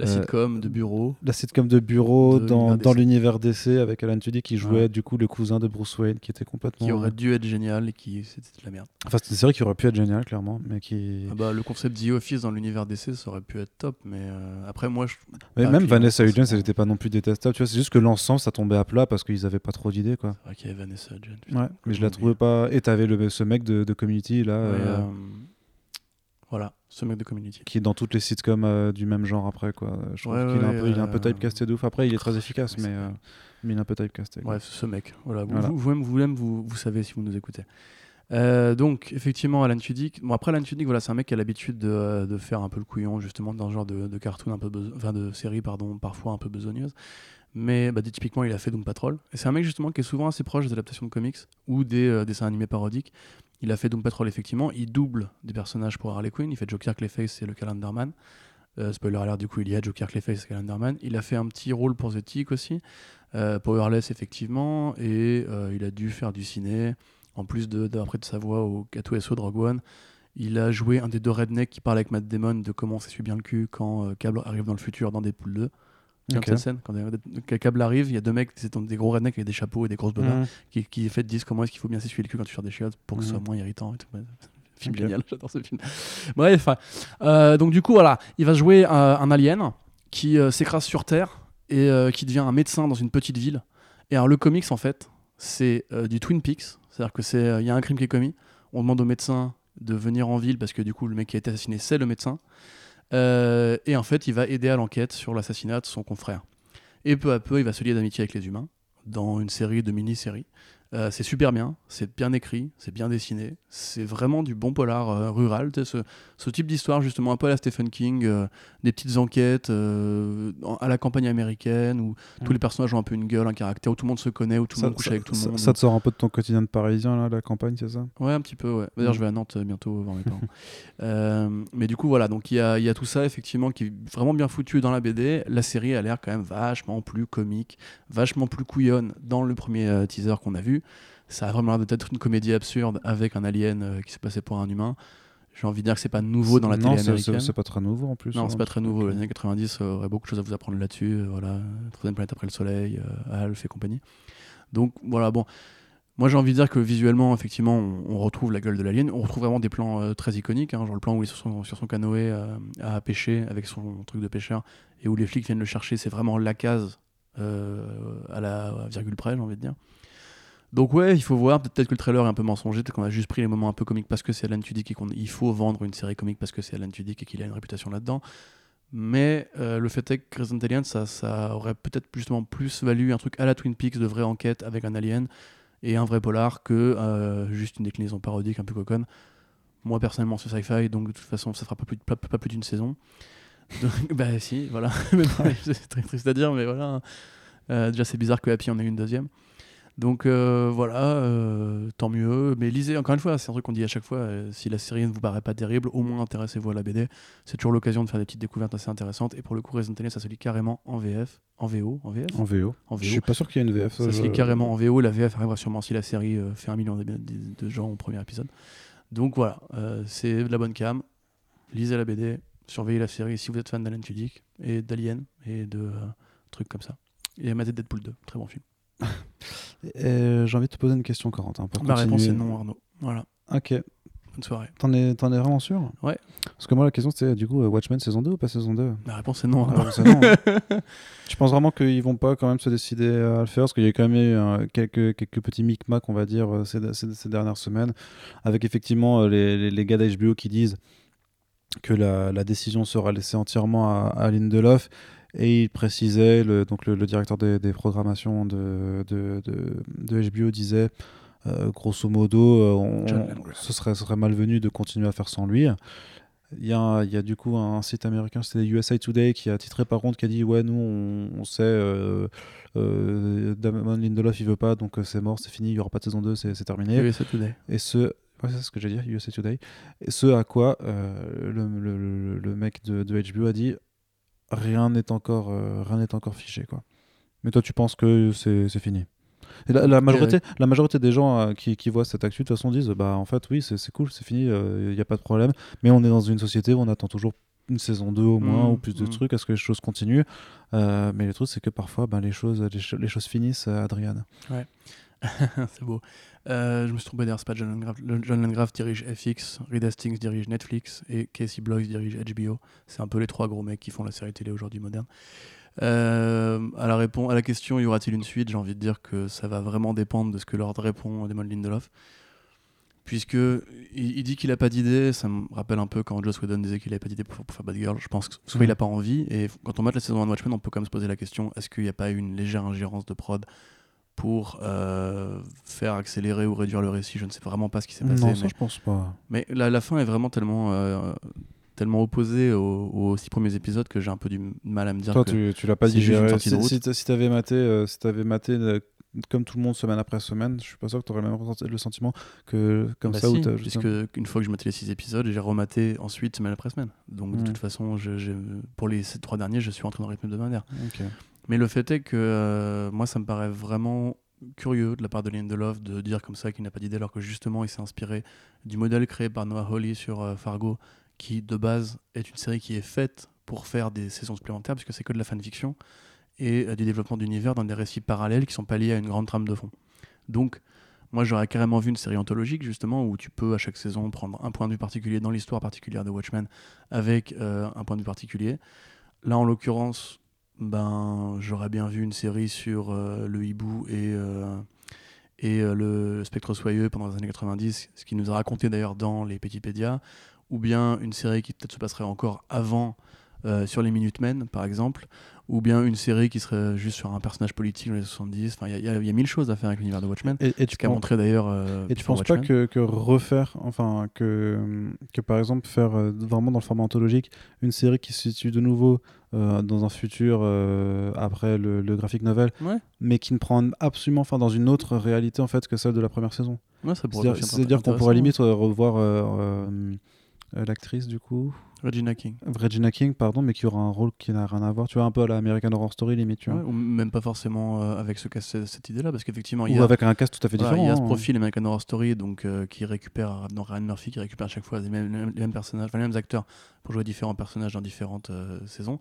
A: La
B: Euh,
A: sitcom de bureau.
B: la sitcom de bureau
A: De
B: dans,
A: l'univers
B: dans
A: DC.
B: l'univers DC avec Alan Tudyk qui jouait
A: Ouais.
B: du coup le cousin de Bruce Wayne qui était complètement.
A: Qui aurait dû être génial et qui. C'était de la merde.
B: Enfin, c'est une série qui aurait pu être géniale, clairement, mais qui.
A: Ah bah, le concept The Office dans l'univers DC, ça aurait pu être top. Mais euh, après, moi, je.
B: Mais
A: pas
B: même Vanessa Hudgens, elle était pas non plus détestable. Tu vois, c'est juste que l'ensemble, ça tombait à plat parce qu'ils avaient pas trop d'idées, quoi.
A: C'est vrai qu'il y avait Vanessa Hudgens.
B: Ouais, mais je la trouvais pas. Et t'avais le, ce mec de, de Community là.
A: Ouais,
B: euh,
A: euh, Voilà, ce mec de Community.
B: qui est dans toutes les sitcoms euh, du même genre après quoi. Je trouve
A: Ouais,
B: qu'il est, un peu, il est un peu
A: euh,
B: typecasté de ouf. Après, il est très efficace, mais, euh, mais il est un peu typecasté.
A: Bref, ce mec. Voilà, vous,
B: Voilà.
A: vous, vous, vous savez si vous nous écoutez. Euh, donc, effectivement, Alan Tudyk. Bon, après, Alan Tudyk, voilà, c'est un mec qui a l'habitude de, de faire un peu le couillon, justement, dans ce genre de, de cartoon, un peu enfin, de série, pardon, parfois un peu besogneuse. Mais bah, typiquement, il a fait Doom Patrol. Et c'est un mec, justement, qui est souvent assez proche des adaptations de comics ou des euh, dessins animés parodiques. Il a fait Doom Patrol, effectivement. Il double des personnages pour Harley Quinn. Il fait Joker Clayface et le Calendarman. Euh, spoiler alert, du coup, il y a Joker Clayface et Calendarman. Il a fait un petit rôle pour The Tick aussi. Euh, Powerless, effectivement. Et euh, il a dû faire du ciné. En plus d'après de sa voix au K2SO de Rogue One, il a joué un des deux rednecks qui parle avec Matt Damon de comment on s'essuie bien le cul quand euh, Cable arrive dans le futur dans Deadpool 2. Cette scène Quand des- Cable arrive, il y a deux mecs, c'est des gros rednecks avec des chapeaux et des grosses bobas
B: Mhm.
A: qui, qui fait disent comment est-ce qu'il faut bien s'essuyer le cul quand tu sors des chiottes pour que ce soit
B: Mhm.
A: moins irritant et tout. Film génial, j'adore ce film. Bref, euh, donc du coup voilà, il va jouer euh, un alien qui euh, s'écrase sur Terre et euh, qui devient un médecin dans une petite ville. Et alors le comics en fait, c'est du Twin Peaks, c'est-à-dire que c'est il y a un crime qui est commis, on demande au médecin de venir en ville parce que du coup, le mec qui a été assassiné, c'est le médecin. Euh, et en fait, il va aider à l'enquête sur l'assassinat de son confrère. Et peu à peu, il va se lier d'amitié avec les humains dans une série de mini-séries. Euh, c'est super bien, c'est bien écrit, c'est bien dessiné, c'est vraiment du bon polar euh, rural, ce, ce type d'histoire justement un peu à la Stephen King, euh, des petites enquêtes en- à la campagne américaine où tous
B: Mm.
A: les personnages ont un peu une gueule, un caractère, où tout le monde se connaît, où tout le monde couche
B: ça-
A: avec tout le monde.
B: ça te sort un peu de ton quotidien de parisien, là, la campagne, c'est ça?
A: Ouais, un petit peu, ouais. D'ailleurs,
B: Mm.
A: je vais à Nantes bientôt voir mes parents. Mais du coup, voilà, donc il y a, y a tout ça, effectivement, qui est vraiment bien foutu dans la BD. La série a l'air quand même vachement plus comique, vachement plus couillonne dans le premier teaser qu'on a vu. Ça a vraiment l'air d'être une comédie absurde avec un alien euh, qui s'est passé pour un humain. J'ai envie de dire que c'est pas nouveau dans la
B: non,
A: télé
B: c'est-
A: américaine.
B: c'est pas très nouveau en plus.
A: Non,
B: hein.
A: c'est pas très nouveau. Les années 90 euh, aurait beaucoup de choses à vous apprendre là-dessus. euh, voilà, Troisième planète après le soleil, Alf et compagnie. Donc voilà, bon. Moi j'ai envie de dire que visuellement, effectivement, on, retrouve la gueule de l'alien. On retrouve vraiment des plans euh, très iconiques, hein, genre le plan où il est sur son, sur son canoë euh, à pêcher avec son truc de pêcheur et où les flics viennent le chercher. C'est vraiment la case euh, à la virgule près, j'ai envie de dire. Donc ouais, il faut voir. Peut-être que le trailer est un peu mensonger, peut-être qu'on a juste pris les moments un peu comiques parce que c'est Alan Tudyk et qu'il faut vendre une série comique parce que c'est Alan Tudyk et qu'il a une réputation là-dedans. Mais euh, le fait est que Resident Alien, ça, ça aurait peut-être justement plus valu un truc à la Twin Peaks de vraie enquête avec un alien et un vrai polar que euh, juste une déclinaison parodique un peu coconne. Moi personnellement c'est sci-fi, donc de toute façon ça fera pas plus, pas, plus d'une saison. Donc, bah si, voilà. C'est très triste à dire, mais voilà. Euh, déjà c'est bizarre que Happy en ait une deuxième. Donc euh, voilà, euh, tant mieux. Mais lisez, encore une fois, c'est un truc qu'on dit à chaque fois, euh, si la série ne vous paraît pas terrible, au moins intéressez-vous à la BD. C'est toujours l'occasion de faire des petites découvertes assez intéressantes. Et pour le coup, Resident Alien, ça se lit carrément en VF, en VO, en VF,
B: En VO.
A: en
B: Je
A: VO.
B: suis pas sûr qu'il y ait une VF.
A: Ça se
B: je-
A: lit carrément en VO. La VF arrivera sûrement si la série fait un million de, gens au premier épisode. Donc voilà, c'est de la bonne cam. Lisez la BD, surveillez la série si vous êtes fan d'Alan Tudyk et d'Alien et de trucs comme ça. Et matez Deadpool 2, très bon film.
B: Et J'ai envie de te poser une question, Corentin. Pour
A: Ma réponse est non, Arnaud. Voilà,
B: Ok.
A: bonne soirée.
B: T'en es, es vraiment sûr?
A: Ouais.
B: Parce que moi, la question, c'était du coup, euh, Watchmen saison 2 ou pas saison 2
A: Ma réponse est non,
B: Ah,
A: Arnaud.
B: non. Tu penses vraiment qu'ils vont pas quand même se décider à le faire? Parce qu'il y a quand même eu euh, quelques, quelques petits micmacs, on va dire, euh, ces, ces- ces dernières semaines, avec effectivement euh, les, les, les gars d'HBO qui disent que la, la décision sera laissée entièrement à, à Lindelof. Et il précisait, le, donc le, le directeur des, des programmations de, de, de, de HBO disait, euh, grosso modo, euh, on- ce, serait, ce serait malvenu de continuer à faire sans lui. Il y, a, un- il y a du coup un site américain, c'était USA Today, qui a titré par contre, qui a dit Ouais, nous on, on sait, euh, euh, Damon Lindelof il veut pas, donc euh, c'est mort, c'est fini, il y aura pas de saison 2, c'est terminé.
A: USA Today.
B: Et ce, ouais, c'est ce que j'ai dit, USA Today. Et ce à quoi euh, le, le- le- le mec de, de HBO a dit Rien n'est encore, euh, rien n'est encore fiché. Quoi. Mais toi, tu penses que c'est c'est fini et la, la majorité, la majorité des gens euh, qui, qui voient cette actu de toute façon disent bah en fait oui c'est c'est cool c'est fini il n'y a pas de problème mais on est dans une société où on attend toujours une saison 2 au moins
A: Mm,
B: ou plus de
A: mm.
B: trucs à ce que les choses continuent Euh, mais le truc c'est que parfois ben, les, choses, les, cho- les choses finissent euh, Adriane
A: c'est beau. Euh, je me suis trompé d'ailleurs, c'est pas John Landgraf. John Landgraf dirige FX, Reed Hastings dirige Netflix et Casey Bloys dirige HBO. C'est un peu les trois gros mecs qui font la série télé aujourd'hui moderne. Euh, à, la à la question y aura-t-il une suite, j'ai envie de dire que ça va vraiment dépendre de ce que Lord répond Damon Lindelof. Puisque il, il dit qu'il a pas d'idée, ça me rappelle un peu quand Joss Whedon disait qu'il avait pas d'idée pour, pour faire Bad Girl. Je pense que soit il a pas envie, et quand on mate la saison 1 de Watchmen, on peut quand même se poser la question est-ce qu'il n'y a pas eu une légère ingérence de prod pour euh, faire accélérer ou réduire le récit Je ne sais vraiment pas ce qui s'est passé.
B: non ça
A: mais
B: je pense pas
A: mais la, la fin est vraiment tellement, euh, tellement opposée aux, aux six premiers épisodes que j'ai un peu du mal à me dire
B: Toi,
A: que
B: tu, tu l'as pas
A: une
B: digéré.
A: sortie de
B: Si,
A: route.
B: si, si t'avais maté, euh, si t'avais maté euh, comme tout le monde semaine après semaine, je suis pas sûr que t'aurais le même ressenti- le sentiment que comme
A: Bah
B: ça.
A: si, puisque une fois que je maté les six épisodes, j'ai rematé ensuite semaine après semaine. Donc de
B: Mm.
A: toute façon, je, je- pour les trois derniers, je suis rentré dans le rythme hebdomadaire.
B: Ok.
A: Mais le fait est que euh, moi, ça me paraît vraiment curieux de la part de Lindelof de dire comme ça qu'il n'a pas d'idée, alors que justement, il s'est inspiré du modèle créé par Noah Hawley sur euh, Fargo, qui de base est une série qui est faite pour faire des saisons supplémentaires, puisque c'est que de la fanfiction, et euh, du développement d'univers dans des récits parallèles qui sont pas liés à une grande trame de fond. Donc, moi, j'aurais carrément vu une série anthologique, justement, où tu peux à chaque saison prendre un point de vue particulier dans l'histoire particulière de Watchmen avec un point de vue particulier. Là, en l'occurrence, ben, j'aurais bien vu une série sur euh, le hibou et, euh, et euh, le Spectre Soyeux pendant les années 90, ce qui nous a raconté d'ailleurs dans les Pédipédias, ou bien une série qui peut-être se passerait encore avant euh, sur les Minutemen, par exemple, ou bien une série qui serait juste sur un personnage politique dans les 70. Enfin, il y, a- il y a mille choses à faire avec l'univers de Watchmen.
B: Et, et tu
A: montré d'ailleurs. euh,
B: Et tu penses pas
A: Watchmen.
B: que, que refaire, enfin, que, que par exemple faire euh, vraiment dans le format anthologique une série qui se situe de nouveau euh, dans un futur euh, après le, le graphic novel,
A: Ouais.
B: mais qui ne prend absolument, enfin, dans une autre réalité en fait que celle de la première saison.
A: Ouais,
B: C'est-à-dire qu'on pourrait limite euh, revoir l'actrice du coup,
A: Regina King.
B: Regina King, pardon, mais qui aura un rôle qui n'a rien à voir. Tu vois, un peu à la American Horror Story limite, tu vois.
A: Ouais, ou même pas forcément euh, avec ce cas- cette, idée-là, parce qu'effectivement, il y
B: Ou
A: a,
B: avec un cast tout à fait différent.
A: il y a ce
B: hein.
A: profil American Horror Story donc, euh, qui récupère, dans Ryan Murphy, qui récupère à chaque fois les mêmes, les mêmes personnages, enfin, les mêmes acteurs pour jouer différents personnages dans différentes euh, saisons.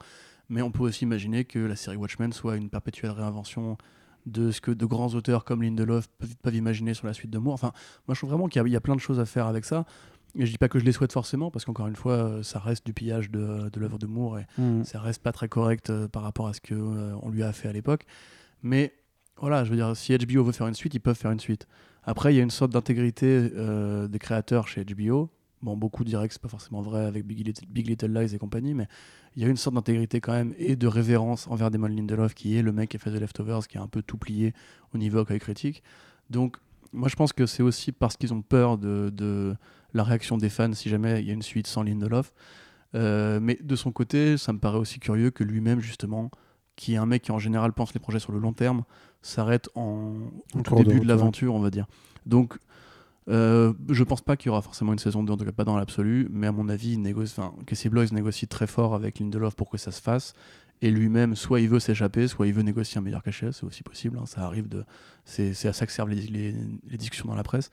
A: Mais on peut aussi imaginer que la série Watchmen soit une perpétuelle réinvention de ce que de grands auteurs comme Lindelof peuvent, peuvent imaginer sur la suite de Moore. Enfin, moi je trouve vraiment qu'il y a plein de choses à faire avec ça. Et je dis pas que je les souhaite forcément, parce qu'encore une fois, euh, ça reste du pillage de, de l'œuvre de Moore et
B: Mm.
A: ça reste pas très correct euh, par rapport à ce que euh, on lui a fait à l'époque. Mais voilà, je veux dire, si HBO veut faire une suite, ils peuvent faire une suite. Après, il y a une sorte d'intégrité euh, des créateurs chez HBO. Bon, beaucoup diraient que c'est pas forcément vrai avec Big Little, Big Little Lies et compagnie, mais il y a une sorte d'intégrité quand même et de révérence envers Damon Lindelof, qui est le mec qui a fait The Leftovers, qui a un peu tout plié au niveau accueil critique. Donc, moi, je pense que c'est aussi parce qu'ils ont peur de, de la réaction des fans si jamais il y a une suite sans Lindelof. Euh, mais de son côté, ça me paraît aussi curieux que lui-même, justement, qui est un mec qui en général pense les projets sur le long terme, s'arrête en, tout
B: de
A: début de l'aventure, on va dire. Donc, euh, je pense pas qu'il y aura forcément une saison 2, en tout cas pas dans l'absolu, mais à mon avis, négocie, Casey Bloys négocie très fort avec Lindelof pour que ça se fasse. Et lui-même, soit il veut s'échapper, soit il veut négocier un meilleur cachet, c'est aussi possible, hein, ça arrive de. C'est c'est à ça que servent les, les- les discussions dans la presse.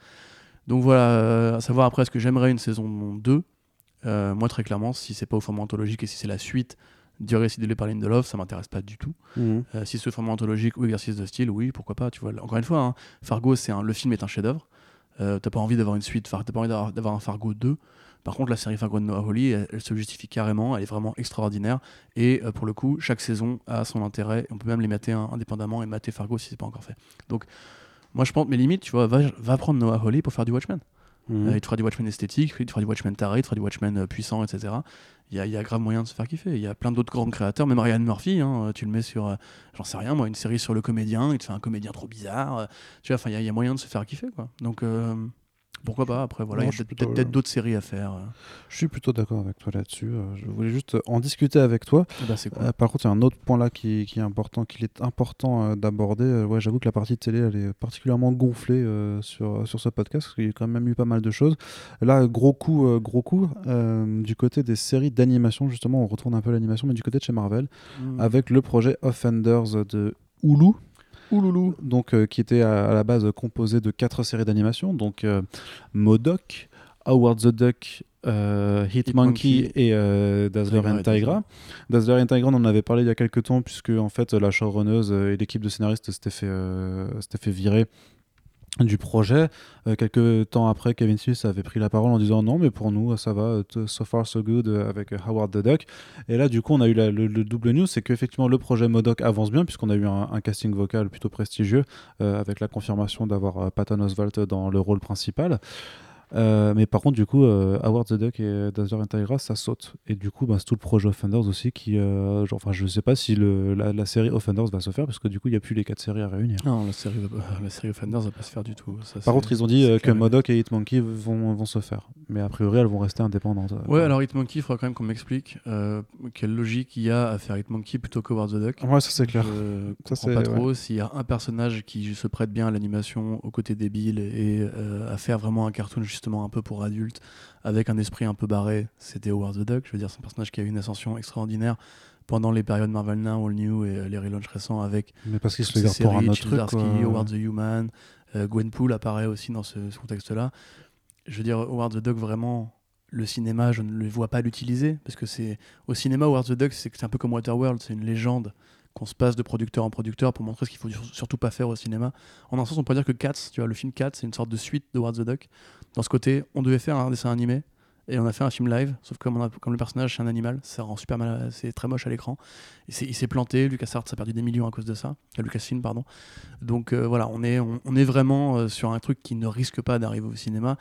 A: Donc voilà, euh, à savoir après, est-ce que j'aimerais une saison 2 Euh, Moi, très clairement, si c'est pas au format anthologique et si c'est la suite du récit de par Lindelof, ça m'intéresse pas du tout.
B: Mm.
A: Euh, si c'est au format anthologique ou exercice de style, oui, pourquoi pas. Tu vois, encore une fois, hein, Fargo, c'est un, le film est un chef-d'œuvre. Euh, t'as pas envie d'avoir une suite, t'as pas envie d'avoir, d'avoir un Fargo 2. Par contre, la série Fargo de Noah Hawley, elle, elle se justifie carrément, elle est vraiment extraordinaire. Et euh, pour le coup, chaque saison a son intérêt. On peut même les mater hein, indépendamment et mater Fargo si c'est pas encore fait. Donc, moi, je pense, mes limites, tu vois, va, va prendre Noah Hawley pour faire du Watchmen.
B: Mm.
A: Euh, il te fera du Watchmen esthétique, il te fera du Watchmen taré, il te fera du Watchmen euh, puissant, etc. Il y, a, il y a grave moyen de se faire kiffer. Il y a plein d'autres grands créateurs, même Ryan Murphy, hein, tu le mets sur, euh, j'en sais rien, moi, une série sur le comédien, il te fait un comédien trop bizarre. euh, tu vois, enfin, il y, y a moyen de se faire kiffer, quoi. Donc, euh, pourquoi pas Après, voilà, il y a peut-être
B: plutôt, euh,
A: d'autres séries à faire. euh.
B: Je suis plutôt d'accord avec toi là-dessus. euh, Je voulais juste en discuter avec toi.
A: Eh ben, cool.
B: Euh, par contre, il y a un autre point là qui, qui est important, qu'il est important euh, d'aborder. Ouais, j'avoue que la partie télé, elle est particulièrement gonflée euh, sur, sur ce podcast, parce qu'il y a quand même eu pas mal de choses. Là, gros coup, gros coup, du côté des séries d'animation, justement, on retourne un peu l'animation, mais du côté de chez Marvel,
A: Mm.
B: avec le projet Offenders de Hulu.
A: Ouloulou.
B: donc euh, qui était à, à la base composé de quatre séries d'animation, donc euh, Modoc, Howard the Duck, euh, Hitmonkey
A: Hitmonkey
B: et euh, Dazzler and Tigra. Dazzler and Tigra, on en avait parlé il y a quelques temps, puisque en fait la showrunneuse euh, et l'équipe de scénaristes s'étaient fait, euh, s'étaient fait virer du projet. Euh, quelques temps après, Kevin Smith avait pris la parole en disant non, mais pour nous, ça va, so far so good euh, avec euh, Howard the Duck. Et là, du coup, on a eu le, le double news, c'est qu'effectivement, le projet Modoc avance bien, puisqu'on a eu un, casting vocal plutôt prestigieux, euh, avec la confirmation d'avoir Patton Oswalt dans le rôle principal. Euh, mais par contre, du coup, euh, Howard the Duck et Dazzler and Tigra, ça saute. Et du coup, bah, c'est tout le projet Offenders aussi qui. euh, genre, enfin, je sais pas si le, la, la série Offenders va se faire, parce que du coup, il n'y a plus les quatre séries à réunir.
A: Non, la série, va pas- la série Offenders va pas se faire du tout. Ça,
B: Par contre, ils ont dit euh, que. Modoc et Hitmonkey vont, vont se faire. Mais a priori, elles vont rester indépendantes. euh.
A: Ouais, alors Hitmonkey, il faudra quand même qu'on m'explique euh, quelle logique il y a à faire Hitmonkey plutôt que Howard the Duck.
B: Ouais, ça c'est clair.
A: Je
B: Ça,
A: comprends pas trop s'il y a un personnage qui se prête bien à l'animation aux côtés débile et euh, à faire vraiment un cartoon justement un peu pour adultes avec un esprit un peu barré, c'était Howard the Duck. Je veux dire, c'est un personnage qui a eu une ascension extraordinaire pendant les périodes Marvel Now, All New et euh, les relaunchs récents avec
B: Mais parce qu'ils se gardent pour un autre truc. Quoi.
A: Howard the Human, euh, Gwenpool apparaît aussi dans ce, ce contexte-là. Je veux dire, Howard the Duck, vraiment, le cinéma, je ne le vois pas l'utiliser parce que c'est au cinéma, Howard the Duck, c'est un peu comme Waterworld, c'est une légende qu'on se passe de producteur en producteur pour montrer ce qu'il faut sur- surtout pas faire au cinéma. En un sens, on pourrait dire que Cats, tu vois, le film Cats, c'est une sorte de suite de Howard the Duck. Dans ce côté, on devait faire un dessin animé Et on a fait un film live, sauf que comme, le personnage c'est un animal, ça rend super mal, c'est très moche à l'écran. Il s'est planté, LucasArts a perdu des millions à cause de ça, euh, Lucasfilm pardon. Donc euh, voilà, on est, vraiment euh, sur un truc qui ne risque pas d'arriver au cinéma.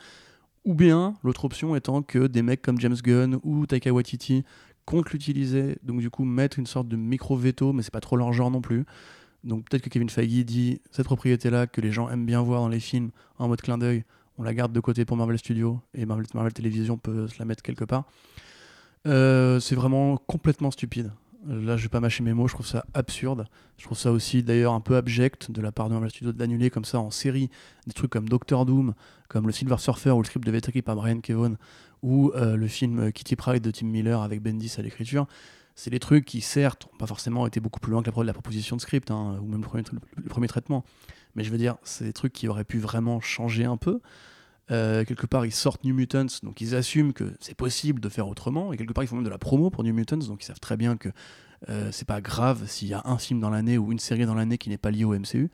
A: Ou bien l'autre option étant que des mecs comme James Gunn ou Taika Waititi comptent l'utiliser, donc du coup mettre une sorte de micro-veto, mais c'est pas trop leur genre non plus. Donc peut-être que Kevin Feige dit cette propriété-là que les gens aiment bien voir dans les films en mode clin d'œil, on la garde de côté pour Marvel Studios et Marvel, Marvel Television peut se la mettre quelque part. Euh, c'est vraiment complètement stupide. Là, je vais pas mâcher mes mots, je trouve ça absurde. Je trouve ça aussi d'ailleurs un peu abject de la part de Marvel Studios d'annuler comme ça en série des trucs comme Doctor Doom, comme le Silver Surfer où le script devait être écrit par Brian Kevon, ou euh, le film Kitty Pryde de Tim Miller avec Bendis à l'écriture. C'est des trucs qui, certes, n'ont pas forcément été beaucoup plus loin que la, pro- la proposition de script, hein, ou même le premier traitement. Mais je veux dire, c'est des trucs qui auraient pu vraiment changer un peu. Euh, quelque part, ils sortent New Mutants, donc ils assument que c'est possible de faire autrement. Et quelque part, ils font même de la promo pour New Mutants, donc ils savent très bien que euh, c'est pas grave s'il y a un film dans l'année ou une série dans l'année qui n'est pas lié au MCU.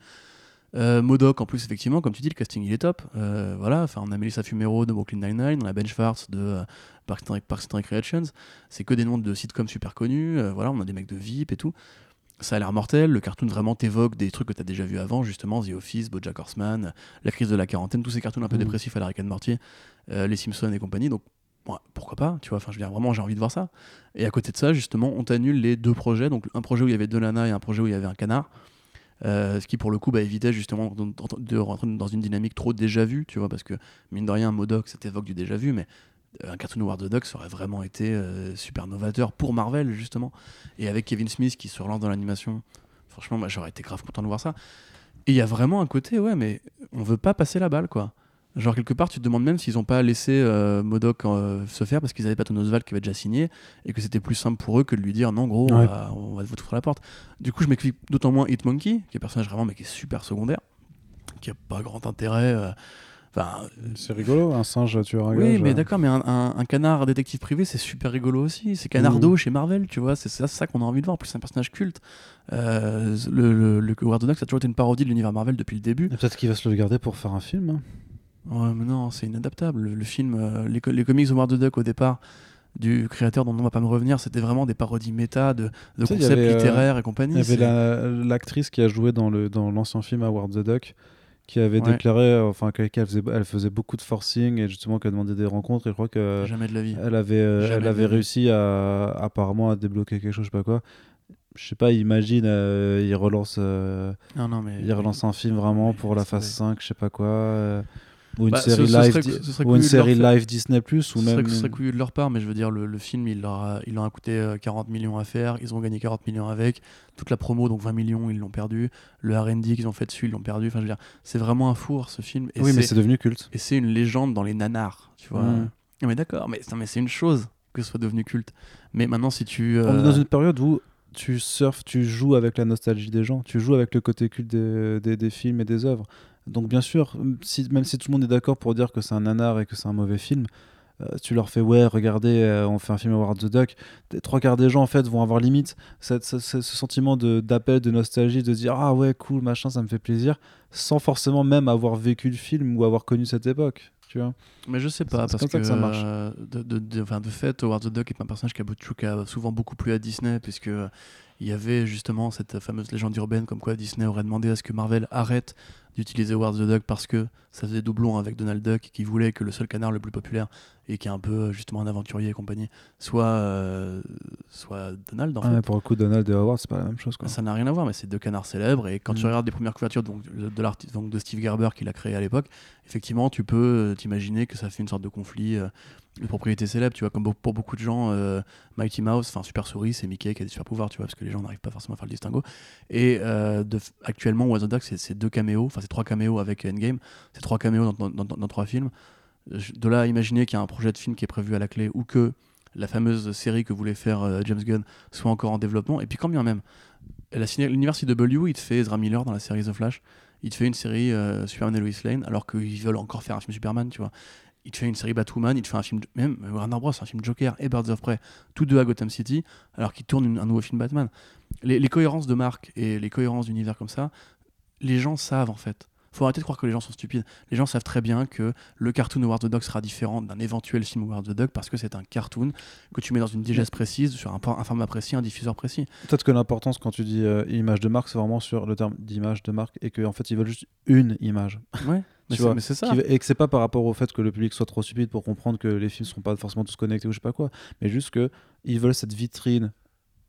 A: Euh, Modoc, en plus, effectivement, comme tu dis, le casting il est top. Voilà, enfin, on a Melissa Fumero de Brooklyn Nine-Nine, on a Ben Schwartz de euh, Parks and Recreations. C'est que des noms de sitcoms super connus. Voilà, on a des mecs de VIP et tout. Ça a l'air mortel. Le cartoon vraiment t'évoque des trucs que tu as déjà vu avant, justement, The Office, Bojack Horseman, La crise de la quarantaine, tous ces cartoons un peu
B: Mhm.
A: dépressifs à la Rick and Morty, euh, Les Simpsons et compagnie. Donc, bon, pourquoi pas, tu vois. Enfin, je veux dire, vraiment, j'ai envie de voir ça. Et à côté de ça, justement, on t'annule les deux projets. Donc, un projet où il y avait deux nanas et un projet où il y avait un canard. Euh, ce qui pour le coup bah, évitait justement de, rentrer dans une dynamique trop déjà vue, tu vois, parce que mine de rien, Modoc, ça t'évoque du déjà vu, mais un cartoon War the Duck aurait vraiment été euh, super novateur pour Marvel, justement. Et avec Kevin Smith qui se relance dans l'animation, franchement, moi j'aurais été grave content de voir ça. Et il y a vraiment un côté, ouais, mais on veut pas passer la balle, quoi. Genre, quelque part, tu te demandes même s'ils ont pas laissé euh, Modoc euh, se faire parce qu'ils avaient Patton Oswalt qui avait déjà signé et que c'était plus simple pour eux que de lui dire non, gros, on va- on va vous ouvrir la porte. Du coup, je m'explique d'autant moins Hitmonkey, qui est un personnage vraiment, mais qui est super secondaire, qui a pas grand intérêt. euh, Enfin,
B: C'est rigolo, un singe tueur à
A: oui, mais d'accord, mais un, un- un canard détective privé, c'est super rigolo aussi. C'est Canardo
B: Mhm.
A: chez Marvel, tu vois. C'est ça, c'est ça qu'on a envie de voir. En plus, c'est un personnage culte. Euh, le, le, le Howard the Duck, ça a toujours été une parodie de l'univers Marvel depuis le début.
B: Peut-être qu'il va se le garder pour faire un film. hein.
A: Ouais, mais non, c'est inadaptable. Le, le film, euh, les, co- les comics de the Duck au départ du créateur dont on va pas me revenir, c'était vraiment des parodies méta de, concepts
B: euh,
A: littéraires et compagnie.
B: Il y avait la- l'actrice qui a joué dans le dans l'ancien film Howard the Duck qui avait
A: Ouais.
B: déclaré euh, enfin qu'elle faisait, elle faisait beaucoup de forcing et justement qu'elle demandait des rencontres et je crois que
A: Jamais de la vie.
B: elle avait euh, elle avait réussi à apparemment à débloquer quelque chose je sais pas quoi je sais pas imagine euh, il relance euh,
A: Non, non, mais.
B: il relance un film vraiment
A: mais
B: pour la phase
A: va.
B: 5 je sais pas quoi ou une
A: Bah, ce-
B: série
A: ce
B: live
A: serait- ce serait
B: ou une série Disney Plus
A: Ce
B: ou
A: serait,
B: même
A: ce serait couillu de leur part, mais je veux dire, le, le film, il leur, a, il leur a coûté euh, 40 millions à faire. Ils ont gagné 40 millions avec. Toute la promo, donc 20 millions, ils l'ont perdu. Le RD qu'ils ont fait dessus, ils l'ont perdu. Enfin, je veux dire, c'est vraiment un four ce film. Et
B: oui mais
A: c'est-
B: devenu culte
A: et c'est une légende dans les nanars, tu vois.
B: Mm.
A: Non, mais d'accord, mais, mais c'est une chose que ce soit devenu culte. Mais maintenant, si tu.
B: On est
A: euh,
B: dans une période où tu surfes, tu joues avec la nostalgie des gens, tu joues avec le côté culte des, des, des films et des œuvres. Donc bien sûr, si, même si tout le monde est d'accord pour dire que c'est un nanar et que c'est un mauvais film, euh, tu leur fais ouais, regardez, euh, on fait un film Howard the Duck. Des trois quarts des gens en fait vont avoir limite cette- ce, ce- ce sentiment d'appel, de, nostalgie, de dire ah ouais cool machin, ça me fait plaisir, sans forcément même avoir vécu le film ou avoir connu cette époque. Tu vois
A: Mais je sais pas, parce
B: comme que ça marche.
A: euh, de, de, de, enfin, de fait, Howard the Duck est un personnage qui a, souvent beaucoup plu à Disney, puisque il y avait justement cette fameuse légende urbaine comme quoi Disney aurait demandé à ce que Marvel arrête d'utiliser Howard the Duck parce que ça faisait doublon avec Donald Duck, qui voulait que le seul canard le plus populaire et qui est un peu euh, justement un aventurier et compagnie soit, euh, soit Donald en
B: Ah,
A: fait.
B: Pour le coup, Donald et Howard, c'est pas la même chose quoi.
A: Ça n'a rien à voir, mais c'est deux canards célèbres. Et quand tu
B: Mm.
A: regardes les premières couvertures donc, de, de l'artiste- donc de Steve Gerber qui l'a créé à l'époque, effectivement, tu peux euh, t'imaginer que ça fait une sorte de conflit euh, de propriété célèbre. Tu vois, comme pour beaucoup de gens, euh, Mighty Mouse, enfin Super Souris, c'est Mickey qui a des super pouvoirs, tu vois, parce que les gens n'arrivent pas forcément à faire le distinguo. Et euh, actuellement, Was Duck, c'est deux caméos, enfin c'est trois caméos avec Endgame, c'est trois caméos dans, dans- dans- trois films. De là à imaginer qu'il y a un projet de film qui est prévu à la clé ou que la fameuse série que voulait faire euh, James Gunn soit encore en développement. Et puis quand bien même, l'univers CW, il te fait Ezra Miller dans la série The Flash, il te fait une série euh, Superman et Lois Lane, alors qu'ils veulent encore faire un film Superman, tu vois. Il te fait une série Batwoman, il te fait un film, même Warner Bros, un film Joker et Birds of Prey, tous deux à Gotham City, alors qu'ils tournent une- un nouveau film Batman. Les, les cohérences de marque et les cohérences d'univers comme ça, les gens savent en fait. Faut arrêter de croire que les gens sont stupides. Les gens savent très bien que le cartoon Howard the Duck sera différent d'un éventuel film Howard the Duck parce que c'est un cartoon que tu mets dans une digeste précise, sur un, un format précis, un diffuseur précis.
B: Peut-être que l'importance quand tu dis euh, image de marque, c'est vraiment sur le terme d'image de marque et qu'en en fait ils veulent juste une image.
A: Ouais. Mais
B: Tu vois,
A: mais c'est ça.
B: Qui- et que c'est pas par rapport au fait que le public soit trop stupide pour comprendre que les films sont pas forcément tous connectés ou je sais pas quoi, mais juste que ils veulent cette vitrine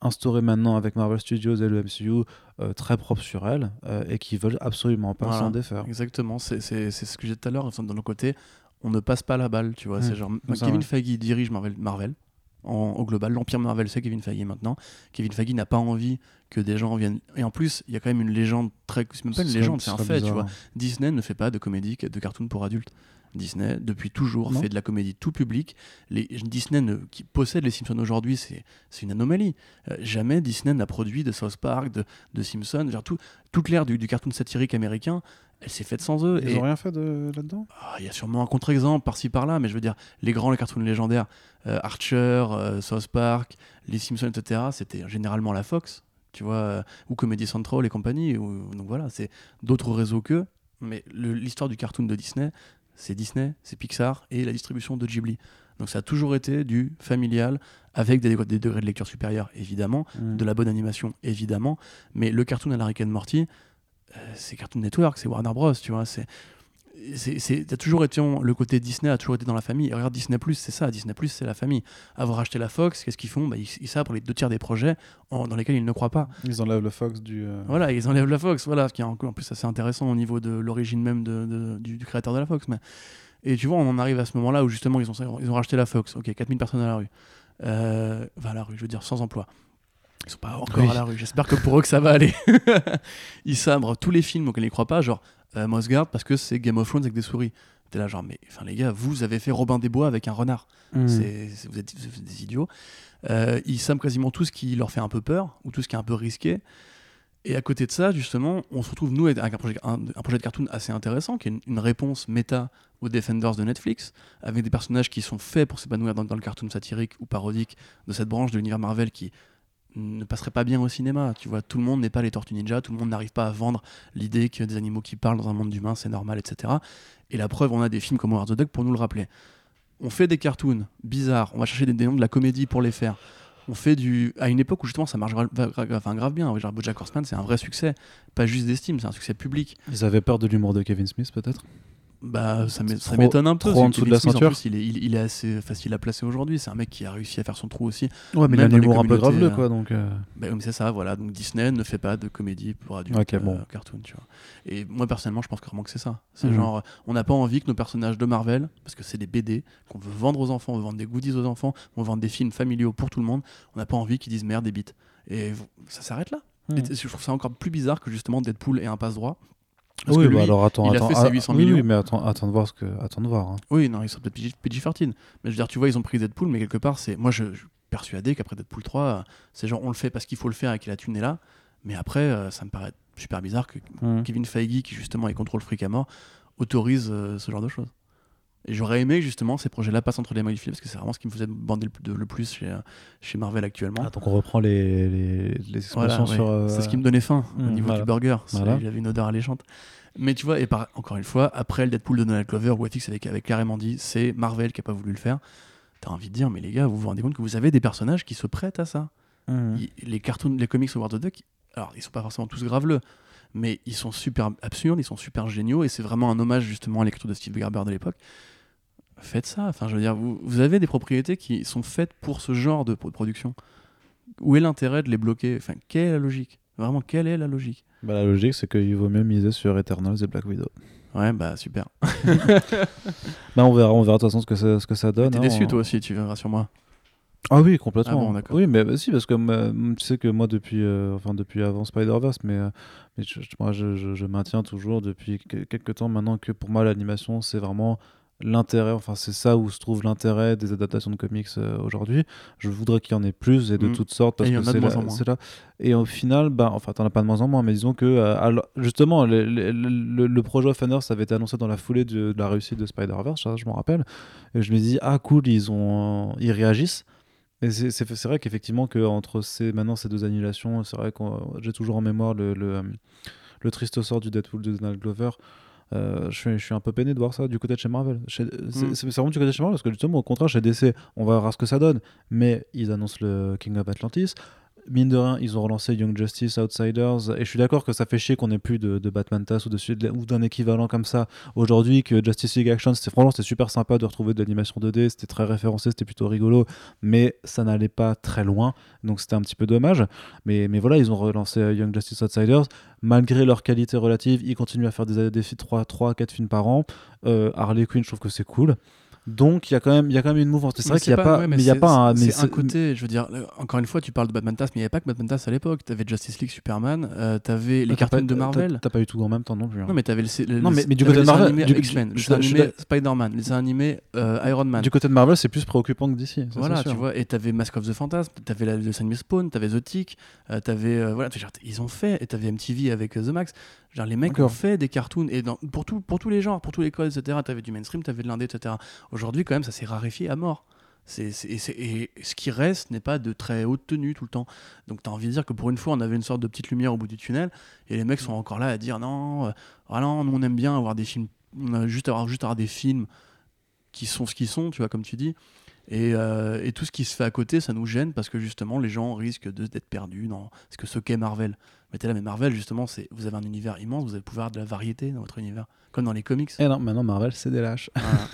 B: instaurée maintenant avec Marvel Studios et le MCU euh, très propre sur elle euh, et qui veulent absolument pas
A: Voilà.
B: s'en défaire.
A: Exactement, c'est c'est- c'est ce que j'ai dit tout à l'heure, enfin, de nos côtés, on ne passe pas la balle, tu vois. C'est genre, Kevin
B: ouais.
A: Feige dirige Marvel, Marvel en- au global. L'Empire Marvel, c'est Kevin Feige maintenant. Kevin Feige n'a pas envie que des gens viennent. Et en plus, il y a quand même une légende très. C'est même pas une légende,
B: ce
A: c'est un fait, tu vois. Disney ne fait pas de comédie, de cartoon pour adultes. Disney, depuis toujours,
B: Non.
A: fait de la comédie tout public. Les, Disney ne- qui possède les Simpsons aujourd'hui, c'est c'est une anomalie. Euh, jamais Disney n'a produit de South Park, de, de Simpsons. Genre tout, toute l'ère du, du cartoon satirique américain, elle s'est faite sans eux.
B: Ils
A: Et-
B: ont rien fait de là-dedans?
A: Ah, Il y a sûrement un contre-exemple par-ci par-là, mais je veux dire, les grands, les cartoons légendaires, euh, Archer, euh, South Park, les Simpsons, etc., c'était généralement la Fox, tu vois, euh, ou Comedy Central et compagnie. ou- donc voilà, c'est d'autres réseaux qu'eux, mais l'histoire du cartoon de Disney, c'est Disney, c'est Pixar et la distribution de Ghibli. Donc ça a toujours été du familial, avec des, des degrés de lecture supérieurs, évidemment,
B: Mm.
A: de la bonne animation, évidemment, mais le cartoon à la Rick and Morty, c'est Cartoon Network, c'est Warner Bros, tu vois, c'est c'est, toujours été le côté Disney a toujours été dans la famille. Et regarde Disney c'est ça Disney c'est la famille. Avoir acheté la Fox qu'est-ce qu'ils font? Bah, ils, ils savent pour les deux tiers des projets en- dans lesquels ils ne croient pas.
B: Ils enlèvent le Fox du. euh,
A: voilà ils enlèvent la Fox voilà ce qui est en, en plus assez intéressant au niveau de l'origine même de, de- du, du créateur de la Fox mais et tu vois on en arrive à ce moment là où justement ils ont, ils ont racheté la Fox. Ok 4000 personnes à la rue. Euh, enfin à la rue je veux dire sans emploi ils sont pas encore
B: Oui.
A: à la rue j'espère que pour eux que ça va aller ils sabrent tous les films auxquels ils croient pas genre euh, parce que c'est Game of Thrones avec des souris T'es là genre mais enfin les gars vous avez fait Robin des Bois avec un renard
B: mm.
A: c'est, c'est- vous, êtes, vous êtes des idiots. Euh, ils savent quasiment tout ce qui leur fait un peu peur ou tout ce qui est un peu risqué. Et à côté de ça, justement, on se retrouve, nous, avec un projet, un, un projet de cartoon assez intéressant, qui est une, une réponse méta aux Defenders de Netflix, avec des personnages qui sont faits pour s'épanouir dans, dans le cartoon satirique ou parodique de cette branche de l'univers Marvel qui ne passerait pas bien au cinéma. Tu vois, tout le monde n'est pas les Tortues Ninja, tout le monde n'arrive pas à vendre l'idée que des animaux qui parlent dans un monde d'humains, c'est normal, etc. Et la preuve, on a des films comme Howard the Duck pour nous le rappeler on fait des cartoons bizarres, on va chercher des, noms de la comédie pour les faire. On fait du. à une époque où justement ça marche gra- gra- gra- enfin, grave bien. Genre Bojack Horseman, c'est un vrai succès. Pas juste d'estime, c'est un succès public.
B: Ils avaient peur de l'humour de Kevin Smith, peut-être?
A: Bah, ça m'étonne un peu.
B: trop en dessous de la ceinture.
A: En plus, il est, il, il est assez facile à placer aujourd'hui. C'est un mec qui a réussi à faire son trou aussi.
B: Ouais, mais il a un humour un peu graveleux,
A: euh,
B: quoi. Donc, euh,
A: Bah, mais c'est ça, voilà. Donc Disney ne fait pas de comédie pour adultes,
B: Ok, bon.
A: euh, cartoon, tu vois. Et moi personnellement, je pense vraiment que c'est ça. C'est
B: Mhm.
A: genre, on n'a pas envie que nos personnages de Marvel, parce que c'est des BD qu'on veut vendre aux enfants, on veut vendre des goodies aux enfants, on veut vendre des films familiaux pour tout le monde. On n'a pas envie qu'ils disent merde des bites. Et ça s'arrête là.
B: Mhm.
A: Et je trouve ça encore plus bizarre que justement Deadpool ait un passe droit. Parce
B: oui,
A: que
B: bah alors attends,
A: il a
B: attends.
A: ses
B: ah,
A: 800
B: oui,
A: millions.
B: Oui, mais attends, attends de voir ce que, attends de voir. hein.
A: Oui, non, ils sont peut-être PG- PG-13. Mais je veux dire, tu vois, ils ont pris Deadpool, mais quelque part, c'est. Moi, je, je suis persuadé qu'après Deadpool 3, euh, c'est genre, on le fait parce qu'il faut le faire et que la thune est là. Mais après, euh, ça me paraît super bizarre que
B: Mhm.
A: Kevin Feige, qui justement est contrôle fric à mort, autorise euh, ce genre de choses. Et j'aurais aimé justement ces projets-là passent entre les mains du film, parce que c'est vraiment ce qui me faisait bander le, plus- de- le plus chez, chez Marvel actuellement.
B: Ah, donc on reprend les, les, les expressions sur. euh,
A: C'est ce qui me donnait faim au
B: hmm,
A: niveau
B: voilà.
A: du burger.
B: Voilà.
A: J'avais une odeur alléchante. Mais tu vois, et par, encore une fois, après le Deadpool de Donald Glover, FX avait, avait clairement dit c'est Marvel qui a pas voulu le faire. T'as envie de dire, mais les gars, vous vous rendez compte que vous avez des personnages qui se prêtent à ça. Il- les cartoons, les comics Howard the Duck, alors ils sont pas forcément tous graveleux, mais ils sont super absurdes, ils sont super géniaux, et c'est vraiment un hommage justement à l'écriture de Steve Gerber de l'époque. Faites ça, enfin je veux dire, vous, vous avez des propriétés qui sont faites pour ce genre de pro- production. Où est l'intérêt de les bloquer? Enfin, quelle est la logique? Vraiment, quelle est la logique?
B: Bah, la logique, c'est qu'il vaut mieux miser sur Eternals et Black Widow.
A: Ouais, bah super.
B: Bah, on verra, on verra de toute façon ce que ça, ce que ça donne.
A: T'es
B: hein.
A: déçu toi aussi, tu verras sur moi.
B: Ah oui, complètement.
A: Ah bon,
B: oui, mais bah, si, parce que euh, tu sais que moi, depuis, euh, enfin, depuis avant Spider-Verse, mais, euh, mais je, moi, je, je- je maintiens toujours depuis que- quelques temps maintenant que pour moi, l'animation, c'est vraiment l'intérêt, enfin, c'est ça où se trouve l'intérêt des adaptations de comics euh, aujourd'hui. Je voudrais qu'il y en ait plus et de
A: Mm.
B: toutes sortes parce
A: Et
B: que c'est là. Et au final, bah, enfin, t'en as pas de moins en moins, mais disons que, euh, alors, justement, le, le- le- le projet Offenders avait été annoncé dans la foulée de, de la réussite de Spider-Verse, ça, je m'en rappelle. Et je me dis, ah cool, ils, ont, ils réagissent. Et c'est- vrai qu'effectivement, que entre ces, maintenant ces deux annulations, c'est vrai que j'ai toujours en mémoire le, le, euh, le triste sort du Deadpool de Donald Glover. Euh, je, suis, je suis un peu peiné de voir ça du côté de chez Marvel. C'est
A: Mm.
B: c'est vraiment du côté de chez Marvel parce que justement, au contraire, chez DC, on va voir ce que ça donne. Mais ils annoncent le King of Atlantis. Mine de rien, ils ont relancé Young Justice, Outsiders. Et je suis d'accord que ça fait chier qu'on ait plus de, Batman TAS ou d'un équivalent comme ça aujourd'hui. Que Justice League Action, c'était franchement c'était super sympa de retrouver de l'animation 2D. C'était très référencé, c'était plutôt rigolo. Mais ça n'allait pas très loin. Donc c'était un petit peu dommage. Mais, voilà, ils ont relancé euh, Young Justice Outsiders. Malgré leur qualité relative, ils continuent à faire des, des 3, 3 4 films par an. Euh, Harley Quinn, je trouve que c'est cool. Donc il y a quand même, il y a quand même une mouvance. C'est vrai qu'il n'y a pas,
A: ouais,
B: mais il y a pas un, mais
A: C'est un côté, je veux dire, euh, encore une fois, tu parles de Batman Task, mais il n'y avait pas que Batman Task à l'époque. T'avais Justice League, Superman, euh, t'avais les
B: T'as
A: cartoons de Marvel.
B: T'as pas eu tout en même temps non plus. hein.
A: Non, mais t'avais le, le-
B: Non, mais- mais du côté de Marvel, du-
A: X-Men, les animés Spider-Man, les animés euh, Iron Man.
B: Du côté de Marvel, c'est plus préoccupant que d'ici.
A: Voilà, tu vois, et t'avais Mask of the Phantasm, t'avais la- le anime Spawn, t'avais The Tick, euh, t'avais voilà, ils ont fait, et t'avais MTV avec The Max. Genre les mecs ont fait des cartoons et dans, pour tout, pour tous les genres, pour tous les codes, etc. T'avais du mainstream, t'avais de l'indé, etc. Aujourd'hui, quand même, ça s'est raréfié à mort. Et, ce qui reste n'est pas de très haute tenue tout le temps. Donc t'as envie de dire que pour une fois, on avait une sorte de petite lumière au bout du tunnel, et les mecs sont encore là à dire non, euh, ah non, nous on aime bien avoir des films, on a juste avoir juste avoir des films qui sont ce qu'ils sont, tu vois, comme tu dis. Et, euh, et tout ce qui se fait à côté, ça nous gêne parce que justement, les gens risquent d'être perdus dans ce que ce qu'est Marvel. Mais t'es là, mais Marvel, justement, c'est vous avez un univers immense, vous allez pouvoir avoir de la variété dans votre univers, comme dans les comics.
B: Et non, maintenant Marvel, c'est des lâches.
A: Voilà.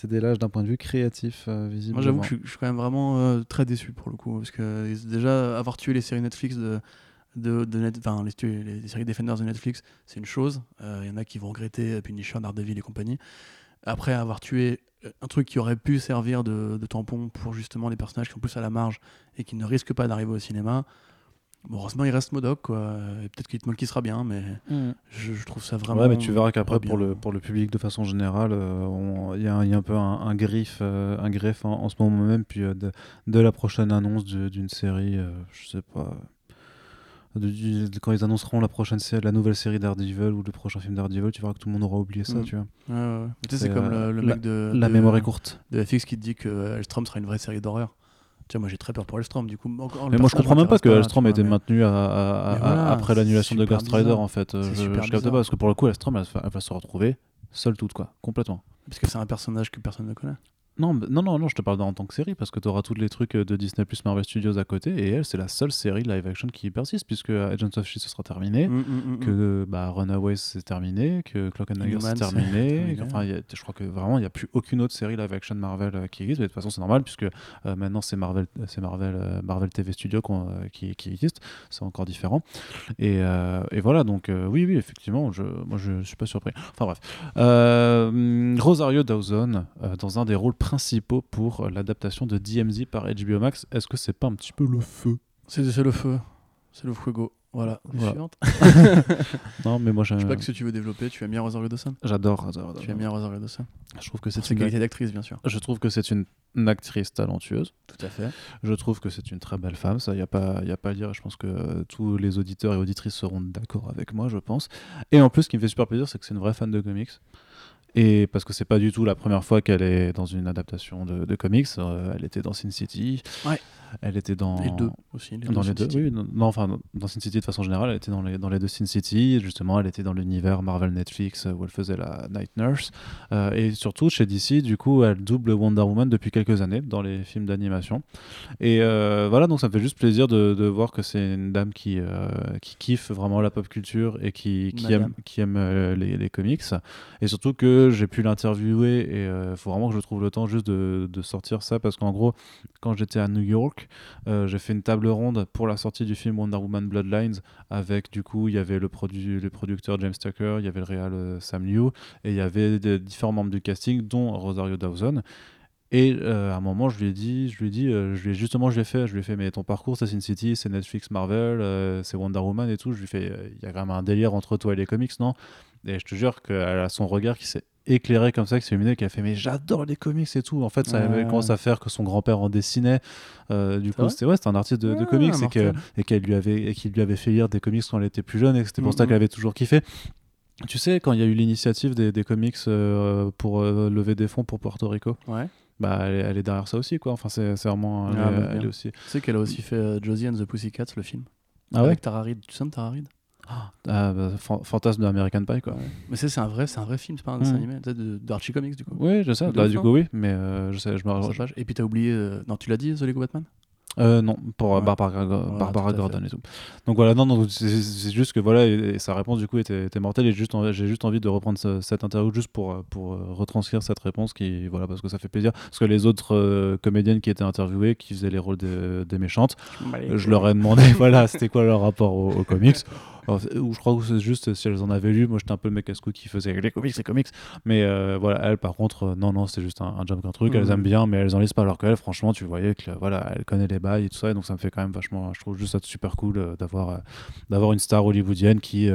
B: C'est des lâches d'un point de vue créatif, euh, visiblement.
A: Moi, j'avoue que je, suis- je suis quand même vraiment euh, très déçu pour le coup, parce que déjà, avoir tué les séries Netflix de. De, de Net- enfin, les, les, les séries Defenders de Netflix, c'est une chose. Il y en a qui vont regretter Punisher, Daredevil et compagnie. Après avoir tué un truc qui aurait pu servir de, de tampon pour justement les personnages qui sont plus à la marge et qui ne risquent pas d'arriver au cinéma, bon, heureusement il reste Modoc, quoi. Et peut-être qu'Hitman qui sera bien, mais je, je trouve ça vraiment.
B: ouais, mais tu verras qu'après, pour le, pour le public, de façon générale, euh, il y, a un- il y a un peu un, un griffe, euh, un greffe en, en ce moment même, puis euh, de, de la prochaine annonce d'une série, euh, je sais pas. De- du- de- quand ils annonceront la prochaine série, la nouvelle série Daredevil ou le prochain film Daredevil, tu verras que tout le monde aura oublié ça,
A: Mm.
B: tu vois.
A: Ouais. Tu sais,
B: C'est,
A: comme
B: euh,
A: le,
B: la-
A: mec de.
B: La mémoire est courte.
A: de FX qui te dit que euh, Elstrom sera une vraie série d'horreur. Vois, moi j'ai très peur pour Elstrom, du coup.
B: Mais moi je comprends même pas que Elstrom ait été
A: mais-
B: maintenu à- à- à-
A: Mais voilà,
B: après l'annulation de Ghost Rider en fait. Euh, Je, je capte
A: bizarre.
B: pas parce que pour le coup Elstrom elle, va- elle va se retrouver seule toute quoi, complètement.
A: Parce que c'est un personnage que personne ne connaît.
B: Non, non, non, non, je te parle en tant que série parce que tu auras tous les trucs euh, de Disney Plus Marvel Studios à côté et elle, c'est la seule série live action qui persiste puisque Agents of Shield ce sera terminé,
A: Mm, mm, mm,
B: que bah, Runaways c'est terminé, que Clock and Dagger c'est terminé. Enfin, il y a- je crois que vraiment il n'y a plus aucune autre série live action Marvel euh, qui existe. Mais de toute façon, c'est normal puisque euh, maintenant c'est Marvel, c'est Marvel, euh, Marvel TV Studio euh, qui, qui existe. C'est encore différent. Et, euh, et voilà, donc euh, oui, oui, effectivement, je, moi je suis pas surpris. Enfin bref. Euh, Rosario Dawson euh, dans un des rôles principaux pour euh, l'adaptation de DMZ par HBO Max. Est-ce que c'est pas un petit peu le feu?
A: C'est le feu. C'est le fuego. Voilà.
B: Voilà.
A: Suivante.
B: Non, mais moi j'ai-
A: Je sais pas que si tu veux développer, tu aimes bien Rosario Dawson?
B: J'adore Rosario
A: Tu
B: Dawson.
A: aimes bien Rosario Dawson?
B: Je trouve que c'est une,
A: qualité d'actrice, bien sûr.
B: je trouve que c'est une, une actrice talentueuse.
A: Tout à fait.
B: Je trouve que c'est une très belle femme, ça, il n'y a, pas- y a pas à dire. Je pense que euh, tous les auditeurs et auditrices seront d'accord avec moi, je pense. Et en plus, ce qui me fait super plaisir, c'est que c'est une vraie fan de comics. Et parce que c'est pas du tout la première fois qu'elle est dans une adaptation de, de comics. Euh, elle était dans Sin City.
A: Ouais.
B: Elle était dans.
A: Les deux aussi.
B: Dans les
A: Sin
B: deux,
A: City.
B: oui. Non, non, enfin, dans- dans Sin City de façon générale, elle était dans les, dans les deux Sin City. Justement, elle était dans l'univers Marvel Netflix euh, où elle faisait la Night Nurse. Euh, et surtout, chez DC, du coup, elle double Wonder Woman depuis quelques années dans les films d'animation. Et euh, voilà, donc ça me fait juste plaisir de, de voir que c'est une dame qui, qui kiffe vraiment la pop culture et qui, qui
A: Madame.
B: aime, qui aime les, les comics. Et surtout que j'ai pu l'interviewer et il faut vraiment que je trouve le temps juste de, sortir ça parce qu'en gros, quand j'étais à New York, euh, j'ai fait une table ronde pour la sortie du film Wonder Woman Bloodlines avec du coup, il y avait le, produ le producteur James Tucker, il y avait le réal euh, Sam Liu et il y avait différents membres du casting dont Rosario Dawson. Et euh, à un moment, je lui ai dit, je lui ai euh, justement, je lui ai fait, je lui ai fait, mais ton parcours, c'est Sin City, c'est Netflix, Marvel, euh, c'est Wonder Woman et tout. Je lui fais, euh, il y a quand même un délire entre toi et les comics, non? Et je te jure qu'elle a son regard qui s'est éclairé comme ça, qui s'est illuminé, qui a fait, mais j'adore les comics et tout. En fait, ça
A: Ouais.
B: commence à faire que son grand-père en dessinait. Euh, du coup, c'était ouais, un artiste de, de
A: Ah,
B: comics et que-
A: mortel.
B: et qu'elle lui avait, et qu'il lui avait fait lire des comics quand elle était plus jeune et que c'était pour ça
A: Mhm.
B: qu'elle avait toujours kiffé. Tu sais, quand il y a eu l'initiative des, des comics euh, pour euh, lever des fonds pour Puerto Rico,
A: Ouais.
B: bah elle, est- elle est derrière ça aussi quoi enfin c'est c'est vraiment elle,
A: Ah, bah,
B: elle est aussi
A: Tu sais qu'elle a aussi fait Josie and the Pussycats, le film.
B: ah
A: Avec Tara Reid. Tu sais de Tara Reid?
B: Fan- fantasme de American Pie, quoi.
A: Mais c'est un vrai, c'est un vrai film, c'est pas un dessin animé, tu sais, de, de Archie Comics du coup.
B: Oui, je sais.
A: De
B: Bah, du
A: hein.
B: coup, oui, mais euh, je sais, je me.
A: Et puis t'as oublié, euh, non tu l'as dit, The Lego Batman?
B: Euh, non, pour euh,
A: Ouais.
B: Barbara, Gordon et tout. Donc voilà, non, non, c'est juste que voilà, et, et sa réponse du coup était, était mortelle et juste en- j'ai juste envie de reprendre ce- cette interview juste pour, euh, pour euh, retranscrire cette réponse qui, voilà, parce que ça fait plaisir. Parce que les autres euh, comédiennes qui étaient interviewées, qui faisaient les rôles de- des méchantes, je leur ai demandé, voilà, c'était quoi leur rapport aux, aux comics? Alors, ou je crois que c'est juste si elles en avaient lu. Moi, j'étais un peu le mec à ce qui faisait les comics, les comics. Mais euh, voilà, elles, par contre, euh, non, non, c'est juste un, un jump qu'un truc. Elles
A: Mhm.
B: aiment bien, mais elles en lisent pas. Alors qu'elles, franchement, tu voyais que voilà, elle connaît les bails et tout ça. Et donc, ça me fait quand même vachement. Je trouve juste ça super cool euh, d'avoir d'avoir une star hollywoodienne qui,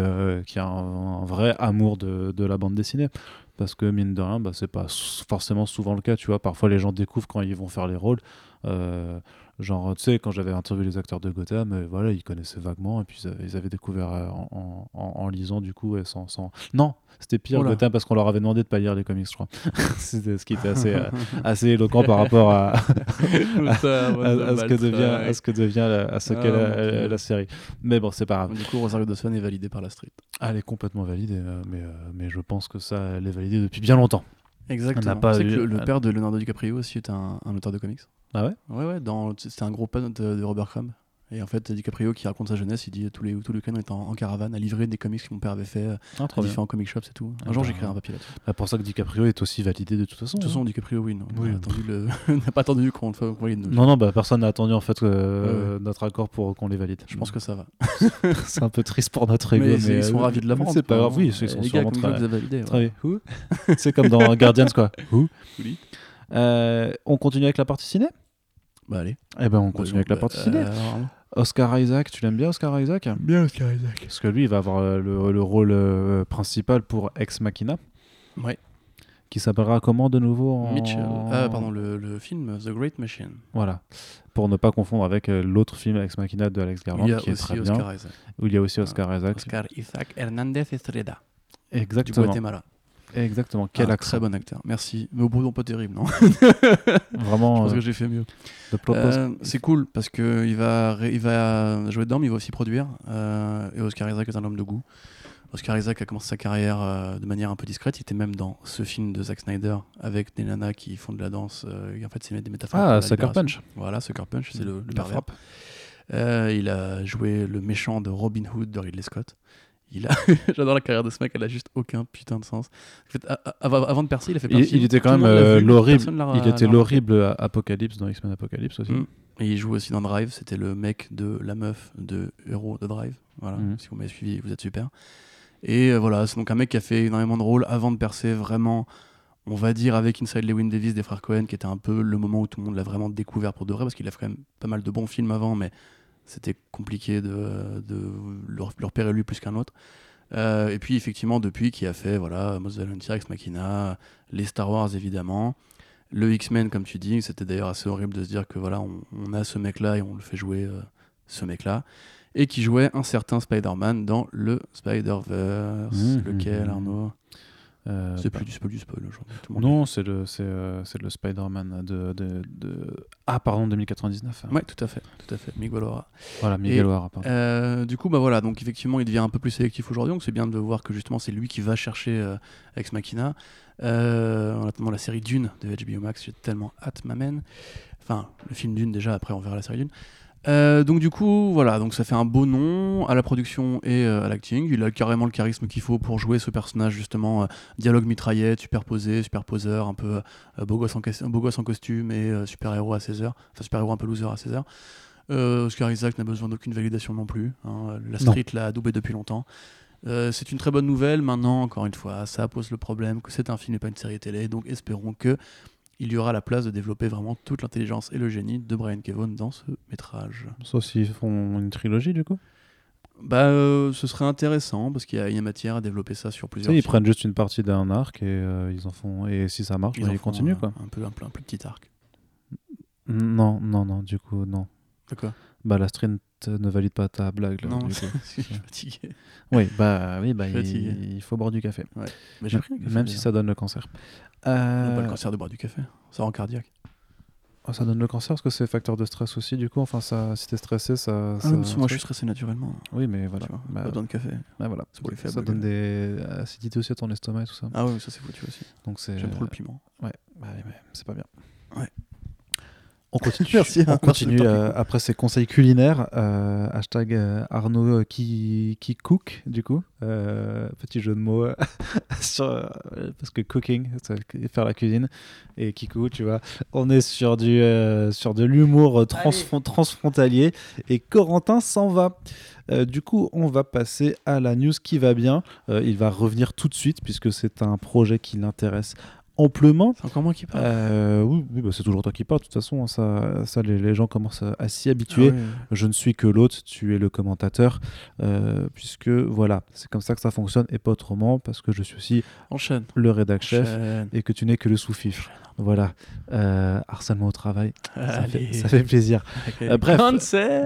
B: qui a un, un vrai amour de, de la bande dessinée. Parce que mine de rien, bah, c'est pas forcément souvent le cas. Tu vois, parfois les gens découvrent quand ils vont faire les rôles. Euh, Genre, tu sais, quand j'avais interviewé les acteurs de Gotham, euh, voilà, ils connaissaient vaguement, et puis ils avaient, ils avaient découvert euh, en, en- en- en lisant, du coup, et sans, sans... Non, c'était pire
A: Oula.
B: Gotham parce qu'on leur avait demandé de pas lire les comics, je crois. c'était ce qui était assez, euh, assez éloquent par rapport à, à, à- à ce que devient, à ce que devient la, à ce
A: Ah,
B: qu'est la, série. Mais bon, c'est pas grave.
A: Du coup, Rosario Dawson est validé par la street.
B: Elle est complètement euh, mais, mais je pense que ça, elle est validée depuis bien longtemps.
A: Exactement.
B: pas
A: sais que
B: eu-
A: le, le père de Leonardo DiCaprio aussi est un, un auteur de comics.
B: Ah ouais
A: Ouais, ouais, dans- c'était un gros pan de, de Robert Crumb. Et en fait, DiCaprio qui raconte sa jeunesse, il dit tous les, tous les week-ends on est en, en caravane à livrer des comics que mon père avait fait euh,
B: Ah,
A: à différents comic shops et tout. Un
B: Ah
A: jour,
B: bah,
A: j'écrirai un papier là-dessus.
B: Bah, pour ça que DiCaprio est aussi validé de toute façon.
A: De toute
B: hein.
A: façon, DiCaprio, oui, non.
B: Oui.
A: On n'a pas attendu qu'on le nous.
B: Non, non, bah, personne n'a attendu en fait euh, notre accord pour qu'on les valide.
A: Je pense que ça va.
B: c'est un peu triste pour notre ego.
A: mais
B: Mais,
A: c'est- ils sont
B: euh,
A: ravis de l'apprendre.
B: C'est pas grave, oui, ils sont
A: les
B: sûrement très, C'est comme dans Guardians quoi.
A: Oui.
B: Euh, on continue avec la partie ciné?
A: Bah, allez.
B: Eh ben, on continue avec la
A: Bah,
B: partie
A: euh,
B: ciné.
A: alors,
B: Oscar Isaac, tu l'aimes bien Oscar Isaac?
A: Bien, Oscar Isaac.
B: Parce que lui, il va avoir euh, le, le rôle euh, principal pour Ex Machina.
A: Ouais.
B: Qui s'appellera comment de nouveau en...
A: Mitchell. Ah, pardon, le, le film The Great Machine.
B: Voilà. Pour ne pas confondre avec euh, l'autre film Ex Machina de Alex Garland,
A: Il y a
B: qui est
A: aussi
B: très bien.
A: Oscar Isaac.
B: Où il y a aussi Oscar Isaac.
A: Oscar Isaac Hernandez Estrada. Du
B: Exactement.
A: Guatemala.
B: Exactement. Quel
A: Un
B: accent.
A: Très bon acteur. Merci. Mais au bout, pas terrible, non
B: Vraiment.
A: Je pense
B: euh,
A: que j'ai fait mieux. Euh, c'est cool parce que il va, il va jouer dedans, mais il va aussi produire. Euh, et Oscar Isaac est un homme de goût. Oscar Isaac a commencé sa carrière de manière un peu discrète. Il était même dans ce film de Zack Snyder avec des nanas qui font de la danse. et en fait, c'est des métaphores.
B: Ah, Sucker. Punch.
A: Voilà, Sucker Punch, c'est le, le il a joué le méchant de Robin Hood de Ridley Scott. Il a, j'adore la carrière de ce mec, elle a juste aucun putain de sens. En fait, avant, de percer, il a fait plein
B: Il,
A: de films.
B: il était quand même euh, l'horrible. Il était l'horrible Apocalypse dans X-Men Apocalypse aussi.
A: Mm. Et il joue aussi dans Drive, c'était le mec de la meuf de héros de Drive. Voilà,
B: Mhm.
A: si vous m'avez suivi, vous êtes super. Et euh, voilà, c'est donc un mec qui a fait énormément de rôles avant de percer vraiment, on va dire, avec Inside Lewin Davis des frères Cohen, qui était un peu le moment où tout le monde l'a vraiment découvert pour de vrai, parce qu'il a fait quand même pas mal de bons films avant, mais c'était compliqué de, de le, le repérer lui plus qu'un autre. Euh, et puis effectivement, depuis, qui a fait voilà, Mos Volunteer, Ex Machina, les Star Wars évidemment. Le X-Men, comme tu dis, c'était d'ailleurs assez horrible de se dire que voilà, on, on a ce mec-là et on le fait jouer euh, ce mec-là. Et qui jouait un certain Spider-Man dans le Spider-Verse.
B: Mhm.
A: Lequel, Arnaud?
B: Euh,
A: C'est
B: bah,
A: plus du spoil, du spoil aujourd'hui.
B: Non, c'est le, c'est, euh, le Spider-Man de, de, de- Ah, pardon, 2099.
A: Ouais, tout à fait, tout à fait. Miguel O'Hara.
B: Voilà, Miguel O'Hara.
A: Euh, du coup, bah voilà, donc effectivement, il devient un peu plus sélectif aujourd'hui, donc c'est bien de voir que justement c'est lui qui va chercher euh, Ex Machina. Euh, en attendant la série Dune de HBO Max, j'ai tellement hâte, m'amène. Enfin, le film Dune déjà, après on verra la série Dune. Euh, donc du coup, voilà, donc ça fait un beau nom à la production et euh, à l'acting. Il a carrément le charisme qu'il faut pour jouer ce personnage justement, euh, dialogue mitraillette, superposé, superposeur, un peu beau, gosse en, cas- beau gosse en costume et euh, super-héros à 16h, enfin super-héros un peu loser à 16h. Euh, Oscar Isaac n'a besoin d'aucune validation non plus. hein. La street l'a adoubé depuis longtemps. C'est une très bonne nouvelle. Maintenant, encore une fois, ça pose le problème que c'est un film et pas une série télé. Donc espérons que il y aura la place de développer vraiment toute l'intelligence et le génie de Brian Kevon dans ce métrage.
B: Sauf s'ils font une trilogie, du coup?
A: Bah, euh, ce serait intéressant parce qu'il y, y a matière à développer ça sur
B: Tu
A: plusieurs.
B: sais, ils prennent juste une partie d'un arc et euh, ils en font. Et si ça marche,
A: Ils
B: bah,
A: en
B: ils
A: font
B: continuent,
A: un,
B: quoi.
A: Un peu, un, peu- un plus petit arc.
B: Non, non, non, du coup, non.
A: Quoi?
B: Bah, la ne valide pas ta blague, là,
A: Non,
B: du
A: je suis fatigué.
B: Oui, bah, oui, bah, il, il faut boire du café.
A: Mais j'ai pris un café,
B: Même si ça donne le cancer. Euh,
A: Pas le cancer de boire du café. Ça rend cardiaque.
B: Ah, ça donne le cancer parce que c'est facteur de stress aussi, du coup. Enfin, ça, si t'es stressé, ça.
A: Ah,
B: ça-
A: moi, je suis stressé naturellement.
B: Oui, mais voilà.
A: Tu vois,
B: Bah,
A: Pas besoin de café.
B: bah, voilà.
A: C'est pour les
B: Ça donne des acidités aussi à ton estomac et tout ça.
A: Ah oui, ça c'est foutu aussi.
B: Donc c'est.
A: J'aime trop le piment.
B: Ouais, bah mais c'est pas bien.
A: Ouais.
B: On continue.
A: Merci, hein.
B: On continue euh, après ces conseils culinaires. euh, hashtag euh, Arnaud euh, qui, qui cook, du coup. Euh, petit jeu de mots. euh, sur, euh, parce que cooking, c'est faire la cuisine. Et kikou, tu vois. On est sur, du, euh, sur de l'humour transfron- transfrontalier. Et Corentin s'en va. Euh, du coup, on va passer à la news qui va bien. Euh, il va revenir tout de suite puisque c'est un projet qui l'intéresse amplement.
A: C'est encore moi qui parle.
B: Euh, oui, oui, bah, c'est toujours toi qui parles. De toute façon, hein, ça, ça les, les gens commencent à, à s'y habituer.
A: Ah.
B: Je ne suis que l'hôte, tu es le commentateur, euh, puisque voilà, c'est comme ça que ça fonctionne et pas autrement, parce que je suis aussi
A: Enchaîne.
B: le rédac chef
A: Enchaîne.
B: et que tu n'es que le sous-fifre. Voilà, euh, harcèlement au travail, ça fait, ça fait plaisir. Euh, bref.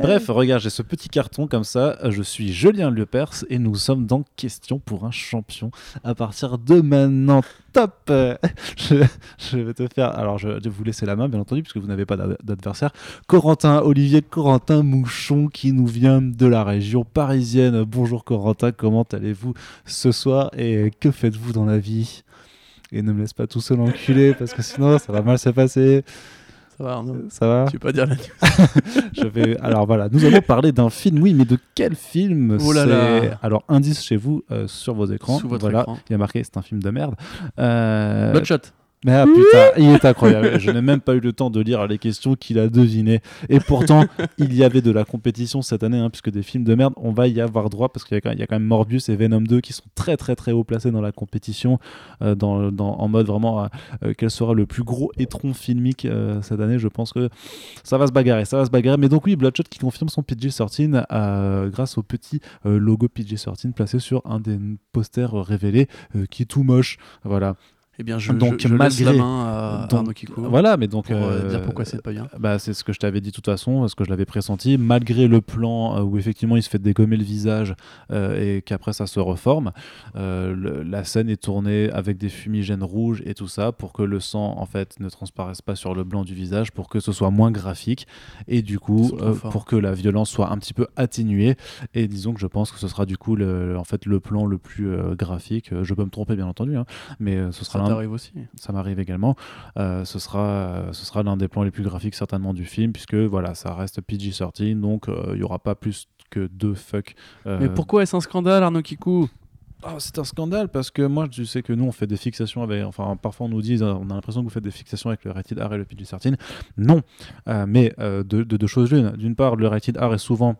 B: Bref, regarde, j'ai ce petit carton comme ça. Je suis Julien Lepers et nous sommes dans Question pour un champion. À partir de maintenant, top je, vais te faire. Alors, je vais vous laisser la main, bien entendu, puisque vous n'avez pas d'ad- d'adversaire. Corentin, Olivier Corentin Mouchon, qui nous vient de la région parisienne. Bonjour Corentin, comment allez-vous ce soir et que faites-vous dans la vie? Et ne me laisse pas tout seul enculé, parce que sinon, ça va mal se passer.
A: Ça va, Arnaud
B: Ça va
A: Tu veux pas dire la news
B: je vais. Alors voilà, nous allons parler d'un film. Oui, mais de quel film
A: Oh là là.
B: Alors indice chez vous euh, sur vos écrans.
A: Sous votre
B: voilà,
A: écran.
B: il y a marqué c'est un film de merde. Euh,
A: Bloodshot.
B: Mais ah putain, il est incroyable. Je n'ai même pas eu le temps de lire les questions qu'il a devinées. Et pourtant, il y avait de la compétition cette année, hein, puisque des films de merde, on va y avoir droit, parce qu'il y, a quand- même Morbius et Venom 2 qui sont très très très haut placés dans la compétition, euh, en mode vraiment euh, euh, quel sera le plus gros étron filmique cette année. Je pense que ça va se bagarrer, ça va se bagarrer. Mais donc oui, Bloodshot qui confirme son PG-13 euh, grâce au petit logo PG-13 placé sur un des posters révélés, qui est tout moche. Voilà.
A: Eh bien, je,
B: Donc,
A: je, je laisse la
B: malgré-
A: main à
B: donc,
A: Arnaud Kiko
B: Voilà, mais donc
A: pour euh,
B: euh,
A: dire pourquoi c'est pas bien.
B: bah, c'est ce que je t'avais dit de toute façon, parce que je l'avais pressenti. Malgré le plan euh, où effectivement il se fait dégommer le visage euh, et qu'après ça se reforme, euh, le- la scène est tournée avec des fumigènes rouges et tout ça pour que le sang en fait ne transparaisse pas sur le blanc du visage, pour que ce soit moins graphique et du coup euh, pour que la violence soit un petit peu atténuée. Et disons que je pense que ce sera du coup le, en fait le plan le plus euh, graphique. Euh, Je peux me tromper bien entendu, hein, mais euh, ce sera l'un
A: t'arrive aussi.
B: ça m'arrive également. Euh, ce sera, euh, ce sera l'un des plans les plus graphiques certainement du film, puisque voilà, ça reste PG-13, donc euh, il y aura pas plus que deux fuck.
A: Mais pourquoi est-ce un scandale, Arnaud Kikou?
B: Ah, c'est un scandale parce que moi, tu sais que nous, on fait des fixations avec. Enfin, parfois, on nous dit, on a l'impression que vous faites des fixations avec le rated R et le PG-13. Non, Euh, mais euh, de, de deux choses l'une. D'une part, le rated R est souvent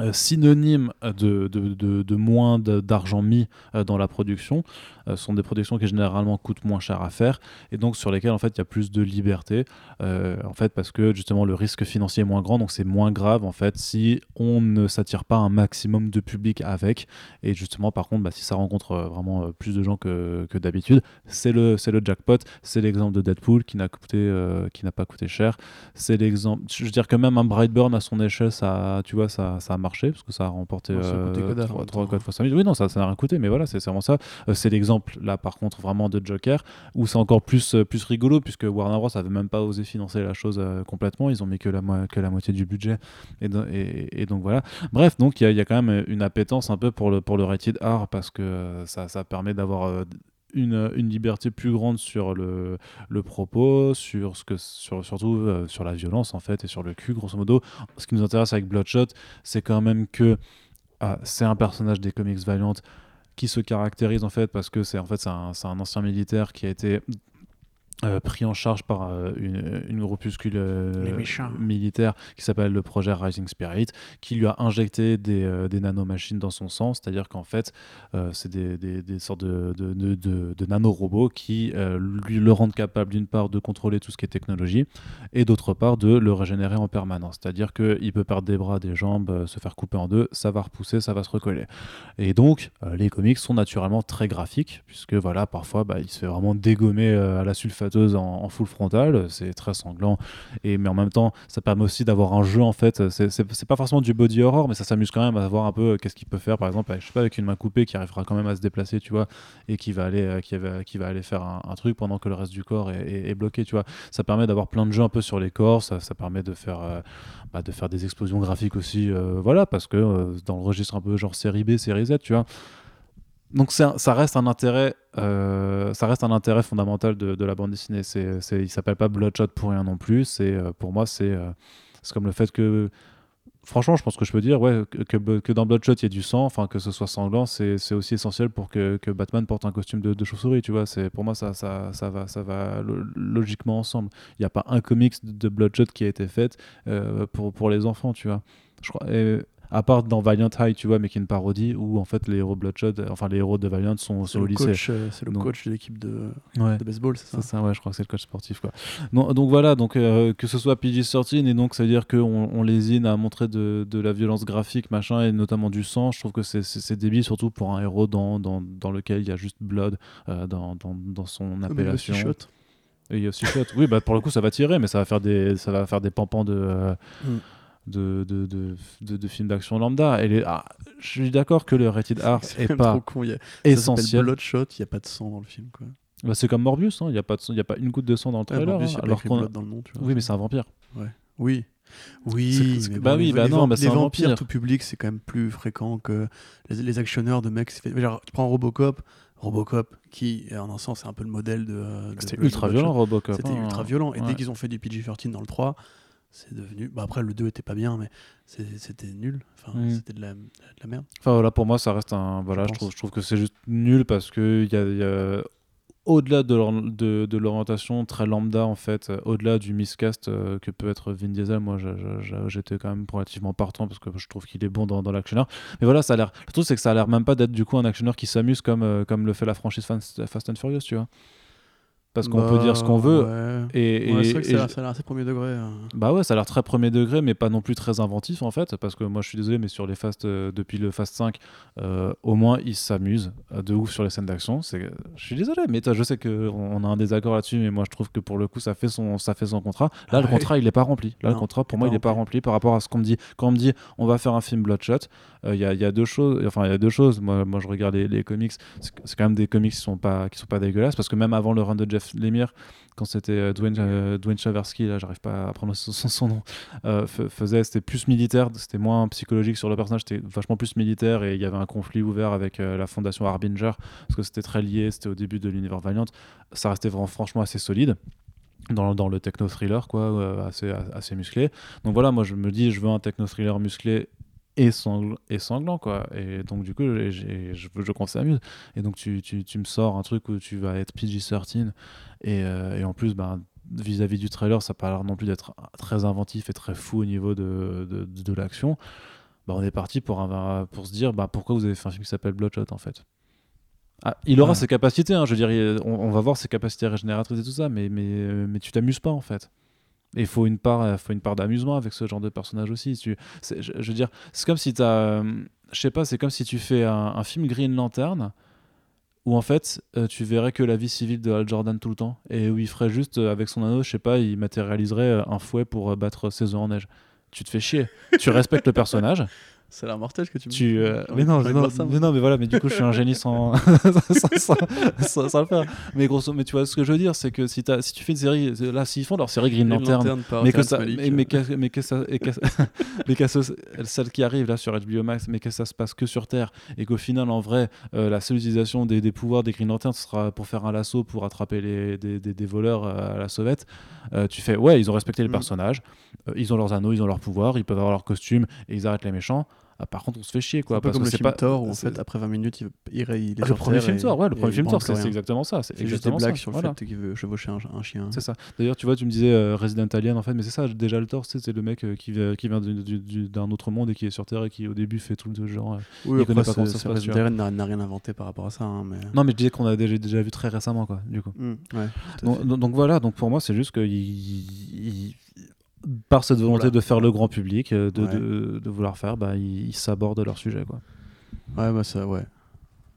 B: euh, synonyme de, de, de- moins d'argent mis euh, dans la production. Euh, sont des productions qui généralement coûtent moins cher à faire et donc sur lesquelles en fait il y a plus de liberté euh, en fait parce que justement le risque financier est moins grand donc c'est moins grave en fait si on ne s'attire pas un maximum de public avec et justement par contre bah, si ça rencontre vraiment plus de gens que, que d'habitude c'est le le jackpot c'est l'exemple de Deadpool qui n'a coûté qui n'a pas coûté cher c'est l'exemple je veux dire que même un Brightburn à son échelle ça tu vois ça, ça a marché parce que ça a remporté
A: Ouais, ça a coûté que dalle, en
B: 3
A: même
B: 3
A: temps.
B: 4 fois 5 000 oui non ça ça n'a rien coûté mais voilà c'est vraiment ça. Euh, c'est l'exemple là par contre vraiment de Joker où c'est encore plus euh, plus rigolo puisque Warner Bros. avait même pas osé financer la chose euh, complètement. Ils ont mis que la mo- que la moitié du budget. Et, do- et, et donc voilà. Bref donc il y, y a quand même une appétence un peu pour le pour le rated R parce que euh, ça ça permet d'avoir euh, une, liberté plus grande sur le, propos, sur ce que, sur, surtout euh, sur la violence en fait et sur le cul grosso modo. Ce qui nous intéresse avec Bloodshot, c'est quand même que ah, c'est un personnage des comics Valiant qui se caractérise en fait parce que c'est en fait un, un ancien militaire qui a été euh, pris en charge par euh, une, une groupuscule euh, militaire qui s'appelle le projet Rising Spirit, qui lui a injecté des, euh, des nanomachines dans son sang, c'est-à-dire qu'en fait, c'est des, des, des sortes de, de, de, de- de nanorobots qui lui le rendent capable d'une part de contrôler tout ce qui est technologie et d'autre part de le régénérer en permanence. C'est-à-dire qu'il peut perdre des bras, des jambes, se faire couper en deux, ça va repousser, ça va se recoller. Et donc, les comics sont naturellement très graphiques, puisque voilà, parfois, bah, il se fait vraiment dégommer à la sulfate en, full frontal, c'est très sanglant. Et, mais en même temps, ça permet aussi d'avoir un jeu en fait. C'est- pas forcément du body horror, mais ça s'amuse quand même à voir un peu euh, qu'est-ce qu'il peut faire, par exemple, avec, je sais pas, avec une main coupée qui arrivera quand même à se déplacer, tu vois, et qui va aller, euh, qui va, qui va aller faire un, truc pendant que le reste du corps est, bloqué, tu vois. Ça permet d'avoir plein de jeux un peu sur les corps, ça, permet de faire, euh, bah, de faire des explosions graphiques aussi, voilà, parce que dans le registre un peu genre série B, série Z, tu vois. Donc ça reste un intérêt, euh, ça reste un intérêt fondamental de, la bande dessinée. C'est, c'est, il s'appelle pas Bloodshot pour rien non plus. C'est euh, pour moi c'est, euh, c'est comme le fait que, franchement, je pense que je peux dire, ouais, que, dans Bloodshot il y ait du sang, enfin que ce soit sanglant, c'est, aussi essentiel pour que, Batman porte un costume de, chauve-souris. Tu vois, pour moi ça, ça, va, ça va lo- logiquement ensemble. Il n'y a pas un comics de, Bloodshot qui a été fait pour pour les enfants, tu vois. Et- à part dans Valiant High, tu vois, mais qui est une parodie où en fait les héros Bloodshot, euh, enfin les héros de Valiant sont, au lycée.
A: euh, c'est le
B: Donc-
A: coach de l'équipe de,
B: Ouais.
A: de baseball, c'est ça
B: C'est ça, ouais, je crois que c'est le coach sportif. Quoi. Non, donc voilà, donc, euh, que ce soit PG-13, et donc ça veut dire qu'on on lésine à montrer de, de la violence graphique, machin, et notamment du sang, je trouve que c'est- débile, surtout pour un héros dans, dans, dans lequel il y a juste Blood euh, dans, dans, dans son
A: Ah,
B: appellation.
A: Shot.
B: Et il y a aussi Shot. Oui, bah, pour le coup, ça va tirer, mais ça va faire des, ça va faire des pampans de. euh,
A: Mm.
B: De, de, de, de- films d'action lambda. Et les- ah, je suis d'accord que le rated R est
A: même
B: pas
A: con. a-
B: essentiel.
A: Bloodshot, il n'y a pas de sang dans le film. Quoi.
B: Bah, c'est comme Morbius, hein, il n'y a, pas de sang- il y a pas une goutte de sang dans le
A: Ouais,
B: trailer.
A: Morbius,
B: hein,
A: a
B: alors qu'on-
A: Blood dans le nom. Tu vois.
B: Oui, mais c'est un vampire.
A: Oui. Oui,
B: c'est-
A: mais
B: bah
A: bon,
B: oui,
A: les,
B: bah
A: les
B: non, bah
A: les vampires
B: vampire.
A: tout public, c'est quand même plus fréquent que les, les actionneurs de mecs. Genre, tu prends Robocop, Robocop, qui, en un sens, c'est un peu le modèle de. de-
B: C'était ultra violent. Robocop.
A: C'était
B: hein.
A: ultra violent. Et
B: Ouais.
A: dès qu'ils ont fait du PG-13 dans le 3, c'est devenu. Bah après, le 2 était pas bien, mais c'était nul. Enfin,
B: Mm.
A: c'était de la, de la merde.
B: Enfin voilà, pour moi, ça reste un. Voilà, je, trouve, je trouve que c'est juste nul parce que il y a, y a- au-delà de, l'or- de, de l'orientation très lambda en fait, euh, au-delà du miscast euh, que peut être Vin Diesel, moi j'étais quand même relativement partant parce que je trouve qu'il est bon dans, dans l'actionneur. Mais voilà, ça a l'air. Le truc c'est que ça a l'air même pas d'être du coup un actionneur qui s'amuse comme, euh, comme le fait la franchise Fast, Fast and Furious, tu vois. Parce qu'on peut
A: Bah,
B: dire ce qu'on veut.
A: ouais.
B: Et,
A: Ouais,
B: et-
A: c'est vrai que
B: et
A: ça a l'air- ça a l'air assez premier degré. hein.
B: Bah ouais, ça a l'air très premier degré, mais pas non plus très inventif en fait, parce que moi je suis désolé, mais sur les Fast, euh, depuis le Fast 5, euh, au moins ils s'amusent de ouf sur les scènes d'action. Je suis désolé, mais je sais qu'on on a un désaccord là-dessus, mais moi je trouve que pour le coup ça fait son, ça fait son contrat. Là, le contrat il est pas rempli. Là, le contrat pour moi il est pas rempli par rapport à ce qu'on me dit. Quand on me dit on va faire un film Bloodshot, euh, il y, a, y a deux choses. Enfin, il y a deux choses. Moi, moi je regarde les, les comics. C'est, c'est quand même des comics qui sont pas, qui sont pas dégueulasses, parce que même avant le run de Jeff Lemire, quand c'était euh, Dwayne, euh, Dwayne Chaversky, là j'arrive pas à prononcer son, son nom, euh, faisait, c'était plus militaire, c'était moins psychologique sur le personnage, c'était vachement plus militaire et il y avait un conflit ouvert avec la fondation Harbinger parce que c'était très lié, c'était au début de l'univers Valiant. Ça restait vraiment franchement assez solide. Dans, dans le techno thriller quoi assez, assez musclé donc voilà moi je me dis je veux un techno thriller musclé et, sangl- et sanglant quoi et donc du coup je veux je qu'on s'amuse et donc tu, tu, tu me sors un truc où tu vas être PG-13 et, euh, et en plus ben vis-à-vis du trailer, ça n'a pas l'air non plus d'être très inventif et très fou au niveau de, de, de l'action. Bah, on est parti pour, un- pour se dire bah, pourquoi vous avez fait un film qui s'appelle Bloodshot en fait? Ah, il aura
A: Ouais.
B: ses capacités, hein, je veux dire, il- on, on va voir ses capacités régénératrices et tout ça, mais, mais, mais tu t'amuses pas en fait. Et il faut une part, euh, part d'amusement avec ce genre de personnage aussi. Tu, je, veux dire, c'est comme si tu as. je sais pas, c'est comme si tu fais un, film Green Lantern où en fait euh, tu verrais que la vie civile de Hal Jordan tout le temps et où il ferait juste euh, avec son anneau, je sais pas, il matérialiserait euh, un fouet pour euh, battre ses œufs en neige. Tu te fais chier. tu respectes le personnage.
A: A l'air mortel que tu me
B: Tu, euh, mais non, non,
A: ça,
B: mais non, mais voilà, mais du coup, je suis un génie sans, sans, sans- sans- sans le faire. Mais grosso, mais tu vois, ce que je veux dire, c'est que si, t'as- si tu fais une série, là, s'ils font leur série Green Lantern, mais que ça, mais, mais que, mais que ça, et que- mais que ce- celle qui arrive là sur HBO Max, mais que ça se passe que sur Terre, et qu'au final, en vrai, euh, la seule utilisation des, des pouvoirs des Green Lantern ce sera pour faire un lasso pour attraper les, des, des- des voleurs euh, à la sauvette. Euh, tu fais, ouais, ils ont respecté le
A: Mm.
B: personnage, euh, ils ont leurs anneaux, ils ont leurs pouvoirs, ils peuvent avoir leur costume, et ils arrêtent les méchants. Ah, par contre, on se fait chier, quoi.
A: un peu
B: parce
A: comme
B: que
A: le film
B: pas-
A: Thor où en fait après 20 minutes il, il, il est
B: Ah, le premier film Thor, ouais, le premier
A: il
B: film Thor, c'est exactement ça. C'est
A: juste des blagues
B: ça.
A: sur le
B: Voilà.
A: fait qu'il veut chevaucher un, un chien.
B: C'est ça. D'ailleurs, tu vois, tu me disais euh, Resident Alien en fait, mais c'est ça. Déjà le Thor, c'est le mec euh, qui, vient- qui d'un autre monde et qui est sur Terre et qui au début fait tout le genre. euh.
A: Oui,
B: Il connaît pas comment ça se passe,
A: Resident n'a rien inventé par rapport à ça. hein.
B: Non, mais je disais qu'on a déjà, vu très récemment, quoi. Du coup.
A: Mm, à
B: Donc, voilà. Donc pour moi, c'est juste que il- il- par cette volonté
A: Voilà.
B: de faire le grand public, euh, de,
A: Ouais.
B: de, de vouloir faire, bah, ils s'abordent leur sujet, quoi.
A: Ouais, bah ça, ouais.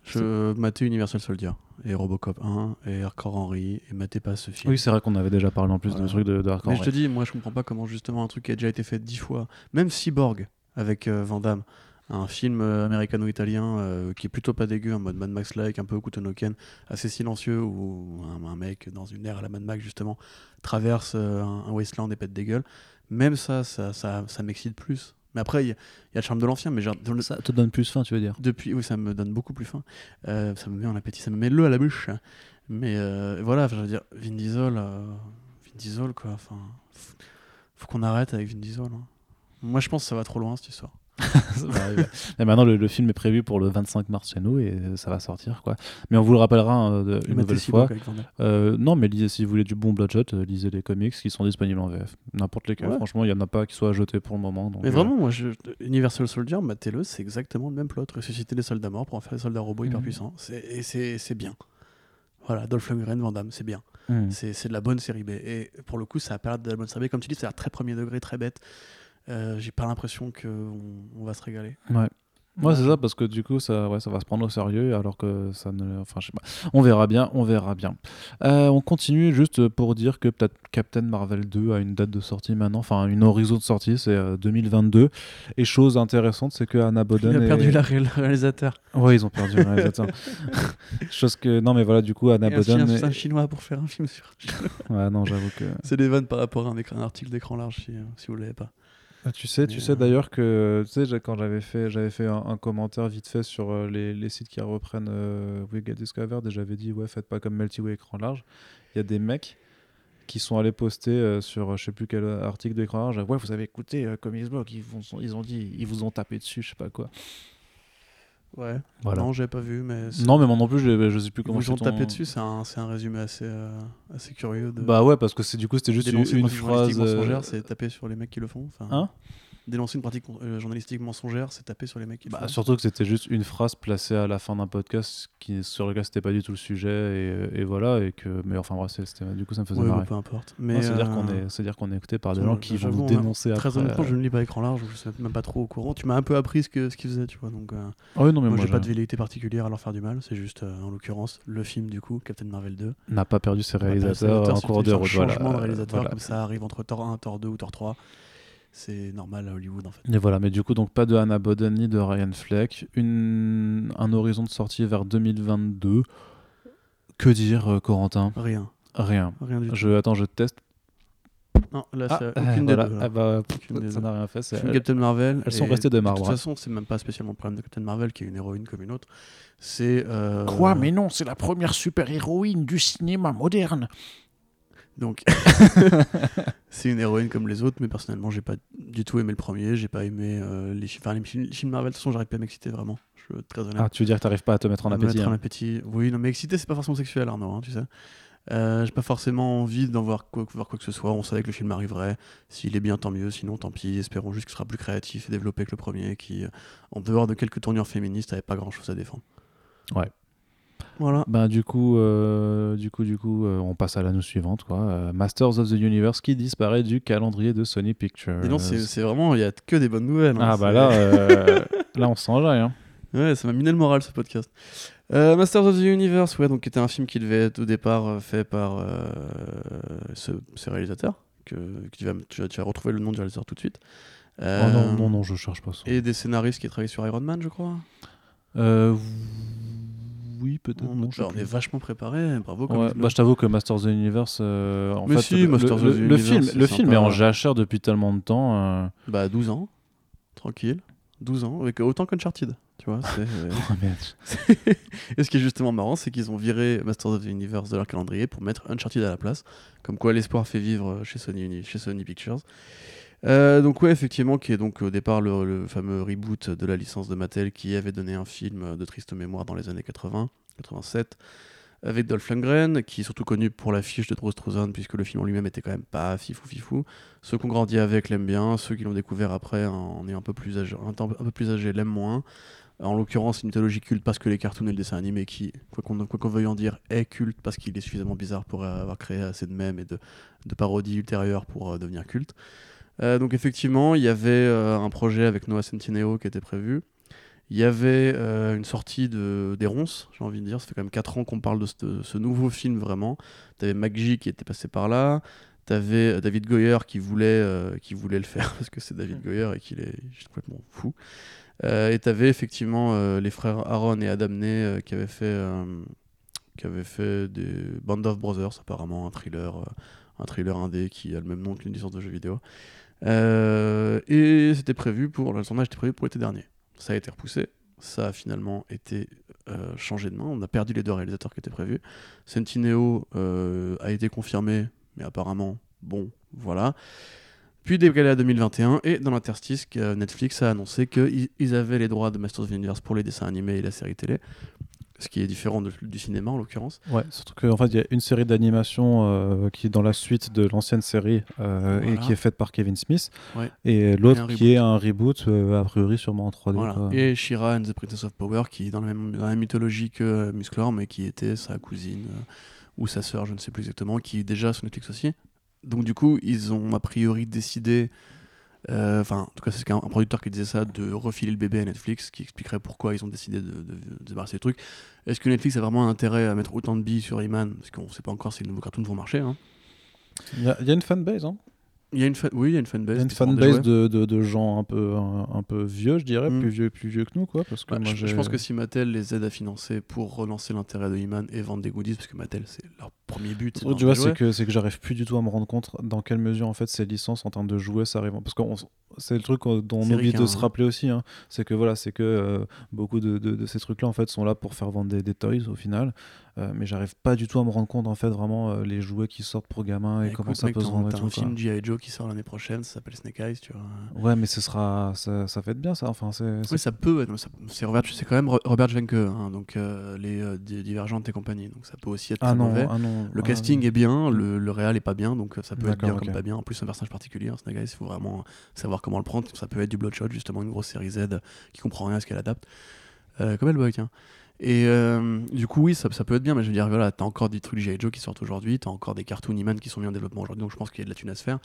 A: Je matais Universal Soldier et Robocop 1 et Hardcore Henry et matais pas ce film.
B: Oui, c'est vrai qu'on avait déjà parlé en plus
A: Voilà.
B: de trucs de, de hardcore.
A: Mais je te dis, moi je comprends pas comment justement un truc qui a déjà été fait dix fois, même Cyborg avec euh, Van Damme, un film euh, américano-italien euh, qui est plutôt pas dégueu, en mode Mad Max-like, un peu Kutonoken, assez silencieux, où un, un mec dans une ère à la Mad Max justement traverse euh, un, un wasteland et pète des gueules. Même ça, ça, ça, ça m'excite plus. Mais après, il y, a- il y a le charme de l'ancien, mais genre, dans le-
B: Ça te donne plus faim, tu veux dire?
A: Depuis, oui, ça me donne beaucoup plus faim. Euh, ça me met en appétit, ça me met l'eau à la bouche. Mais voilà, je veux dire, Vin Diesel, Vin Diesel, quoi. Enfin, faut, faut qu'on arrête avec Vin Diesel. hein. Moi, je pense que ça va trop loin cette histoire.
B: Ça va arriver. Et maintenant, le, le film est prévu pour le 25 mars chez nous et ça va sortir. quoi. Mais on vous le rappellera hein, une nouvelle fois. Euh, non, mais lisez, si vous voulez du bon Bloodshot, euh, lisez les comics qui sont disponibles en VF. N'importe lesquels.
A: Ouais.
B: Franchement, il n'y en a pas qui soient jetés pour le moment. donc,
A: Mais
B: euh,
A: vraiment, moi, je, Universal Soldier, matez-le, c'est exactement le même plot. Ressusciter les soldats morts pour en faire des soldats robots hyper
B: Mhm.
A: puissants. C'est- Et c'est bien. Voilà, Dolph Lundgren, Van Damme, c'est bien.
B: hmm.
A: C'est de la bonne série B. Et pour le coup, ça a pas l'air de la bonne série B. Comme tu dis, c'est très premier degré, très bête. Euh, J'ai pas l'impression qu'on on va se régaler.
B: Ouais. Ouais, c'est ça, parce que du coup, ça, ouais, ça va se prendre au sérieux, alors que ça ne. Enfin, je sais pas. On verra bien, on verra bien. Euh, on continue juste pour dire que peut-être Captain Marvel 2 a une date de sortie maintenant, enfin, une horizon de sortie, c'est euh, 2022. Et chose intéressante, c'est que Anna Boden.
A: Il a
B: est-
A: perdu la ré- le réalisateur.
B: Ouais, ils ont perdu le réalisateur. chose que. Non, mais voilà, du coup, Anna
A: Et
B: Boden.
A: un-
B: est-
A: un chinois pour faire un film sur.
B: Ouais, non, j'avoue que.
A: C'est des vannes par rapport à un, écran- un article d'écran large si, euh, si vous l'avez pas.
B: Ah, Tu sais, tu sais
A: euh,
B: d'ailleurs que tu sais quand j'avais fait j'avais fait un, un commentaire vite fait sur euh, les, les sites qui reprennent euh, We Get Discovered et j'avais dit ouais faites pas comme Melty Way écran large. Il y a des mecs qui sont allés poster euh, sur je sais plus quel article d'écran large. Ouais vous avez écouté euh, ils vous ont, ils ont dit ils vous ont tapé dessus je sais pas quoi.
A: Ouais.
B: Voilà.
A: Non, j'avais pas vu, mais.
B: Non mais moi non plus je, je sais plus
A: Ils
B: comment
A: vous ont
B: ton-
A: tapé dessus, c'est un, c'est un résumé assez, euh, assez curieux. De...
B: Bah ouais parce que c'est du coup c'était juste une,
A: une
B: phrase. euh,
A: c'est taper sur les mecs qui le font. Enfin,
B: Hein?
A: Dénoncer une pratique euh, journalistique mensongère, c'est taper sur les mecs qui
B: Bah, surtout que c'était juste une phrase placée à la fin d'un podcast qui sur lequel c'était pas du tout le sujet et, et voilà et que mais enfin bref du coup ça me faisait
A: Ouais,
B: marrer.
A: peu importe. Mais
B: C'est à dire
A: euh,
B: qu'on est, c'est dire qu'on est écouté par des gens qui vont nous dénoncer
A: Très
B: après.
A: honnêtement,
B: euh.
A: je ne lis pas écran large, je suis même pas trop au courant. Tu m'as un peu appris ce que ce qu'ils faisaient, tu vois. Donc, euh,
B: Ah oui, non, mais
A: moi,
B: moi,
A: j'ai pas de velléité particulière à leur faire du mal. C'est juste, euh, en l'occurrence, le film du coup, Captain Marvel 2.
B: n'a pas perdu ses réalisateurs en cours de route.
A: changement de réalisateur comme ça arrive entre Thor 1, Thor 2 ou Thor 3. C'est normal à Hollywood en fait.
B: Et voilà, mais du coup, donc pas de Hannah Boden ni de Ryan Fleck. Une... Un horizon de sortie vers 2022. Que dire, euh, Corentin?
A: Rien.
B: Rien.
A: Rien du tout.
B: Je... Attends, je teste.
A: Non, là,
B: Ah,
A: c'est
B: euh,
A: aucune des
B: voilà.
A: deux. là.
B: Ah bah,
A: Aucune des
B: ça n'a rien fait. c'est-
A: Film Captain Marvel.
B: elles sont restées de
A: De
B: marbre.
A: toute
B: hein.
A: façon, c'est même pas spécialement le problème de Captain Marvel, qui est une héroïne comme une autre. C'est. euh,
C: Quoi? Mais non, c'est la première super-héroïne du cinéma moderne.
A: Donc, c'est une héroïne comme les autres, mais personnellement, j'ai pas du tout aimé le premier. J'ai pas aimé euh, les, chi- enfin, les, films- Marvel. De toute façon, j'arrive pas à m'exciter vraiment. Je suis très honnête.
B: Ah, tu veux dire que t'arrives pas à te mettre en
A: Me
B: appétit
A: mettre en
B: hein.
A: appétit. Oui, non, mais excité, c'est pas forcément sexuel, Arnaud, hein, tu sais. Euh, j'ai pas forcément envie d'en voir quoi, voir quoi que ce soit. On savait que le film arriverait. S'il est bien, tant mieux. Sinon, tant pis. Espérons juste qu'il sera plus créatif et développé que le premier, qui, euh, en dehors de quelques tournures féministes, avait pas grand chose à défendre.
B: Ouais.
A: Voilà.
B: Ben, du coup, euh, du coup, du coup, euh, on passe à l'année suivante, quoi. Euh, Masters of the Universe qui disparaît du calendrier de Sony Pictures.
A: Donc, c'est vraiment, il y a que des bonnes nouvelles. hein.
B: Ah bah là, là on s'enjaille. Hein.
A: Ouais, ça m'a miné le moral ce podcast. Masters of the Universe, ouais, donc qui était un film qui devait être au départ fait par ce, ce réalisateur, que, tu, vas, tu vas retrouver le nom du réalisateur tout de suite.
B: Oh non, non, non, je cherche pas ça.
A: Et des scénaristes qui travaillent sur Iron Man, je crois.
B: Euh, oui, peut-être.
A: On,
B: non,
A: est vachement préparé, bravo.
B: Ouais, bah, je t'avoue que Masters of the Universe, euh, en
A: Mais
B: fait,
A: si,
B: le,
A: Masters
B: le-
A: of the
B: le film,
A: Universe,
B: le film est en jachère depuis tellement de temps. euh.
A: Bah 12 ans, tranquille. 12 ans, avec autant qu'Uncharted. Tu vois, c'est...
B: Oh, merde.
A: Et ce qui est justement marrant, c'est qu'ils ont viré Masters of the Universe de leur calendrier pour mettre Uncharted à la place. Comme quoi l'espoir fait vivre chez Sony, chez Sony Pictures. Euh, donc ouais, effectivement, qui est donc au départ le, fameux reboot de la licence de Mattel qui avait donné un film de triste mémoire dans les années 80, 87, avec Dolph Lundgren, qui est surtout connu pour l'affiche de Dross Struzan, puisque le film en lui-même était quand même pas fifou fifou. Ceux qui ont grandi avec l'aiment bien, ceux qui l'ont découvert après en est un peu plus âgé, un, peu plus âgé l'aiment moins. En l'occurrence, une mythologie culte parce que les cartoons et le dessin animé, qui, quoi qu'on veuille en dire, est culte parce qu'il est suffisamment bizarre pour avoir créé assez de mèmes et de, de parodies ultérieures pour euh, devenir culte. Euh, donc effectivement, il y avait euh, un projet avec Noah Centineo qui était prévu. Il y avait euh, une sortie de, des ronces, j'ai envie de dire. Ça fait quand même 4 ans qu'on parle de ce, de ce nouveau film vraiment. T'avais McG qui était passé par là. T'avais David Goyer qui voulait, euh, qui voulait le faire parce que c'est David Goyer et qu'il est complètement fou. Euh, et t'avais effectivement les frères Aaron et Adam Ney qui avaient fait, qui avaient fait des Band of Brothers, apparemment un thriller, un thriller indé qui a le même nom qu'une licence de jeu vidéo. Euh, et c'était prévu pour le tournage était prévu pour l'été dernier. Ça a été repoussé. Ça a finalement été euh, changé de main. On a perdu les deux réalisateurs qui étaient prévus. Sentineo euh, a été confirmé, mais apparemment, bon, voilà. Puis décalé à 2021, et dans l'interstice, Netflix a annoncé qu'ils ils avaient les droits de Masters of the Universe pour les dessins animés et la série télé, ce qui est différent de- du cinéma en l'occurrence.
B: Ouais, surtout qu'en fait, il y a une série d'animation euh, qui est dans la suite de l'ancienne série euh, et qui est faite par Kevin Smith.
A: Ouais.
B: Et l'autre qui est un reboot, euh, a priori sûrement en 3D.
A: Voilà.
B: quoi.
A: Et Shira and the Princess of Power, qui est dans la même, dans la même mythologie que Musclor, mais qui était sa cousine ou sa sœur, je ne sais plus exactement, qui est déjà sur Netflix aussi. Donc du coup, ils ont a priori décidé, enfin, en tout cas, c'est un producteur qui disait ça, de refiler le bébé à Netflix, qui expliquerait pourquoi ils ont décidé de, de, de débarrasser le truc. Est-ce que Netflix a vraiment un intérêt à mettre autant de billes sur Iman Parce qu'on ne sait pas encore si les nouveaux cartoons vont marcher. hein.
B: Il y, a- il y a une fanbase. Hein.
A: Il y a une fan- oui, il y a une fanbase.
B: Il y a une fanbase de, de, de gens un peu, un, un peu vieux, je dirais,
A: Mm.
B: plus, vieux, plus vieux que nous. Quoi, parce que moi,
A: je, pense que si Mattel les aide à financer pour relancer l'intérêt de He-Man et vendre des goodies, parce que Mattel c'est leur premier but.
B: tu vois, c'est que, que j'arrive plus du tout à me rendre compte dans quelle mesure en fait ces licences en termes de jouets ça arrive. Parce que c'est le truc euh, dont on oublie de se rappeler aussi. hein. C'est que voilà, c'est que euh, beaucoup de, de- de ces trucs-là en fait sont là pour faire vendre des, des toys au final. Euh, mais j'arrive pas du tout à me rendre compte en fait vraiment euh, les jouets qui sortent pour gamins et comment ça
A: mec,
B: peut se
A: T'as
B: tout.
A: un film G.I. Joe qui sort l'année prochaine, ça s'appelle Snake Eyes, tu vois.
B: Ouais, mais ce sera, ça, ça fait être bien ça. Enfin, c'est,
A: Oui, ça peut C'est Robert, c'est quand même Ro- Robert Jenke, hein, donc les Di- Divergentes et compagnie, donc ça peut aussi être
B: ah
A: très
B: non,
A: mauvais.
B: ah non.
A: Le
B: ah,
A: casting est bien, le, le réal est pas bien, donc ça peut être bien comme pas bien. En plus, c'est un personnage particulier, hein, Snake Eyes, il faut vraiment savoir comment le prendre. Ça peut être du Bloodshot, justement, une grosse série Z qui comprend rien à ce qu'elle adapte. Euh, comme Hellboy, tiens. Et euh, du coup, oui, ça, ça peut être bien, mais je veux dire, voilà, t'as encore des trucs G.I. Joe qui sortent aujourd'hui, t'as encore des cartoons He-Man qui sont mis en développement aujourd'hui, donc je pense qu'il y a de la thune à se faire.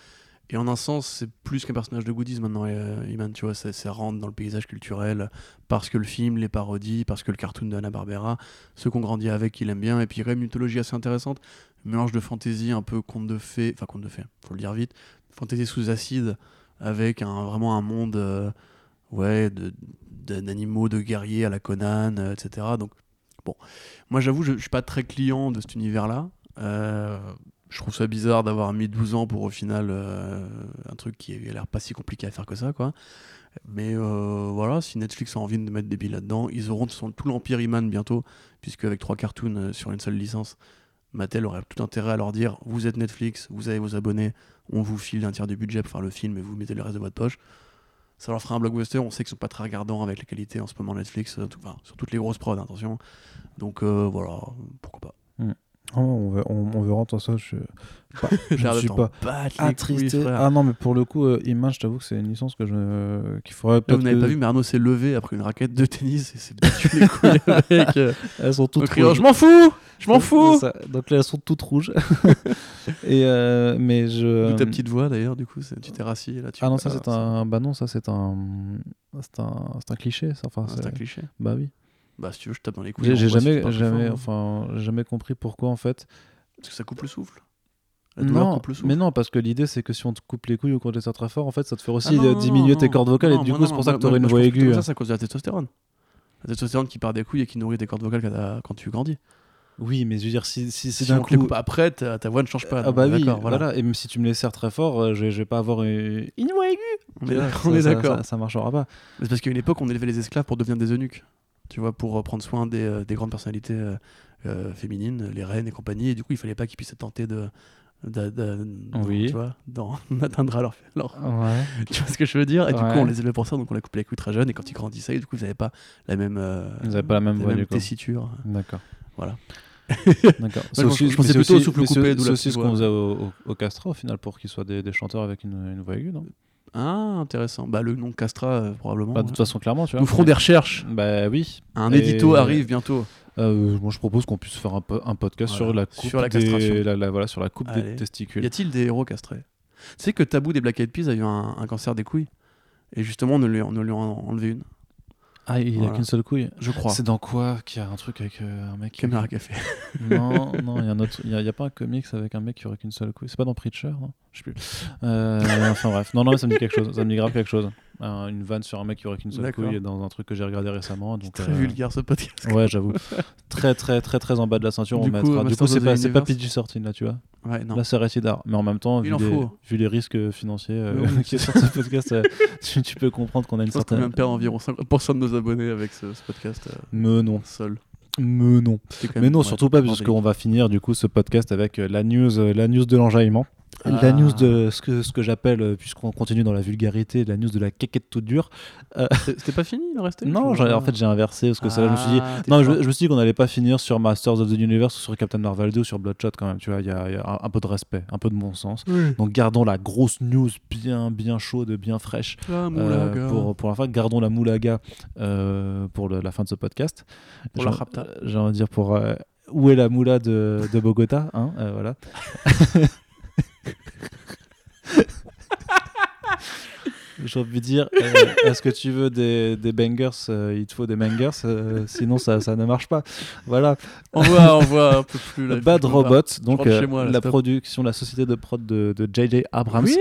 A: Et en un sens, c'est plus qu'un personnage de goodies maintenant, euh, He-Man, tu vois, ça, rentre dans le paysage culturel parce que le film, les parodies, parce que le cartoon de Hanna-Barbera, ceux qu'on grandit avec, il aime bien, et puis il une mythologie assez intéressante, mélange de fantasy un peu conte de fées, enfin conte de fées, faut le dire vite, fantasy sous acide, avec un, vraiment un monde, euh, ouais, d'animaux, de guerriers à la Conan, euh, etc. Donc, bon, moi j'avoue, je, je suis pas très client de cet univers-là. Euh, je trouve ça bizarre d'avoir mis 12 ans pour au final euh, un truc qui a l'air pas si compliqué à faire que ça, quoi. Mais euh, voilà, si Netflix a envie de mettre des billes là-dedans, ils auront tout l'Empire Iman bientôt, puisque avec trois cartoons euh, sur une seule licence, Mattel aurait tout intérêt à leur dire vous êtes Netflix, vous avez vos abonnés, on vous file un tiers du budget pour faire le film et vous mettez le reste de votre poche. Ça leur fera un blockbuster. On sait qu'ils sont pas très regardants avec la qualité en ce moment Netflix, euh, sur toutes les grosses prods, attention. Donc voilà, pourquoi pas.
B: Oh, on, ver- on, on verra tout ça. Je, je suis pas attristé.
A: couilles.
B: Ah non, mais pour le coup, euh, Image, je t'avoue que c'est une licence que je qu'il faudrait peut-être.
A: vous n'avez
B: que-
A: pas vu, mais Arnaud s'est levé après une raquette de tennis et s'est battu les couilles avec. euh,
B: Elles sont toutes
A: criant,
B: rouges.
A: Je m'en fous Je m'en fous
B: Donc là, elles sont toutes rouges. Et euh, mais je.
A: D'où ta petite voix d'ailleurs, du coup, tu t'es rassis là. Tu
B: Ah non, ça c'est un. Bah non, ça c'est un. C'est un, un cliché. Ça. Enfin,
A: Ah, C'est un cliché.
B: Bah oui.
A: Bah, si tu veux, je tape dans les couilles.
B: J'ai
A: voit si
B: jamais, jamais,
A: hein.
B: enfin, jamais compris pourquoi en fait.
A: Parce que ça coupe le souffle. La
B: Non,
A: coupe le souffle.
B: mais non, parce que l'idée c'est que si on te coupe les couilles ou qu'on te très fort, en fait, ça te fait aussi
A: Ah non,
B: diminuer
A: non,
B: tes cordes vocales
A: Non,
B: et du coup c'est pour ça que tu aurais
A: moi,
B: une voix aiguë.
A: tout Ça, c'est à cause de la testostérone. La testostérone qui part des couilles et qui nourrit tes cordes vocales quand, tu grandis.
B: Oui, mais je veux dire, si, si c'est
A: Si
B: d'un coup.
A: coupe après, ta, ta voix ne change pas.
B: Ah bah oui,
A: d'accord,
B: voilà. Et même si tu me les serres très fort, euh, je, je vais pas avoir une, une voix aiguë.
A: On est,
B: Ça-
A: d'accord.
B: Ça, ça marchera pas.
A: C'est parce qu'à une époque, on élevait les esclaves pour devenir des eunuques. Tu vois, pour euh, prendre soin des, euh, des grandes personnalités euh, euh, féminines, les reines et compagnie. Et du coup, il fallait pas qu'ils puissent tentés de. Tu vois, d'atteindre à leur, leur-
B: Ouais.
A: Tu vois ce que je veux dire? Et du coup, on les élevait pour ça, donc on les coupait les couilles très jeunes. Et quand ils grandissaient, du coup, ils n'avaient pas la même. euh,
B: Ils pas la même
A: tessiture.
B: D'accord.
A: Voilà.
B: D'accord.
A: je je pensais plutôt au souffle coupé,
B: C'est aussi ce qu'on faisait au, au, au final pour qu'ils soient des, des chanteurs avec une, une voix aiguë, non?
A: Ah, intéressant. Bah, le nom Castra, euh, probablement.
B: Bah, De
A: ouais.
B: toute façon, clairement, tu vois.
A: Nous ferons des recherches.
B: Bah oui.
A: Un
B: Et-
A: édito arrive bientôt.
B: Euh, moi, je propose qu'on puisse faire un, po- un podcast
A: Voilà.
B: sur la coupe
A: Sur la
B: des- la- la- voilà, sur la coupe
A: Allez.
B: des
A: Y
B: testicules.
A: a-t-il des héros castrés Tu sais que Tabou des Black Eyed Peas a eu un, un cancer des couilles. Et justement, on ne lui, on lui en a enlevé une.
B: Ah, il a
A: Voilà.
B: qu'une seule couille.
A: Je crois.
B: C'est dans quoi qu'il y a un truc avec euh, un mec qui-
A: Caméra café.
B: Non, non, il y a un autre. Il y a, il y a pas un comics avec un mec qui aurait qu'une seule couille. C'est pas dans Preacher, non? Je sais plus. Euh, enfin bref, non, non, mais ça me dit quelque chose. Ça me dit grave quelque chose. Un- une vanne sur un mec qui aurait qu'une seule
A: D'accord.
B: couille dans un truc que j'ai regardé récemment. Donc,
A: Très
B: euh,
A: vulgaire ce podcast.
B: Ouais, j'avoue. très, très, très, très en bas de la ceinture, on
A: Du coup,
B: mettra. Du
A: Masters
B: coup, c'est pas, c'est pas
A: Universe.
B: PG-13 là, tu vois.
A: Ouais, non.
B: Là, c'est rated R. Mais en même temps,
A: Il
B: vu
A: en
B: les,
A: faut.
B: vu les risques financiers euh,
A: Mais oui,
B: qui sont sur ce podcast, euh, tu, tu peux comprendre qu'on a une
A: Je pense qu'on
B: certaine.
A: vient de perdre environ 50% de nos abonnés avec ce, ce podcast euh,
B: Mais non.
A: seul.
B: Mais non.
A: C'était quand
B: Mais non,
A: ouais,
B: surtout pas,
A: bordélique.
B: puisqu'on va finir du coup ce podcast avec euh, la news, euh, la news de l'enjaillement.
A: Ah.
B: La news de ce que, ce que j'appelle, euh, puisqu'on continue dans la vulgarité, la news de la quéquette toute dure.
A: C'était c'était pas fini, il en restait
B: Non, en fait j'ai inversé parce que ça, je me suis dit.
A: Ah,
B: Non, je, me suis dit qu'on allait pas finir sur Masters of the Universe ou sur Captain Marvel 2 ou sur Bloodshot quand même. Tu vois, il y a, il y a un, un peu de respect, un peu de bon sens. Donc gardons la grosse news bien, bien chaude, bien fraîche
A: Ah,
B: euh, pour, pour la fin. Gardons la moulaga euh, pour le- la fin de ce podcast.
A: Pour la rapta.
B: euh, J'ai envie de dire pour euh, où est la moula de, de Bogota, hein, euh, voilà. J'ai envie de dire, euh, est-ce que tu veux des, des bangers euh, Il te faut des bangers, euh, sinon ça, ça ne marche pas. Voilà.
A: On voit, on voit un peu plus là.
B: Bad. Robot, donc
A: moi, là,
B: la
A: stop.
B: production, la société de prod de, de J.J. Abrams,
A: Oui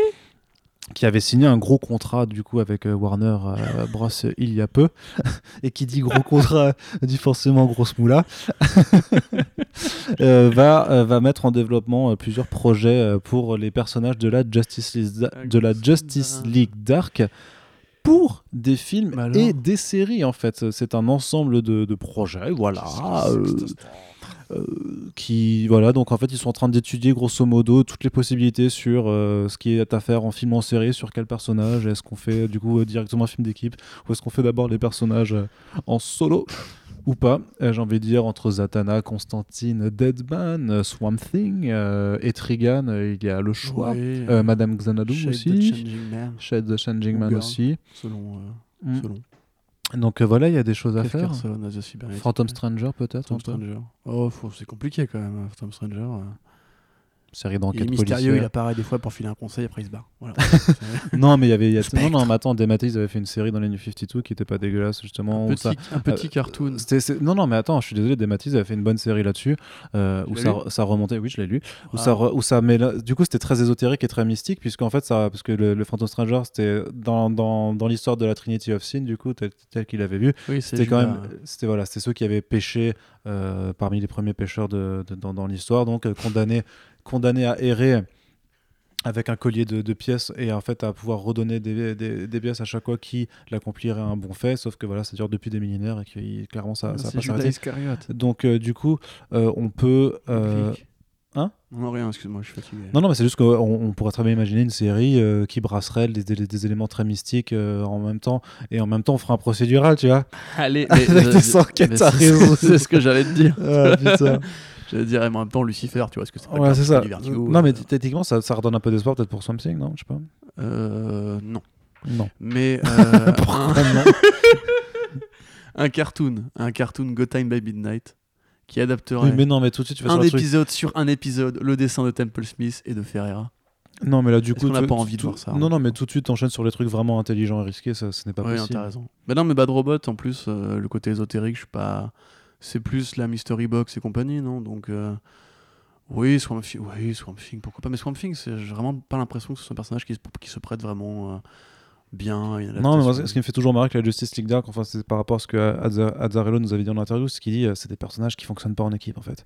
B: qui avait signé un gros contrat du coup avec euh, Warner euh, Bros il y a peu, et qui dit gros contrat dit forcément grosse moula, euh, va, va mettre en développement plusieurs projets pour les personnages de la Justice League, de la Justice League Dark pour des films
A: Bah alors.
B: et des séries en fait. C'est un ensemble de, de projets, voilà. euh, qui voilà donc en fait ils sont en train d'étudier grosso modo toutes les possibilités sur euh, ce qui est à faire en film en série sur quel personnage est-ce qu'on fait du coup euh, directement un film d'équipe ou est-ce qu'on fait d'abord les personnages euh, en solo ou pas. Euh, j'ai envie de dire entre Zatanna Constantine Deadman euh, Swamp Thing euh, et Trigan euh, il y a le choix. Euh, Madame Xanadu
A: Shade the
B: aussi.
A: Changing Man,
B: Shade the Changing Man aussi.
A: selon, euh,
B: Mm.
A: selon.
B: Donc euh, voilà il y a des choses à faire. Phantom Stranger peut-être
A: Phantom. Stranger. Oh, faut- c'est compliqué quand même, hein, Phantom Stranger.
B: Série d'enquête
A: mystérieux, il
B: policière
A: apparaît des fois pour filer un conseil, après il se barre. Voilà.
B: Non, mais il y avait. y a-. Non, non, mais attends, Dematis avait fait une série dans les New 52 qui était pas dégueulasse, justement.
A: un petit,
B: ça-
A: un petit cartoon.
B: Non, non, mais attends, je suis désolé, Dematis avait fait une bonne série là-dessus, euh, où ça, ça remontait, oui, je l'ai lu, où ça, re- où ça mêla- Du coup, c'était très ésotérique et très mystique, puisqu'en fait, ça, parce que le, le Phantom Stranger, c'était dans, dans, dans l'histoire de la Trinity of Sin, du coup, tel, tel qu'il avait vu.
A: Oui,
B: C'était quand même, c'était voilà, c'était ceux qui avaient péché euh, parmi les premiers pécheurs de, de- dans, dans l'histoire, donc euh, condamnés, condamnés à errer avec un collier de, de pièces et en fait à pouvoir redonner des, des, des pièces à chaque fois qui l'accomplirait un bon fait, sauf que voilà, ça dure depuis des millénaires et que clairement ça, ça pas. Donc euh, du coup, euh, on peut euh, hein?
A: Non, rien, excuse-moi, je suis fatigué.
B: non, non, mais c'est juste qu'on on pourrait très bien imaginer une série euh, qui brasserait des, des- des éléments très mystiques euh, en même temps, et en même temps on ferait un procédural, tu vois.
A: Allez,
B: Avec des enquêtes à résoudre.
A: C'est ce que j'allais te dire.
B: Ah, putain.
A: J'allais dire, mais en même temps, Lucifer, tu vois, ce que c'est pas
B: Ouais, c'est ça.
A: du Vertigo,
B: non, mais
A: euh,
B: techniquement, ça, ça redonne un peu d'espoir peut-être pour Swamp Thing, non? Je sais pas.
A: euh, non.
B: Non.
A: Mais euh, un,
B: non?
A: un cartoon, un cartoon Go Time by Midnight, qui adapterait
B: Oui, mais non, mais tout de suite, tu fais
A: un
B: truc.
A: épisode sur un épisode, le dessin de Temple Smith et de Ferreira.
B: Non, mais là, du coup,
A: qu'on n'a pas envie de voir ça,
B: Non,
A: hein,
B: non, mais tout de suite, t'enchaînes sur les trucs vraiment intelligents et risqués, ça, ce n'est pas
A: Oui,
B: possible.
A: t'as raison. Mais non, mais Bad Robot, en plus, euh, le côté ésotérique, je suis pas. C'est plus la Mystery Box et compagnie, non? Donc, euh, oui, Swamp Thing, oui, Swamp Thing, pourquoi pas? Mais Swamp Thing, j'ai vraiment pas l'impression que ce soit un personnage qui se, qui se prête vraiment euh, bien.
B: Non, mais moi, ce qui me fait toujours marrer avec la Justice League Dark, enfin, c'est par rapport à ce que Azza- Azzarello nous avait dit en interview, c'est qu'il dit euh, c'est des personnages qui fonctionnent pas en équipe, en fait.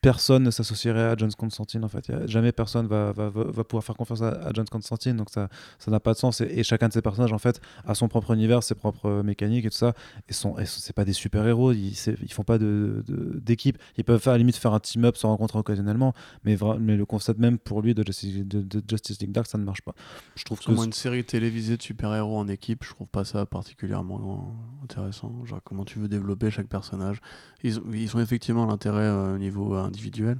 B: Personne ne s'associerait à John Constantine, en fait. Jamais personne va, va, va, pouvoir faire confiance à, à John Constantine, donc ça ça n'a pas de sens. Et, et chacun de ces personnages, en fait, a son propre univers, ses propres mécaniques et tout ça. Et, sont, et c'est pas des super-héros, ils, c'est- ils font pas de- de- d'équipe. ils peuvent faire, à la limite faire un team-up, se rencontrer occasionnellement, mais, vra- mais le concept même pour lui de Justice, de, de Justice League Dark, ça ne marche pas. Je trouve que
A: Sûrement une série télévisée de super-héros en équipe, je trouve pas ça particulièrement intéressant. Genre, comment tu veux développer chaque personnage? Ils, ont- ils ont effectivement l'intérêt euh, au niveau euh, individuel.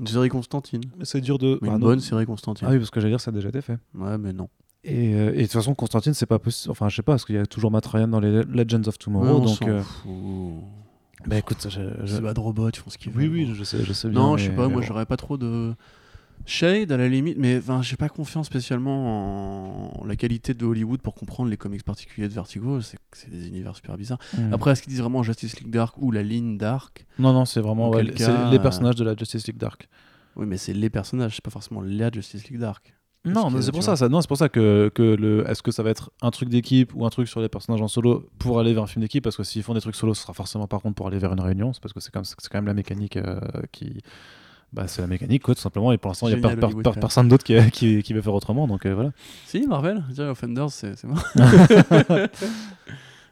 A: Une série Constantine.
B: c'est dur de.
A: Mais
B: bah,
A: une
B: non.
A: bonne série Constantine.
B: Ah oui, parce que j'allais dire, ça a déjà été fait.
A: Ouais, mais non.
B: Et, euh, et de toute façon, Constantine, c'est pas possible. Enfin, je sais pas, parce qu'il y a toujours Matt Ryan dans les Legends of
A: Ouais,
B: Tomorrow.
A: on
B: donc,
A: s'en
B: euh,
A: fout.
B: bah écoute, je- je-
A: C'est Bad Robot, ils font ce qu'ils
B: oui,
A: veulent.
B: oui,
A: bon.
B: je sais, je sais bien.
A: Non, je sais
B: mais-
A: pas,
B: mais
A: moi
B: bon.
A: j'aurais pas trop de. Shade à la limite, mais enfin, j'ai pas confiance spécialement en la qualité de Hollywood pour comprendre les comics particuliers de Vertigo. C'est des univers super bizarres.
B: Mm.
A: Après, est-ce qu'ils disent vraiment Justice League Dark ou la ligne Dark?
B: Non, non, c'est vraiment ouais,
A: cas,
B: les
A: euh,
B: personnages de la Justice League Dark.
A: Oui, mais c'est les personnages, c'est pas forcément la Justice League Dark.
B: Non, c'est pour ça, ça. Non, c'est pour ça que, que le. Est-ce que ça va être un truc d'équipe ou un truc sur les personnages en solo pour aller vers un film d'équipe? Parce que s'ils font des trucs solo, ce sera forcément par contre pour aller vers une réunion. C'est parce que c'est quand, même- c'est quand même la mécanique euh, qui. Bah, c'est la mécanique, quoi, tout simplement. Et pour l'instant, il n'y a per- per- per- personne d'autre qui, qui, qui veut faire autrement. Donc euh, voilà.
A: Si, Marvel, Offenders, c'est mort.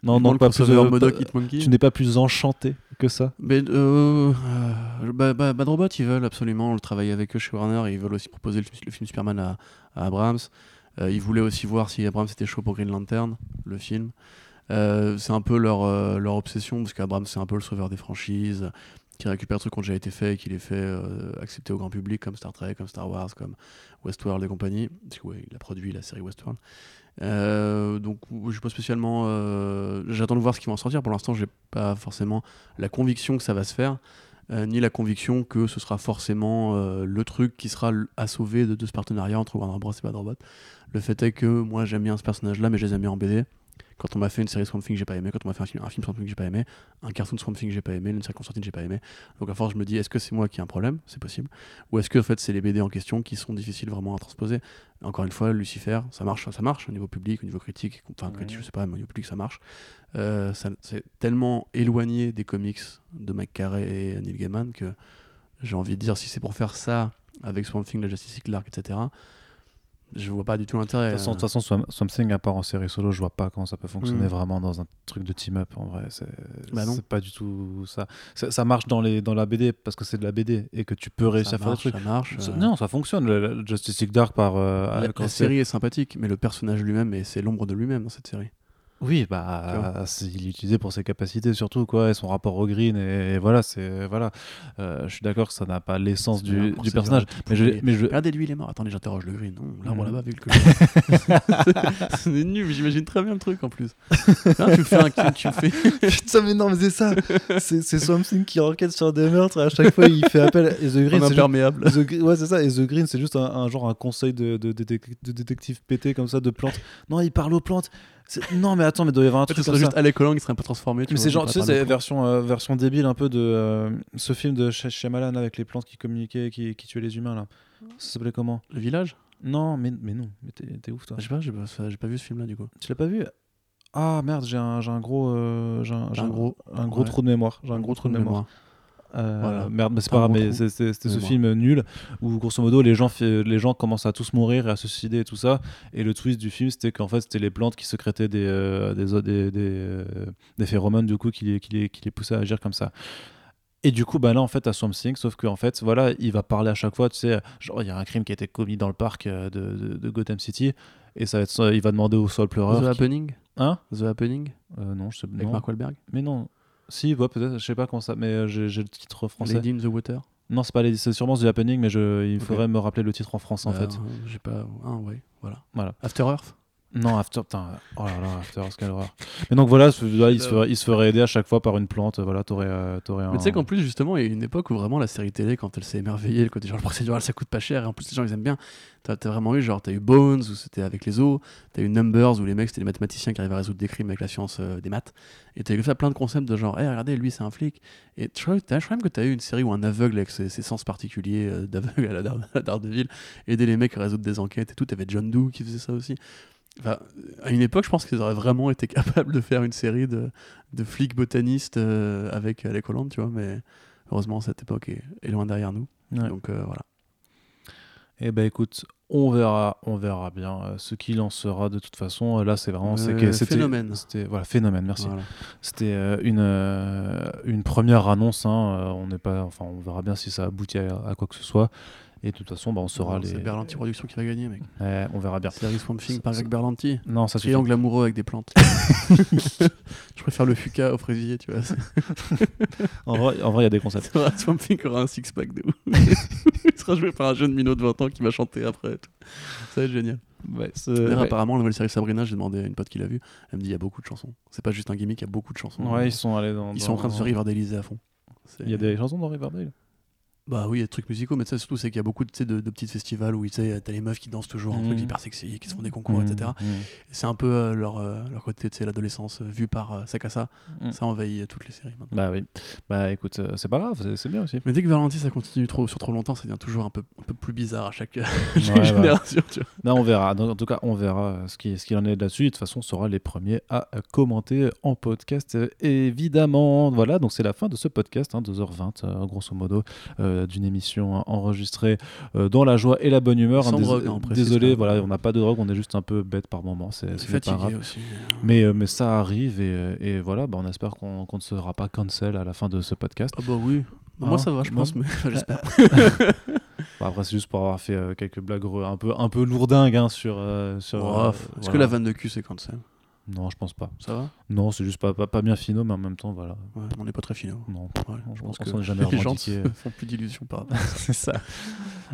B: Non, non, pas plus. euh,
A: Modoc
B: pas-
A: Hitmonkey.
B: tu n'es pas plus enchanté que ça.
A: Mais euh, bah, bah, Bad Robot, ils veulent absolument le travailler avec eux chez Warner. Ils veulent aussi proposer le, le film Superman à, à Abrams. Euh, ils voulaient aussi voir si Abrams était chaud pour Green Lantern, le film. C'est un peu leur, leur obsession, parce qu'Abrams, c'est un peu le sauveur des franchises, qui récupère des trucs qui ont déjà été faits et qui les fait euh, accepter au grand public, comme Star Trek, comme Star Wars, comme Westworld et compagnie. Parce que, ouais, il a produit la série Westworld. Euh, donc, je suis pas spécialement. euh, J'attends de voir ce qui va en sortir. Pour l'instant, j'ai pas forcément la conviction que ça va se faire, ni la conviction que ce sera forcément le truc qui sera à sauver de, de ce partenariat entre Warner Bros et Bad Robot. Le fait est que moi, j'aime bien ce personnage-là, mais je les aime bien en BD. Quand on m'a fait une série Swamp Thing, j'ai pas aimé. Quand on m'a fait un film, un film Swamp Thing, j'ai pas aimé. Un cartoon Swamp Thing, j'ai pas aimé. Une série Constantine, j'ai pas aimé. Donc à force, je me dis, est-ce que c'est moi qui ai un problème? C'est possible. Ou est-ce que en fait, c'est les BD en question qui sont difficiles vraiment à transposer? Encore une fois, Lucifer, ça marche, ça marche au niveau public, au niveau critique. Enfin, critique, je sais pas, mais au niveau public, ça marche. Euh, c'est tellement éloigné des comics de Mike Carey et Neil Gaiman que j'ai envie de dire, si c'est pour faire ça avec Swamp Thing, la Justice League, etc., je vois pas du tout l'intérêt.
B: De toute façon,
A: euh.
B: toute façon, Swamp, Swamp Thing, à part en série solo, je vois pas comment ça peut fonctionner
A: Mm.
B: vraiment dans un truc de team-up. En vrai, c'est
A: Bah
B: pas du tout ça. ça. marche dans, les, dans la BD parce que c'est de la BD et que tu peux réussir
A: ça
B: à faire des trucs.
A: ça marche. Euh.
B: Non, ça fonctionne. Le, le Justice League Dark par. euh,
A: La, série est sympathique, mais le personnage lui-même, et c'est l'ombre de lui-même dans cette série.
B: Oui, bah, c'est- il est utilisé pour ses capacités surtout, quoi, et son rapport au green, et, et voilà, c'est voilà. Euh, je suis d'accord que ça n'a pas l'essence du, personnage, mais je, mais je,
A: Regardez, lui, il est mort. Attendez, j'interroge le green. Non, l'arbre
B: Mhm.
A: là-bas, vu que. c'est nul, mais j'imagine très bien le truc en plus. Là, tu fais un. Tu fais...
B: Putain, mais non, mais c'est ça. C'est c'est Swamp Thing qui enquête sur des meurtres et à chaque fois il fait appel. Et The Green, juste-
A: imperméable.
B: The ouais, c'est ça. Et The Green, c'est juste un, un genre un conseil de, de, de, de détective pété comme ça de plantes. Non, il parle aux plantes. Non, mais attends, mais il doit y avoir un truc
A: ce serait
B: ça.
A: juste Alec Holland qui serait un peu transformé.
B: Mais c'est genre, tu sais, c'est version, euh, version débile un peu de euh, ce film de Sh- Shyamalan avec les plantes qui communiquaient, qui, qui tuaient les humains là. Ça s'appelait comment?
A: Le village?
B: Non, mais, mais non, mais t'es ouf toi.
A: Je sais pas, j'ai pas, pas vu ce film-là du coup.
B: Tu l'as pas vu? Ah merde, j'ai un, un gros, euh, j'ai un,
A: gros-
B: un gros
A: ouais.
B: trou de mémoire. J'ai un gros trou de mémoire. Euh,
A: Voilà.
B: Merde, mais c'est pas grave, mais c'était ce film nul où grosso modo les gens, les gens commencent à tous mourir et à se suicider et tout ça. Et le twist du film c'était qu'en fait c'était les plantes qui sécrétaient des, euh, des, des, des, euh, des phéromones du coup qui les, qui, les, qui les poussaient à agir comme ça. Et du coup, bah là, en fait, à Swamp Thing, sauf qu'en fait, voilà, il va parler à chaque fois, tu sais, genre, il y a un crime qui a été commis dans le parc de, de, de Gotham City, et ça va être, il va demander au sol
A: The
B: pleureur. qui-
A: Happening?
B: Hein?
A: The Happening?
B: Euh, Non, je sais
A: Avec
B: non.
A: Mark Wahlberg?
B: Mais non. Si, ouais, peut-être, je sais pas comment ça, mais euh, j'ai le titre français.
A: Lady in the Water
B: Non, c'est pas Lady, c'est sûrement The Happening, mais je, il faudrait me rappeler le titre en français en
A: Bah,
B: fait.
A: euh, J'ai pas. Ah ouais, voilà.
B: Voilà.
A: After Earth?
B: Non, After, putain, oh là là, After, quelle horreur. Mais donc voilà, ce- là, il, se ferait, il se ferait aider à chaque fois par une plante, voilà, t'aurais euh, t'aurais un.
A: Mais tu sais qu'en plus, justement, il y a une époque où vraiment la série télé, quand elle s'est émerveillée, le côté genre le procédural, ça coûte pas cher, et en plus, les gens ils aiment bien. T'as as vraiment eu, genre, t'as eu Bones, où c'était avec les os, t'as eu Numbers, où les mecs c'était des mathématiciens qui arrivaient à résoudre des crimes avec la science euh, des maths, et t'as eu ça plein de concepts de genre, hé, regardez, lui c'est un flic. Et je crois, même que t'as eu une série où un aveugle avec ses, ses sens particuliers euh, d'aveugle à la, Dar- à la Daredevil aidait les mecs à résoudre des enquêtes et tout. T'avais John Doe qui faisait ça aussi. Enfin, à une époque, je pense qu'ils auraient vraiment été capables de faire une série de, de flics botanistes euh, avec Alec Holland, tu vois, mais heureusement, cette époque est, est loin derrière nous.
B: Ouais.
A: Donc euh, voilà.
B: Eh ben écoute, on verra, on verra bien euh, ce qu'il en sera de toute façon. Euh, Là, c'est vraiment,
A: Euh,
B: c'était
A: phénomène.
B: C'était voilà, phénomène. Merci.
A: Voilà.
B: C'était euh, une euh, une première annonce. hein, euh, on n'est pas, enfin, on verra bien si ça aboutit à, à quoi que ce soit. Et de toute façon, bah, on saura les.
A: C'est Berlanti Productions qui va gagner, mec.
B: Ouais, on verra bien.
A: Série Swamp Thing
B: Ça-
A: par Greg Berlanti.
B: Non, ça suffit.
A: Triangle amoureux avec des plantes. je préfère le Fuka au fraisier, tu vois.
B: En vrai, vrai, il y a des concepts.
A: Swamp Thing aura un six-pack de ouf. Il sera joué par un jeune minot de 20 ans qui va chanter après. tout. Ça va être génial.
B: Ouais, c'est-
A: D'ailleurs,
B: ouais.
A: apparemment, la nouvelle série Sabrina, j'ai demandé à une pote qui l'a vue. Elle me dit il y a beaucoup de chansons. C'est pas juste un gimmick, il y a beaucoup de chansons.
B: Ouais, ils sont allés dans.
A: Ils sont en train de se riverdaliser à fond. C'est-
B: Il y a des chansons dans Riverdale?
A: Bah oui, il y a des trucs musicaux, mais ça surtout, c'est qu'il y a beaucoup de, de petits festivals où tu t'as les meufs qui dansent toujours, un truc hyper sexy, qui se font des concours,
B: Mhm,
A: etc. Et C'est un peu euh, leur, euh, leur côté, sais, l'adolescence euh, vue par euh, Sakasa. Ça envahit toutes les séries maintenant.
B: Bah oui. Bah écoute, c'est pas grave, c'est- c'est bien aussi.
A: Mais dès que Valenti, ça continue trop, sur trop longtemps, ça devient toujours un peu, un peu plus bizarre à chaque, chaque
B: Ouais,
A: génération. tu vois.
B: Là, on verra. En tout cas, on verra ce qu'il ce qu'il en est là-dessus. De toute façon, on sera les premiers à commenter en podcast, évidemment. Voilà, donc c'est la fin de ce podcast, hein, 2h20, euh, grosso modo, euh, d'une émission hein, enregistrée euh, dans la joie et la bonne humeur.
A: Sans
B: Dés-
A: drogue, hein,
B: désolé, voilà, on n'a pas de drogue, on est juste un peu bête par moment. C'est c'est pas grave.
A: Fatigué aussi.
B: Mais, euh, mais ça arrive et, euh, et voilà, bah, on espère qu'on ne sera pas cancel à la fin de ce podcast.
A: Ah bah oui. Bah,
B: Ah,
A: moi ça va, je pense, mais j'espère.
B: Bah, après, c'est juste pour avoir fait euh, quelques blagues un peu, un peu lourdingues hein, sur. euh, sur
A: Oh,
B: euh,
A: Est-ce que la vanne de cul c'est c'est
B: Non, je pense pas.
A: Ça va
B: Non, c'est juste pas, pas, pas bien finaux, mais en même temps, voilà.
A: Ouais, on n'est pas très finaux.
B: Non,
A: Ouais,
B: je
A: je
B: pense qu'on
A: que
B: jamais
A: les gens se font plus d'illusions par rapport à ça.
B: c'est ça.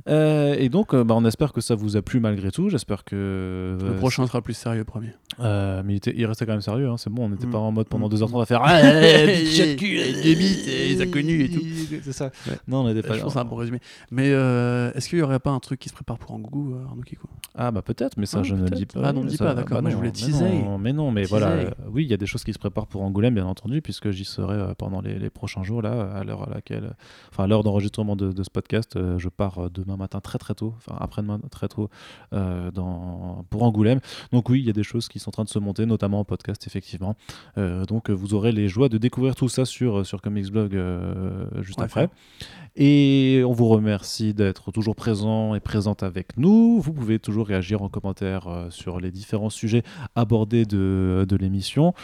B: Euh, et donc, euh, bah, on espère que ça vous a plu malgré tout. J'espère que.
A: Le
B: euh,
A: prochain sera plus sérieux, premier.
B: euh, mais il, était- il restait quand même sérieux, hein, c'est bon, on n'était
A: Mm.
B: pas en mode pendant
A: Mm.
B: 2h30 à faire.
A: Ah,
B: Ah,
A: de cul, et des bites, et les tout.
B: C'est ça.
A: Ouais.
B: Non, on n'était pas
A: je pense que c'est un bon résumé. Mais euh, est-ce qu'il y aurait pas un truc qui se prépare pour Angougou, euh, Arnaud Kiko
B: Ah, bah peut-être, mais ça,
A: Ah,
B: je ne le dis pas.
A: Ah, non, dis
B: Ça-
A: pas, d'accord. Moi, je voulais teaser.
B: Mais non, mais voilà. euh, oui, il y a des choses qui se préparent pour Angoulême, bien entendu, puisque j'y serai euh, pendant les, les prochains jours, là, à l'heure à laquelle. Enfin, à l'heure d'enregistrement de, de ce podcast. euh, je pars demain matin très très tôt, enfin après-demain très tôt, dans, pour Angoulême. Donc, oui, il y a des choses qui sont en train de se monter, notamment en podcast, effectivement. Donc, vous aurez les joies de découvrir tout ça sur, sur Comics Blog juste
A: Ouais,
B: après. Et on vous remercie d'être toujours présent et présente avec nous. Vous pouvez toujours réagir en commentaire sur les différents sujets abordés de, de l'émission.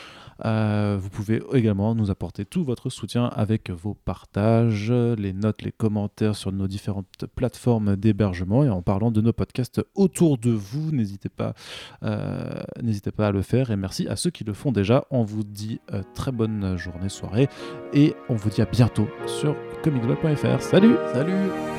B: Euh, vous pouvez également nous apporter tout votre soutien avec vos partages, les notes, les commentaires sur nos différentes plateformes d'hébergement et en parlant de nos podcasts autour de vous. N'hésitez pas, euh, n'hésitez pas à le faire et merci à ceux qui le font déjà. On vous dit euh, très bonne journée, soirée et on vous dit à bientôt sur comicblog.fr. Salut
A: Salut